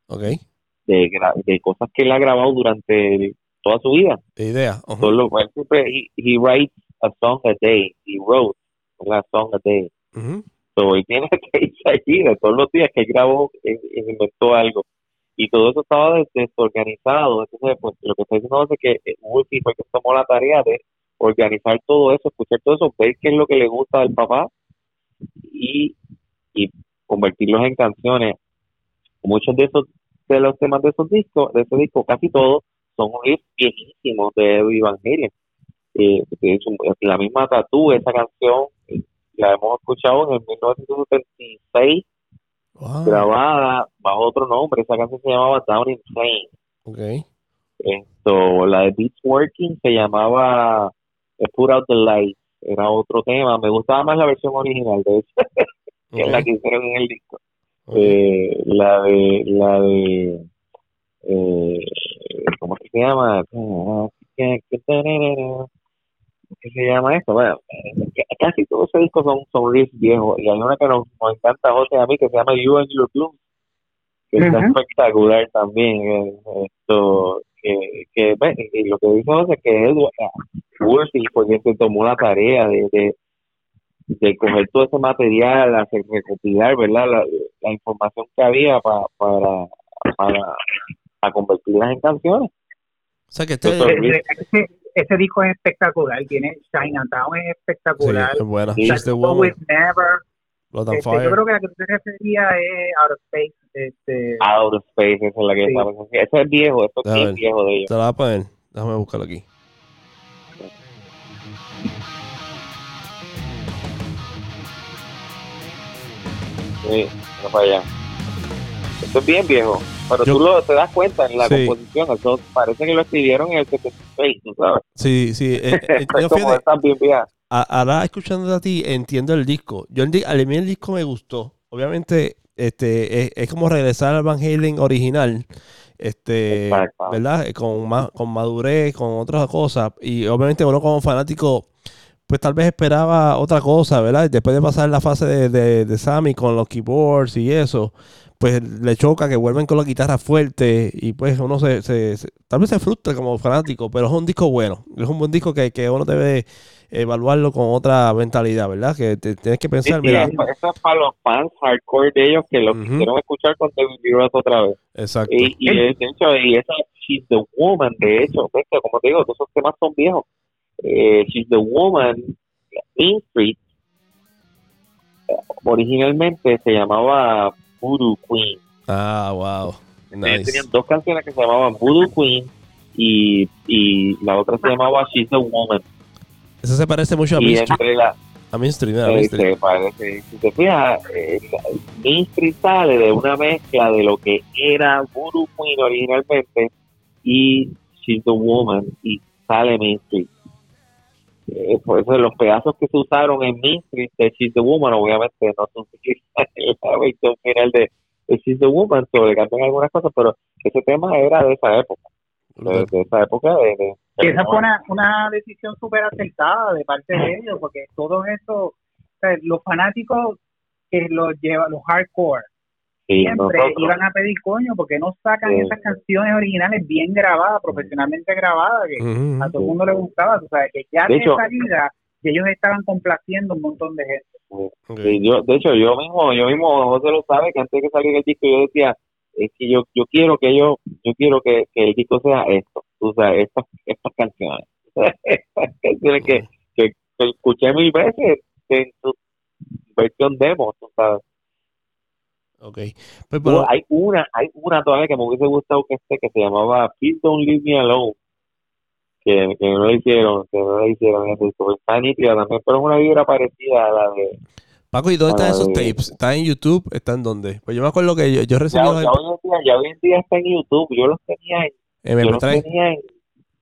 Ok. de, de cosas que él ha grabado durante el- toda su vida. De idea. Ujú. Solo, él siempre, he, he writes a song a day, he wrote a song a day. So, él tiene tapes allí de todos los días que él grabó, inventó algo. Y todo eso estaba des- desorganizado. Entonces, pues lo que está diciendo es que eh, Wolfie fue que tomó la tarea de organizar todo eso, escuchar todo eso, ver qué es lo que le gusta del papá y, y convertirlos en canciones. Muchos de esos de los temas de esos discos, de ese disco, casi todos son riffs viejísimos de Eddie Van. Eh, la misma Tattoo, esa canción, eh, la hemos escuchado en el 1976 Wow. grabada bajo otro nombre. Esa canción se llamaba Down in Flames. Ok. Esto, la de Beats Working se llamaba eh, Put Out the Light. Era otro tema. Me gustaba más la versión original, de hecho, que ok, la que hicieron en el disco. Eh, la de, la de, eh, ¿cómo se llama? ¿Qué se llama esto? Bueno, eh, casi todos esos discos son, son riffs viejos y hay una que nos, nos encanta a José a mí que se llama You and Your Blues que está Ujú. espectacular también eh, esto que, que ve, y lo que dice José es que Edward Wolfie porque se tomó la tarea de, de, de coger todo ese material hacer recopilar verdad la, la información que había pa- para para para convertirlas en canciones O sea que este Ese, disco es espectacular, tiene Chinatown es sí, espectacular. es buena. Sí. She's the woman. with Never. Este, yo creo que la que tú te referías es Out of Space. Este, Out of Space esa es la que Sí. estaba ese es viejo esto es viejo de ellos Te la voy a poner. Déjame buscarlo aquí. Sí, no para allá. Esto es bien viejo, pero Yo- tú lo, te das cuenta en la Sí. composición, eso parece que lo escribieron en el 76, tú sabes. Sí, sí. eh, eh, yo fíjate, bien ahora escuchando a ti entiendo el disco. Yo el, a mí el disco me gustó. Obviamente, este es, es como regresar al Van Halen original. Este, Exacto. ¿verdad? Eh, Con más, con madurez, con otras cosas. Y obviamente uno como fanático, pues tal vez esperaba otra cosa, ¿verdad? Después de pasar la fase de, de, de Sammy con los keyboards y eso, pues le choca que vuelven con la guitarra fuerte y pues uno se, se- se- tal vez se frustra como fanático, pero es un disco bueno, es un buen disco que, que uno debe evaluarlo con otra mentalidad, ¿verdad? Que te- tienes que pensar, sí, mira, eso, es para los fans hardcore de ellos que lo Ujú. quisieron escuchar con David otra vez. exacto. Y, y de hecho, y esa She's the Woman, de hecho, como te digo, todos esos temas son viejos. Eh, She's the Woman, In Street, eh, originalmente se llamaba Voodoo Queen. Ah, wow. Nice. tenían dos canciones que se llamaban Voodoo Queen y, y la otra se llamaba She's the Woman. Eso se parece mucho a Y entre la, A Mystery, mira, eh, Mystery. se parece, si te fijas, eh, Mystery sale de una mezcla de lo que era Voodoo Queen originalmente y She's the Woman y sale Mystery. Eh, por eso los pedazos que se usaron en Mystery de She's the Woman obviamente no se utilizan en la versión final de, de She's the Woman, sobre cambian algunas cosas, pero ese tema era de esa época, de, de esa época de... de- que esa fue una, una decisión súper acertada de parte de ellos, porque todos esos, o sea, los fanáticos que los llevan, los hardcore, sí, siempre nosotros- iban a pedir coño porque no sacan Sí. esas canciones originales bien grabadas, profesionalmente grabadas, que a todo el mundo le gustaba, tú sabes, que ya De de, hecho- salida que ellos estaban complaciendo un montón de gente. Yo, de hecho, yo mismo, yo mismo, José lo sabe, que antes de que saliera el disco, yo decía, es que yo, yo quiero que yo, yo quiero que, que el disco sea esto, o sea, estas, estas canciones. estas canciones que, que, que escuché mil veces en su versión demo, tú sabes. Ok. Pues, pero- hay una, hay una todavía que me hubiese gustado que esté, que se llamaba Please Don't Leave Me Alone, que, que no la hicieron, que no la hicieron está nítida también, pero es una vibra parecida a la de, Paco, ¿y dónde están esos tapes? ¿Están en YouTube? ¿Están dónde? Pues yo me acuerdo que yo, yo recibí ya, los ya hoy en día, ya hoy en día está en YouTube, yo los tenía en, yo los MP3. tenía en,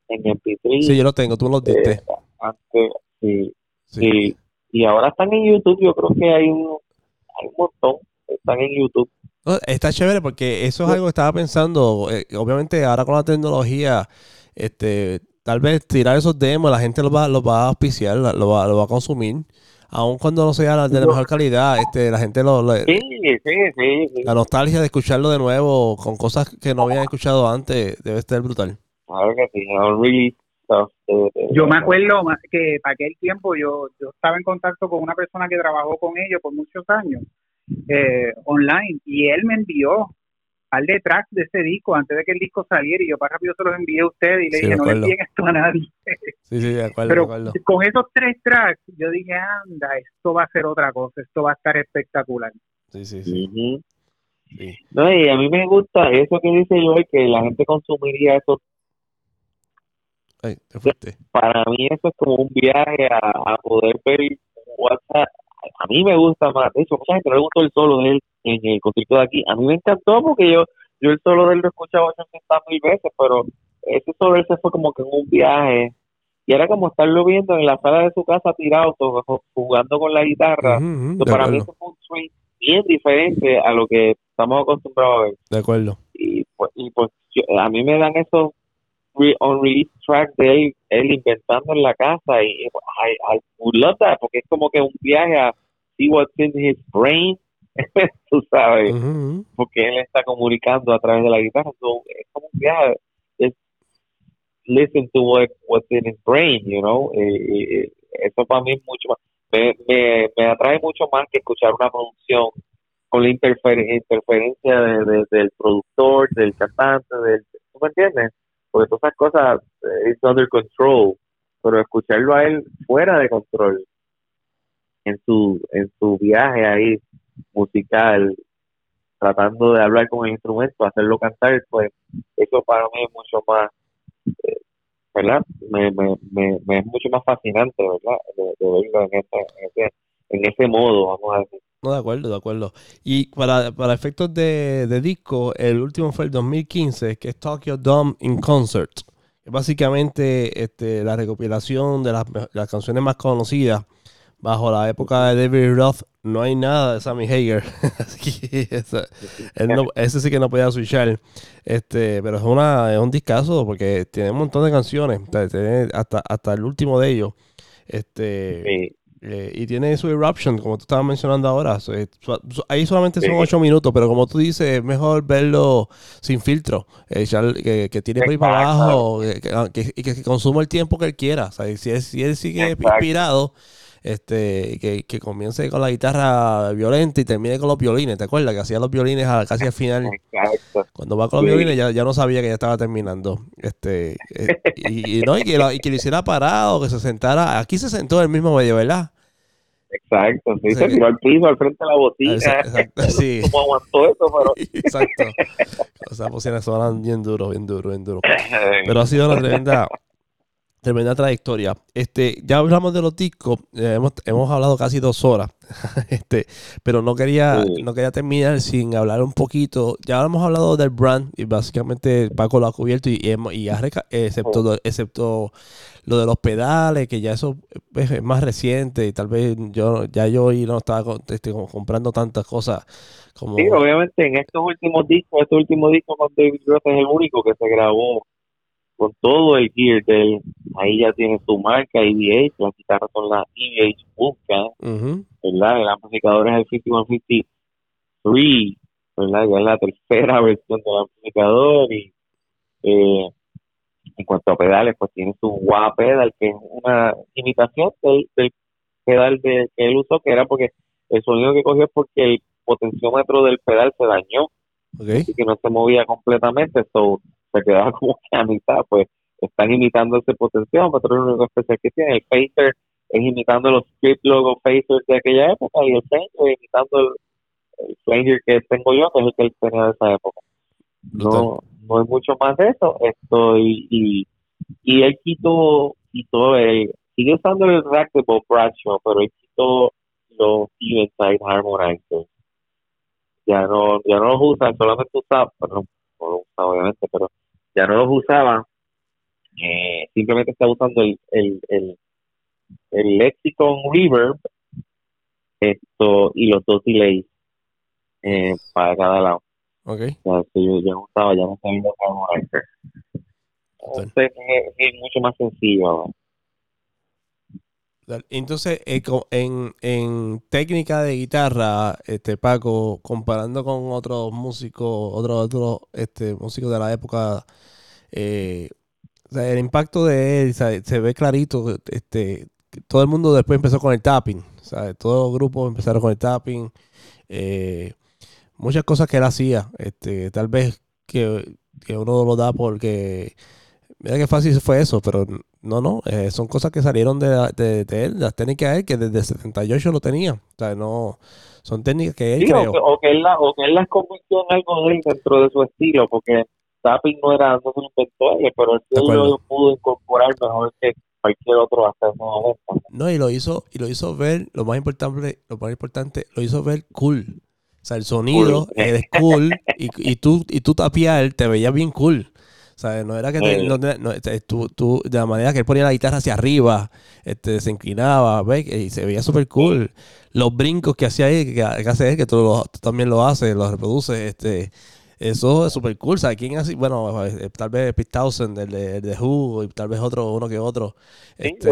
en MP3 Sí, yo los tengo, tú los diste. eh, antes, sí, Sí. sí. y ahora están en YouTube, yo creo que hay un, hay un montón, están en YouTube. No, está chévere porque eso es algo que estaba pensando. eh, obviamente, ahora con la tecnología, este, tal vez tirar esos demos, la gente los va, los va a auspiciar, lo va, lo va a consumir. Aun cuando no sea la- de la mejor calidad, este, la gente lo, lo- Sí, sí, sí, sí. la nostalgia de escucharlo de nuevo con cosas que no habían escuchado antes debe estar brutal. Claro que sí, de- de- Yo me acuerdo que para aquel tiempo yo, yo estaba en contacto con una persona que trabajó con ellos por muchos años eh, online y él me envió par de tracks de ese disco antes de que el disco saliera y yo para rápido se los envié a usted y le Sí, dije, no le envíen esto a nadie. Sí, sí, de acuerdo, Pero de acuerdo. con esos tres tracks yo dije, anda, esto va a ser otra cosa, esto va a estar espectacular. Sí, sí, sí. No, y a mí me gusta eso que dice Joy, que la gente consumiría eso. Ay, te fuiste. Para mí eso es como un viaje a, a poder ver WhatsApp. A mí me gusta más. De hecho, mucha gente no le gustó el solo de él en el concierto de aquí. A mí me encantó porque yo yo el solo de él lo he escuchado 800 mil veces, pero ese solo de él se fue como que en un viaje. Y era como estarlo viendo en la sala de su casa tirado, jugando con la guitarra. De para mí acuerdo, eso fue un swing bien diferente a lo que estamos acostumbrados a ver. de acuerdo. y pues, y pues yo- a mí me dan esos re- unreleased tracks de él, él inventando en la casa y I, I would love that porque es como que un viaje a see what's in his brain tú sabes porque él está comunicando a través de la guitarra so, es como un viaje es listen to what, what's in his brain you know Eh, eh, eso para mí es mucho más me, me, me atrae mucho más que escuchar una producción con la interfer- interferencia de- de- del productor, del cantante, del, ¿tú me entiendes? Porque todas esas cosas eh, it's under control, pero escucharlo a él fuera de control en su en su viaje ahí musical, tratando de hablar con el instrumento, hacerlo cantar, pues eso para mí es mucho más, eh, ¿verdad? Me, me, me, es mucho más fascinante, ¿verdad? De, de verlo en ese, en ese en ese modo, vamos a decir. No, de acuerdo, de acuerdo. Y para, para efectos de, de disco, el último fue el 2015, que es Tokyo Dome in Concert. Es básicamente este, la recopilación de las, las canciones más conocidas bajo la época de David Roth. No hay nada de Sammy Hager. Él no- ese sí que no podía switchar. Este, pero es, una, es un discazo porque tiene un montón de canciones. hasta, hasta el último de ellos. Este, Sí. Eh, y tiene su Eruption, como tú estabas mencionando ahora. So, eh, so- so- ahí solamente son Sí. ocho minutos, pero como tú dices, es mejor verlo sin filtro. eh, que, que tire por ahí para abajo que- y que, que consuma el tiempo que él quiera. O sea, si, él, si él sigue Exacto. inspirado, este, que, que comience con la guitarra violenta y termine con los violines. ¿Te acuerdas? Que hacía los violines casi al final. Exacto. Cuando va con los Sí. violines ya, ya no sabía que ya estaba terminando. Este, eh, y, y no, y que, lo, y que lo hiciera parado, que se sentara. Aquí se sentó el mismo medio, ¿verdad? Exacto, sí, Sí. se tiró al piso al frente de la bocina. Exacto, sí. ¿Cómo aguantó eso? Pero, Exacto. Esas bocinas sonan bien duro, bien duro, bien duro. Pero ha sido una tremenda, tremenda trayectoria. Este, ya hablamos de los discos, eh, hemos, hemos hablado casi dos horas. este, pero no quería, Sí. no quería terminar sin hablar un poquito. Ya hemos hablado del brand y básicamente Paco lo ha cubierto y, y hemos- y ha reca- eh, excepto, excepto lo de los pedales, que ya eso es, es más reciente y tal vez yo ya yo y no estaba este, como comprando tantas cosas como sí, obviamente en estos últimos discos, este último disco con David Roth es el único que se grabó con todo el gear de él. Ahí ya tiene su marca EVH, las guitarras son las EVH Vulcan, Ujú. ¿verdad? El amplificador es el 5153, ¿verdad? Ya es la tercera versión del amplificador y eh, en cuanto a pedales, pues tiene su wah pedal, que es una imitación del, del pedal de, que él usó, que era porque el sonido que cogió es porque el potenciómetro del pedal se dañó Ok. y que no se movía completamente, so, se quedaba como que a mitad, pues están imitando ese potenciómetro, es lo único especial que tiene. El phaser es imitando los script logo phasers de aquella época y el flanger imitando el, el flanger que tengo yo, que es el que él tenía de esa época. No, no hay mucho más de eso. Esto y, y, y él quitó, quitó el, sigue usando el rack de Bob Bradshaw, pero él quitó los Eventide Harmonizers. Ya no, ya no los usan, solamente usaba, perdón, no los usaba obviamente, pero ya no los usaban. Eh, simplemente está usando el, el, el, el Lexicon Reverb esto y los dos delays eh, para cada lado. Ok. O sea, que yo ya no usaba, ya no sabía. Entonces es mucho más sencillo ahora. Entonces, eh, en, en técnica de guitarra, este Paco, comparando con otros músicos, otros otros este, músicos de la época, eh, el impacto de él se ve clarito. Este, todo el mundo después empezó con el tapping. Todos los grupos empezaron con el tapping. eh, muchas cosas que él hacía, este, tal vez que, que uno lo da porque mira qué fácil fue eso, pero no, no, eh, son cosas que salieron de, de, de, él, las técnicas de él que desde 78 lo tenía, o sea, no, son técnicas que él Sí, creó. o, que, o que él la, o que él las convirtió en algo de él dentro de su estilo, porque tapping no era, no se lo inventó él, pero él lo pudo incorporar mejor que cualquier otro hasta ese momento. No, y lo hizo, y lo hizo ver, lo más importante, lo más importante, lo hizo ver cool. O sea, el sonido Cool. es cool y, y tú, y tú tapiar te veías bien cool. No era que te- no te- no, este, tú, tú- de la manera que él ponía la guitarra hacia arriba, este, se inclinaba, ¿ves? Y se veía súper cool. Los brincos que hacía ahí, que, que hace él, que tú, lo- tú también lo haces, lo reproduces, este, eso es súper cool. ¿Sabes quién así? Bueno, eh, tal vez Pete Townsend, el de, el de Who, y tal vez otro, uno que otro. Sí, Este,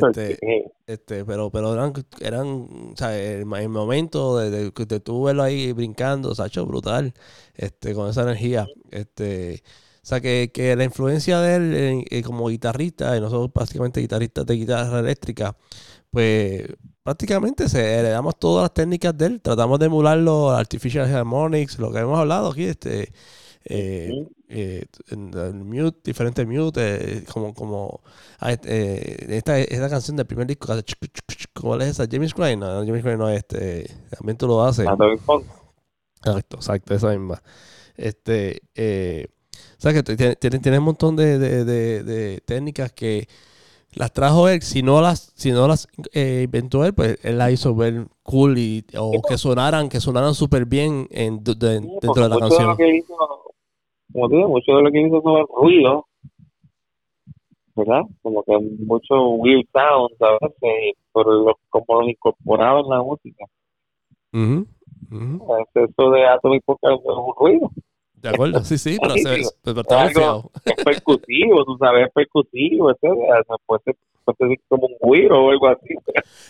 no este, sí. este, pero, pero eran, eran, o sea, el, el momento de, de, de tú verlo ahí brincando, Sacho, brutal, este, con esa energía, este, o sea, que, que la influencia de él en- en como guitarrista, y nosotros básicamente guitarristas de guitarra eléctrica, pues prácticamente se heredamos todas las técnicas de él, tratamos de emular los artificial harmonics, lo que hemos hablado aquí, este, eh, eh, mute, diferentes mute, eh, como, como ah, este, eh, esta, esta canción del primer disco, ¿cuál es esa? James Crain, no, James Crain no es este, también tú lo haces. Exacto, exacto, esa misma. Este, eh, o sea que tiene, tiene, tiene un montón de, de, de, de técnicas que las trajo él, si no las, si no las eh, inventó él, pues él las hizo ver cool y, o que sonaran, que sonaran súper bien en, de- de- Sí, dentro de la mucho de canción. lo que hizo, como te digo, mucho de lo que hizo fue ruido, ¿verdad? Como que mucho weird sounds a veces, pero lo- como los incorporaba en la música. Ujú, ujú. Es Eso de Atomic Funk es un ruido. De acuerdo, sí, sí, pero, se, pero está algo-. Es percusivo, tú sabes, es percusivo, etcétera. O sea, puede ser, como un güiro o algo así,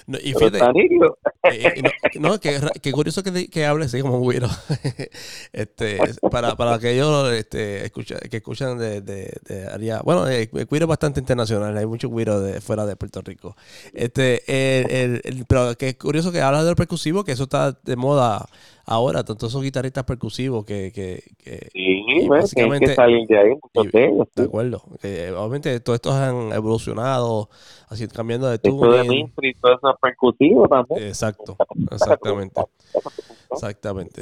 No, y fíjate, nítido. eh, no, no, que, ra- que curioso que, que hable así como un güiro. este, para, para aquellos este, escucha, que escuchan de, de, de área. Bueno, eh, el güiro es bastante internacional, hay muchos güiros de fuera de Puerto Rico. Este, el, el- el- pero que es curioso que habla del percusivo, que eso está de moda ahora, tanto esos guitarristas percusivos que, que, que Sí, básicamente- que salir de ahí, muchos de ellos. de acuerdo. Eh, obviamente todos estos han evolucionado, así cambiando de Esto de tuning. Minfrey, todo eso es percusivo también. Exacto, exactamente, exactamente.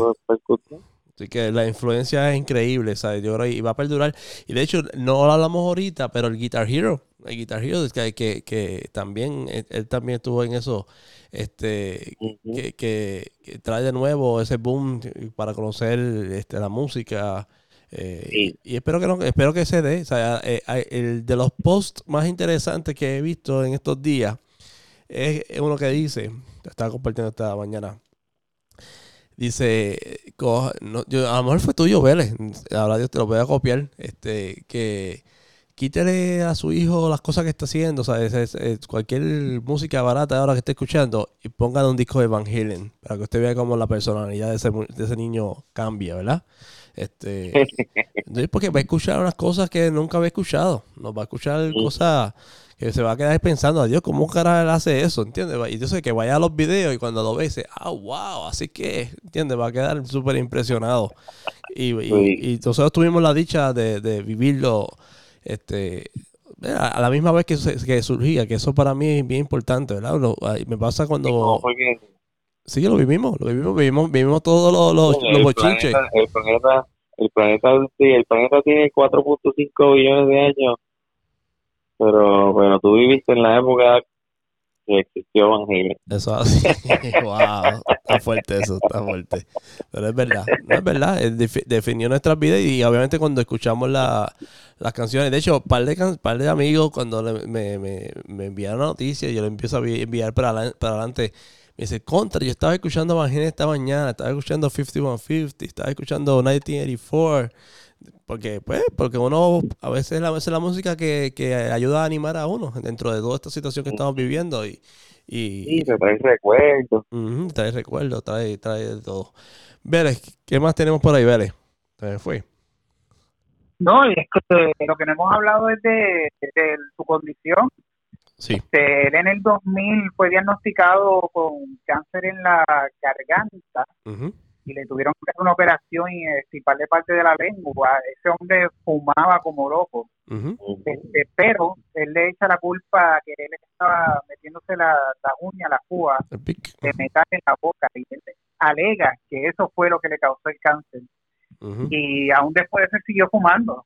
Así que la influencia es increíble, ¿sabes? Yo creo que va a perdurar. Y de hecho, no lo hablamos ahorita, pero el Guitar Hero, el Guitar Hero, es que, que, que también, él, él también estuvo en eso, este, que, que- que trae de nuevo ese boom para conocer este, la música. eh, Sí. y, espero que no, espero que se dé. O sea, eh, el de los posts más interesantes que he visto en estos días es uno que dice, estaba compartiendo esta mañana. Dice, no, yo- a lo mejor fue tuyo, Vélez. Ahora Dios te lo voy a copiar. Este, que quítele a su hijo las cosas que está haciendo. Es- es- cualquier música barata ahora que esté escuchando y pongan un disco de Van Halen para que usted vea cómo la personalidad de ese, de ese niño cambia, ¿verdad? Este, porque va a escuchar unas cosas que nunca había escuchado. Nos va a escuchar cosas que se va a quedar pensando, adiós, ¿cómo cara él hace eso? ¿Entiendes? Y yo sé que vaya a los videos y cuando lo ve dice, ah, wow, así que, ¿entiendes? Va a quedar súper impresionado. Y, y- Sí. y nosotros tuvimos la dicha de, de vivirlo este, a a la misma vez que, se- que surgía, que eso para mí es bien importante, ¿verdad? Lo- me pasa No, cuando... porque Sí, lo vivimos, lo vivimos, vivimos, vivimos todos los, los, el, los bochinches. planeta, el planeta, el planeta, sí, el planeta tiene 4.5 billones de años, pero, pero tú viviste en la época que existió Van Halen. Eso así. wow, está fuerte eso, está fuerte. Pero es verdad, no es verdad. Defi- definió nuestras vidas y obviamente cuando escuchamos la- las canciones, de hecho, par de, par de amigos cuando me, me, me enviaron la noticia, yo le empiezo a vi- enviar para, adelan- para adelante. Me dice, contra, yo estaba escuchando Van Halen esta mañana, estaba escuchando 5150, estaba escuchando 1984. Porque, pues, porque uno, a veces, a veces la música que, que ayuda a animar a uno dentro de toda esta situación que estamos viviendo y, y, Sí, te trae recuerdos. Ujú, trae recuerdos, trae, trae de todo. Vélez, ¿qué más tenemos por ahí, Vélez? Se fue. No, y es que lo que no hemos hablado es de, de su condición. Sí. Este, él en el 2000 fue diagnosticado con cáncer en la garganta. Y le tuvieron que hacer una operación y extirparle parte de la lengua. Ese hombre fumaba como loco. Este, pero él le echa la culpa a que él estaba metiéndose la, la uña, la púa de metal en la boca y él alega que eso fue lo que le causó el cáncer. Y aún después se siguió fumando.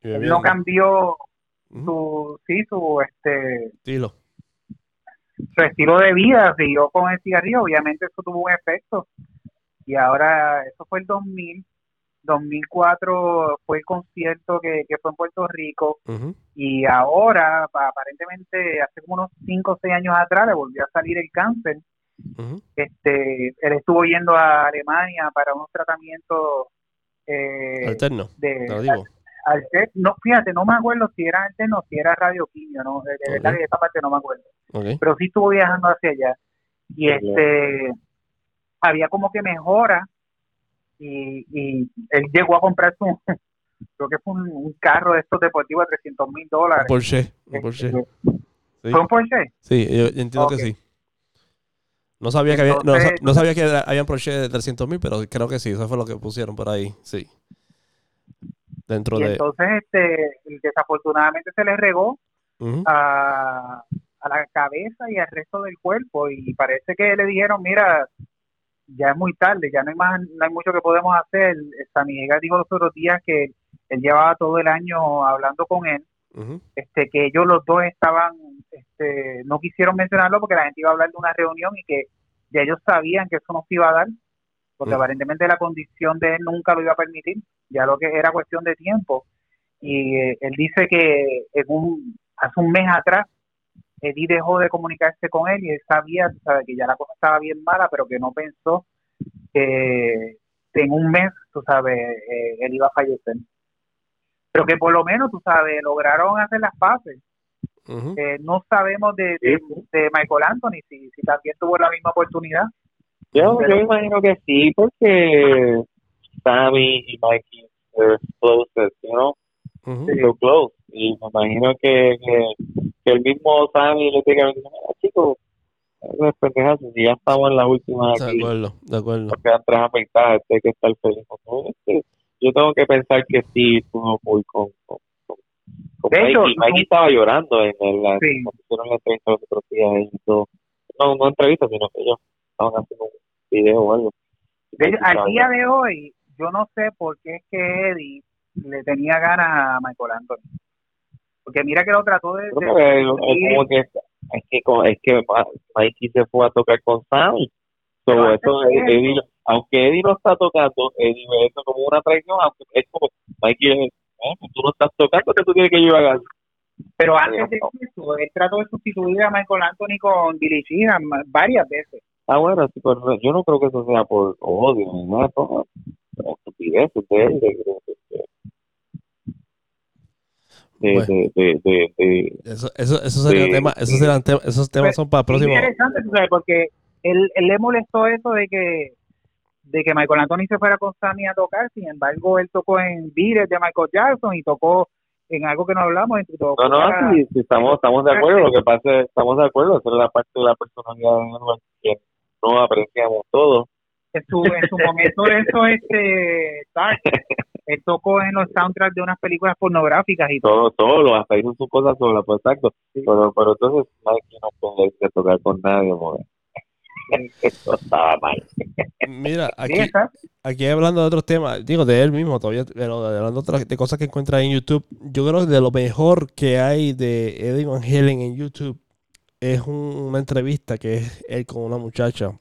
Él no cambió su, sí, su, este, Estilo. su estilo de vida, siguió con el cigarrillo, obviamente eso tuvo un efecto. Y ahora, eso fue el 2000, 2004 fue el concierto que, que fue en Puerto Rico y ahora, pa- aparentemente, hace como unos 5 o 6 años atrás le volvió a salir el cáncer. Este, él estuvo yendo a Alemania para unos tratamientos eh, Alterno. de, Te lo digo. al ser- no, fíjate, no me acuerdo si era alterno o si era radioquimio, no, de, de verdad Ok. que esa parte no me acuerdo pero sí estuvo viajando hacia allá y este había como que mejora y, y él llegó a comprarse un creo que fue un, un carro de estos deportivos de 300 mil dólares Porsche. Un Porsche. Este, Sí, fue un Porsche Sí, yo entiendo que sí. No sabía que había, no, no sabía que habían Porsche de 300 mil, pero creo que sí, eso fue lo que pusieron por ahí, sí. Dentro y de... entonces este desafortunadamente se le regó a, a la cabeza y al resto del cuerpo y parece que le dijeron mira ya es muy tarde ya no hay más no hay mucho que podemos hacer. San Miguel dijo los otros días que él llevaba todo el año hablando con él este que ellos los dos estaban este no quisieron mencionarlo porque la gente iba a hablar de una reunión y que ya ellos sabían que eso no se iba a dar porque aparentemente la condición de él nunca lo iba a permitir ya lo que era cuestión de tiempo. Y eh, él dice que en un hace un mes atrás Eddie dejó de comunicarse con él y él sabía tú sabes, que ya la cosa estaba bien mala pero que no pensó que en un mes tú sabes eh, él iba a fallecer pero que por lo menos tú sabes lograron hacer las paces eh, no sabemos de, de, de Michael Anthony si, si también tuvo la misma oportunidad. Yo, Pero- yo imagino que sí, porque Sammy y Mikey are closest, you know, Ujú. so close. Y me imagino que, que, que el mismo Sammy le diga, mira, chicos, no es pendejazo, si ya estamos en las últimas De aquí, acuerdo, de acuerdo. nos quedan tres afectadas, este hay que estar feliz. No, es que Yo tengo que pensar que sí, estuvo muy con, con, con, con De hecho, Mikey. Mikey tú- estaba llorando en el, la, Sí. cuando hicieron la entrevista los otros días todo. No, no entrevista, sino que ellos estaban haciendo un video o algo. De hecho, al día de hoy, yo no sé por qué es que Eddie le tenía ganas a Michael Anthony. Porque mira que lo trató de... De- como que es que es que Mikey se fue a tocar con Sammy. So, No, eso, es Eddie, aunque Eddie no está tocando, Eddie ve eso como una traición, aunque es como Mikey, eh, tú no estás tocando, que tú quieres que yo haga? pero antes de eso, él trató de sustituir a Michael Anthony con ma- varias veces. Ah, bueno, sí, pero no- yo no creo que eso sea por odio, ni nada, son son estupideces de Bueno. de, de, de- de- Eso, eso, eso sería tema, esos, serán tem- esos temas son para el Es próximo. interesante, porque él, él le molestó eso de que de que Michael Anthony se fuera con Sammy a tocar, sin embargo, él tocó en Beatles de Michael Jackson y tocó en algo que no hablamos, en tocó No, no, sí, sí, estamos, estamos de acuerdo. Lo que pasa es estamos de acuerdo. Esa es la parte de la personalidad de Edward que no apreciamos todos. en su, en su momento eso este Dark, él tocó en los soundtracks de unas películas pornográficas y todo. Todo, todo, hasta hizo sus cosas sola, pues exacto. Pero, pero entonces Mikey no puede irse a tocar con nadie, joder. Eso estaba mal. Mira, aquí, aquí hablando de otros temas, digo de él mismo todavía, pero hablando de, otras- de cosas que encuentra en YouTube, yo creo que de lo mejor que hay de Eddie Van Halen en YouTube es un- una entrevista que es él con una muchacha,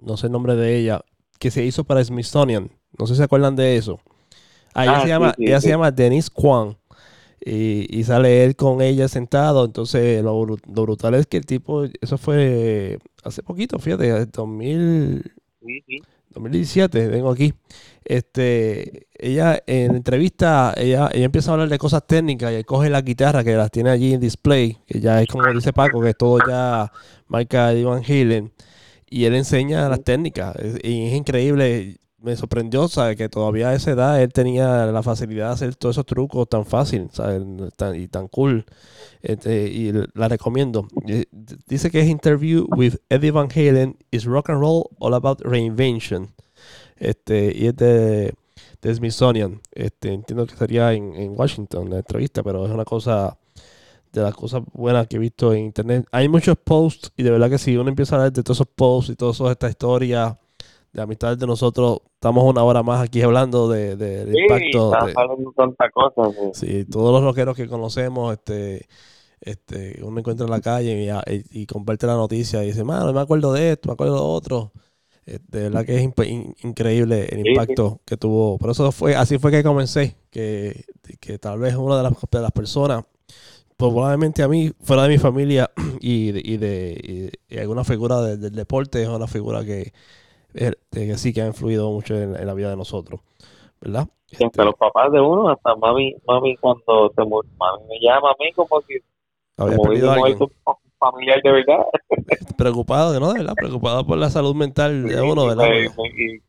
no sé el nombre de ella, que se hizo para Smithsonian. No sé si se acuerdan de eso. Ah, ella Ah, se sí, llama, sí, ella se llama Denise Kwan. Y, y sale él con ella sentado. Entonces, lo, bru- lo brutal es que el tipo, eso fue hace poquito, fíjate, 2000, Sí, sí. 2017, vengo aquí. Este, ella en entrevista, ella, ella empieza a hablar de cosas técnicas y él coge la guitarra que las tiene allí en display, que ya es como dice Paco, que es todo ya marca de Van Halen, y él enseña las técnicas. Y es increíble. Me sorprendió, ¿sabes? Que todavía a esa edad él tenía la facilidad de hacer todos esos trucos tan fácil, ¿sabes? Y tan cool. Este, y la recomiendo. Eh, Dice que es Interview with Eddie Van Halen is rock and roll all about reinvention. Este, y es de, de Smithsonian. Este, entiendo que sería en, Washington la entrevista, pero es una cosa de las cosas buenas que he visto en internet. Hay muchos posts y de verdad que si uno empieza a leer de todos esos posts y todas estas historias de amistades de nosotros, estamos una hora más aquí hablando de, de- del Sí, impacto. están de- hablando tantas cosas. sí. Sí, todos los rockeros que conocemos, este, este, uno encuentra en la calle y, a- y- y comparte la noticia y dice, mano, me acuerdo de esto, me acuerdo de otro. Eh, De verdad que es in- increíble el Sí, impacto que tuvo. Por eso fue, así fue que comencé, que, que tal vez una de las, de las personas, probablemente a mí, fuera de mi familia y de, y de y- y alguna figura de- del deporte, es una figura que, que sí que ha influido mucho en, en la vida de nosotros, ¿verdad? Hasta los papás de uno, hasta mami, mami cuando se murió, mami me llama a mí como si como muerto familiar de verdad. preocupado, ¿no? De verdad, preocupado por la salud mental de uno, ¿verdad? me- y,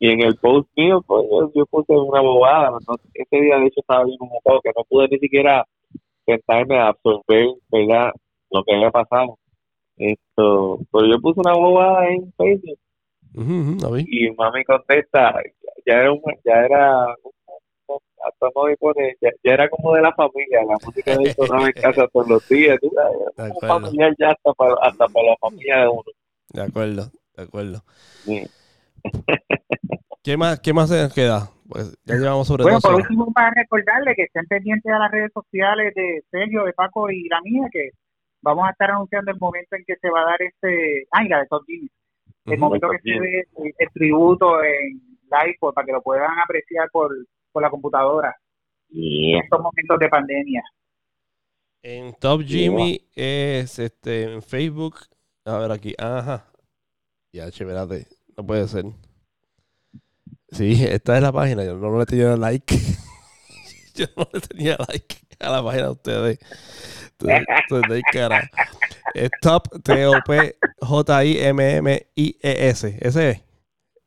y en el post mío, pues yo, yo puse una bobada. ¿no? Ese día, de hecho, estaba bien como que no pude ni siquiera sentarme a absorber, ¿verdad? Lo que había pasado. Esto, pero yo puse una bobada en Facebook Y mami contesta, ya era un, ya era hasta no me pone, ya, ya era como de la familia, la música de sonaba en casa todos los días, tú sabes, familiar ya hasta para, hasta para la familia de uno. de acuerdo, de acuerdo. Sí. ¿Qué más, qué más se nos queda? Pues ya llevamos sobre Bueno, por último, para recordarle que estén pendientes a las redes sociales de Sergio, de Paco y la mía, que vamos a estar anunciando el momento en que se va a dar este. Ah, y la de Top Jimmy. El momento que se dé el, el tributo en live, pues, para que lo puedan apreciar por, por la computadora en Yeah. estos momentos de pandemia. En Top Jimmy es este en Facebook. A ver aquí. Ajá. Ya, chéverate. No puede ser. Sí, esta es la página. Yo no le tenía like. Yo no le tenía like a la página de ustedes. De cara. Es Top T-O-P J-I-M-M-I-E-S. Ese es.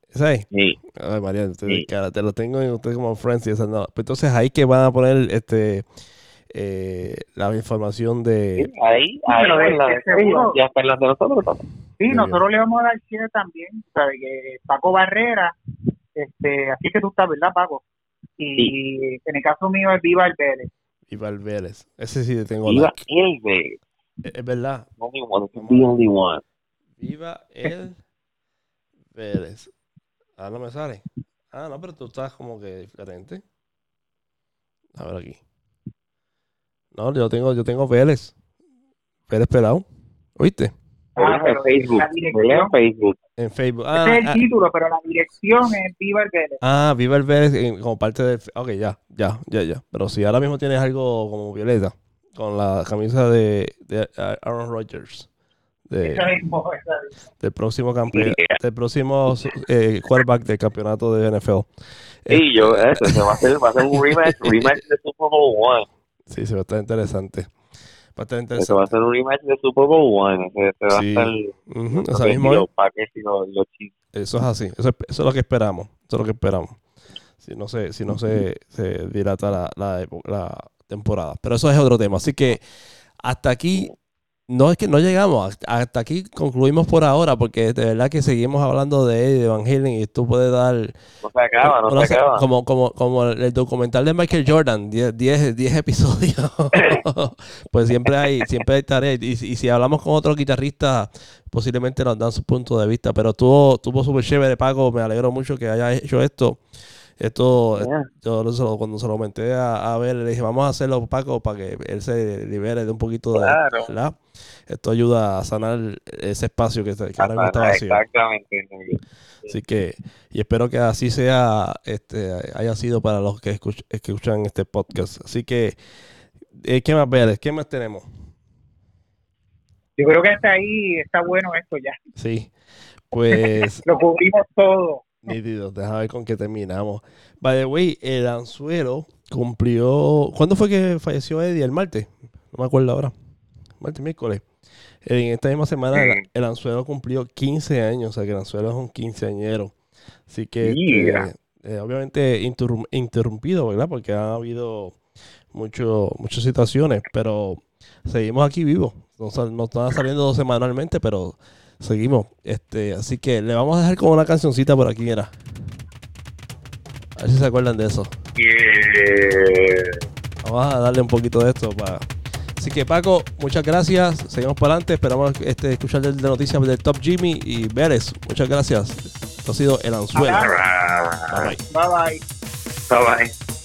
Ese es. Sí. Ay, María, ustedes, Sí. cara, te lo tengo en ustedes como friends y esas no. Pues entonces ahí que van a poner este eh, la información de. Sí, Ahí, ahí la de- de de y hasta en las de nosotros también. Sí, Muy nosotros le vamos a dar share también, sabe que Paco Barrera, este, así que tú estás, ¿verdad, Paco? Y en el caso mío es Viva el Vélez. Viva el Vélez. Ese sí le tengo Viva like. el de Es, es verdad. only one, the only one. Viva el Vélez. Ah, no me sale. Ah, no, pero tú estás como que diferente. A ver aquí. No, yo tengo, yo tengo Vélez. Vélez pelado. ¿Oíste? Ah, en Facebook, en Facebook. En Facebook. Ah, es el ah, título, pero la dirección es Viva el Vélez. ah, Viva el Vélez en- como parte del... Ok, ya, ya, ya, ya. Pero si ahora mismo tienes algo como violeta, con la camisa de, de Aaron Rodgers. De, del próximo campeón, Yeah. del próximo eh, quarterback del campeonato de NFL. Sí, yo, eso, se va a hacer, va a ser un rematch, rematch de Super Bowl One. Sí, se va a estar interesante. Va a estar Eso va a ser un rematch de Super Bowl One. Ese, ese va a estar Ujú, los Packers y los, los Chiefs. Eso es así. Eso es, eso es lo que esperamos. Eso es lo que esperamos. Si no se, si no se, se dilata la, la epo- la temporada. Pero eso es otro tema. Así que hasta aquí. No es que no llegamos, hasta- aquí concluimos por ahora, porque de verdad que seguimos hablando de Eddie, de Van Halen, y tú puedes dar No se acaba, no se acaba. Como, como, como el documental de Michael Jordan, 10 10 10 episodios. pues siempre hay, siempre hay tarea. Y, y si hablamos con otros guitarristas, posiblemente nos dan su punto de vista. Pero tuvo, tuvo súper chévere, Paco. Me alegro mucho que haya hecho esto. Esto, Yeah. yo lo- se lo- cuando se lo comenté a, a ver, le dije, vamos a hacerlo, Paco, para que él se libere de un poquito de. Claro. ¿verdad? Esto ayuda a sanar ese espacio que, que ahora mismo está vacío. Exactamente. Así que, y espero que así sea, este, haya sido para los que escuch- escuchan este podcast. Así que, eh, ¿qué más, Vélez? ¿Qué más tenemos? Yo creo que hasta ahí está bueno esto ya. Sí, pues, Lo cubrimos todo. nítido, déjame ver con qué terminamos. By the way, el anzuelo cumplió, ¿cuándo fue que falleció Eddie? ¿El martes? No me acuerdo ahora. Martes, miércoles. En esta misma semana, el, el anzuelo cumplió 15 años, o sea que el anzuelo es un quinceañero. Así que, Mira. este, eh, obviamente, interrum- interrumpido, ¿verdad? Porque ha habido mucho, muchas situaciones, pero seguimos aquí vivos. Nos, nos están saliendo semanalmente, pero seguimos. Este, así que le vamos a dejar con una cancioncita por aquí, era. A ver si se acuerdan de eso. Yeah. Vamos a darle un poquito de esto para. Así que Paco, muchas gracias. Seguimos para adelante. Esperamos este, escuchar de, de noticias del Top Jimmy y Vélez. Muchas gracias. Esto ha sido el anzuelo. Bye, bye. Bye bye. Bye bye.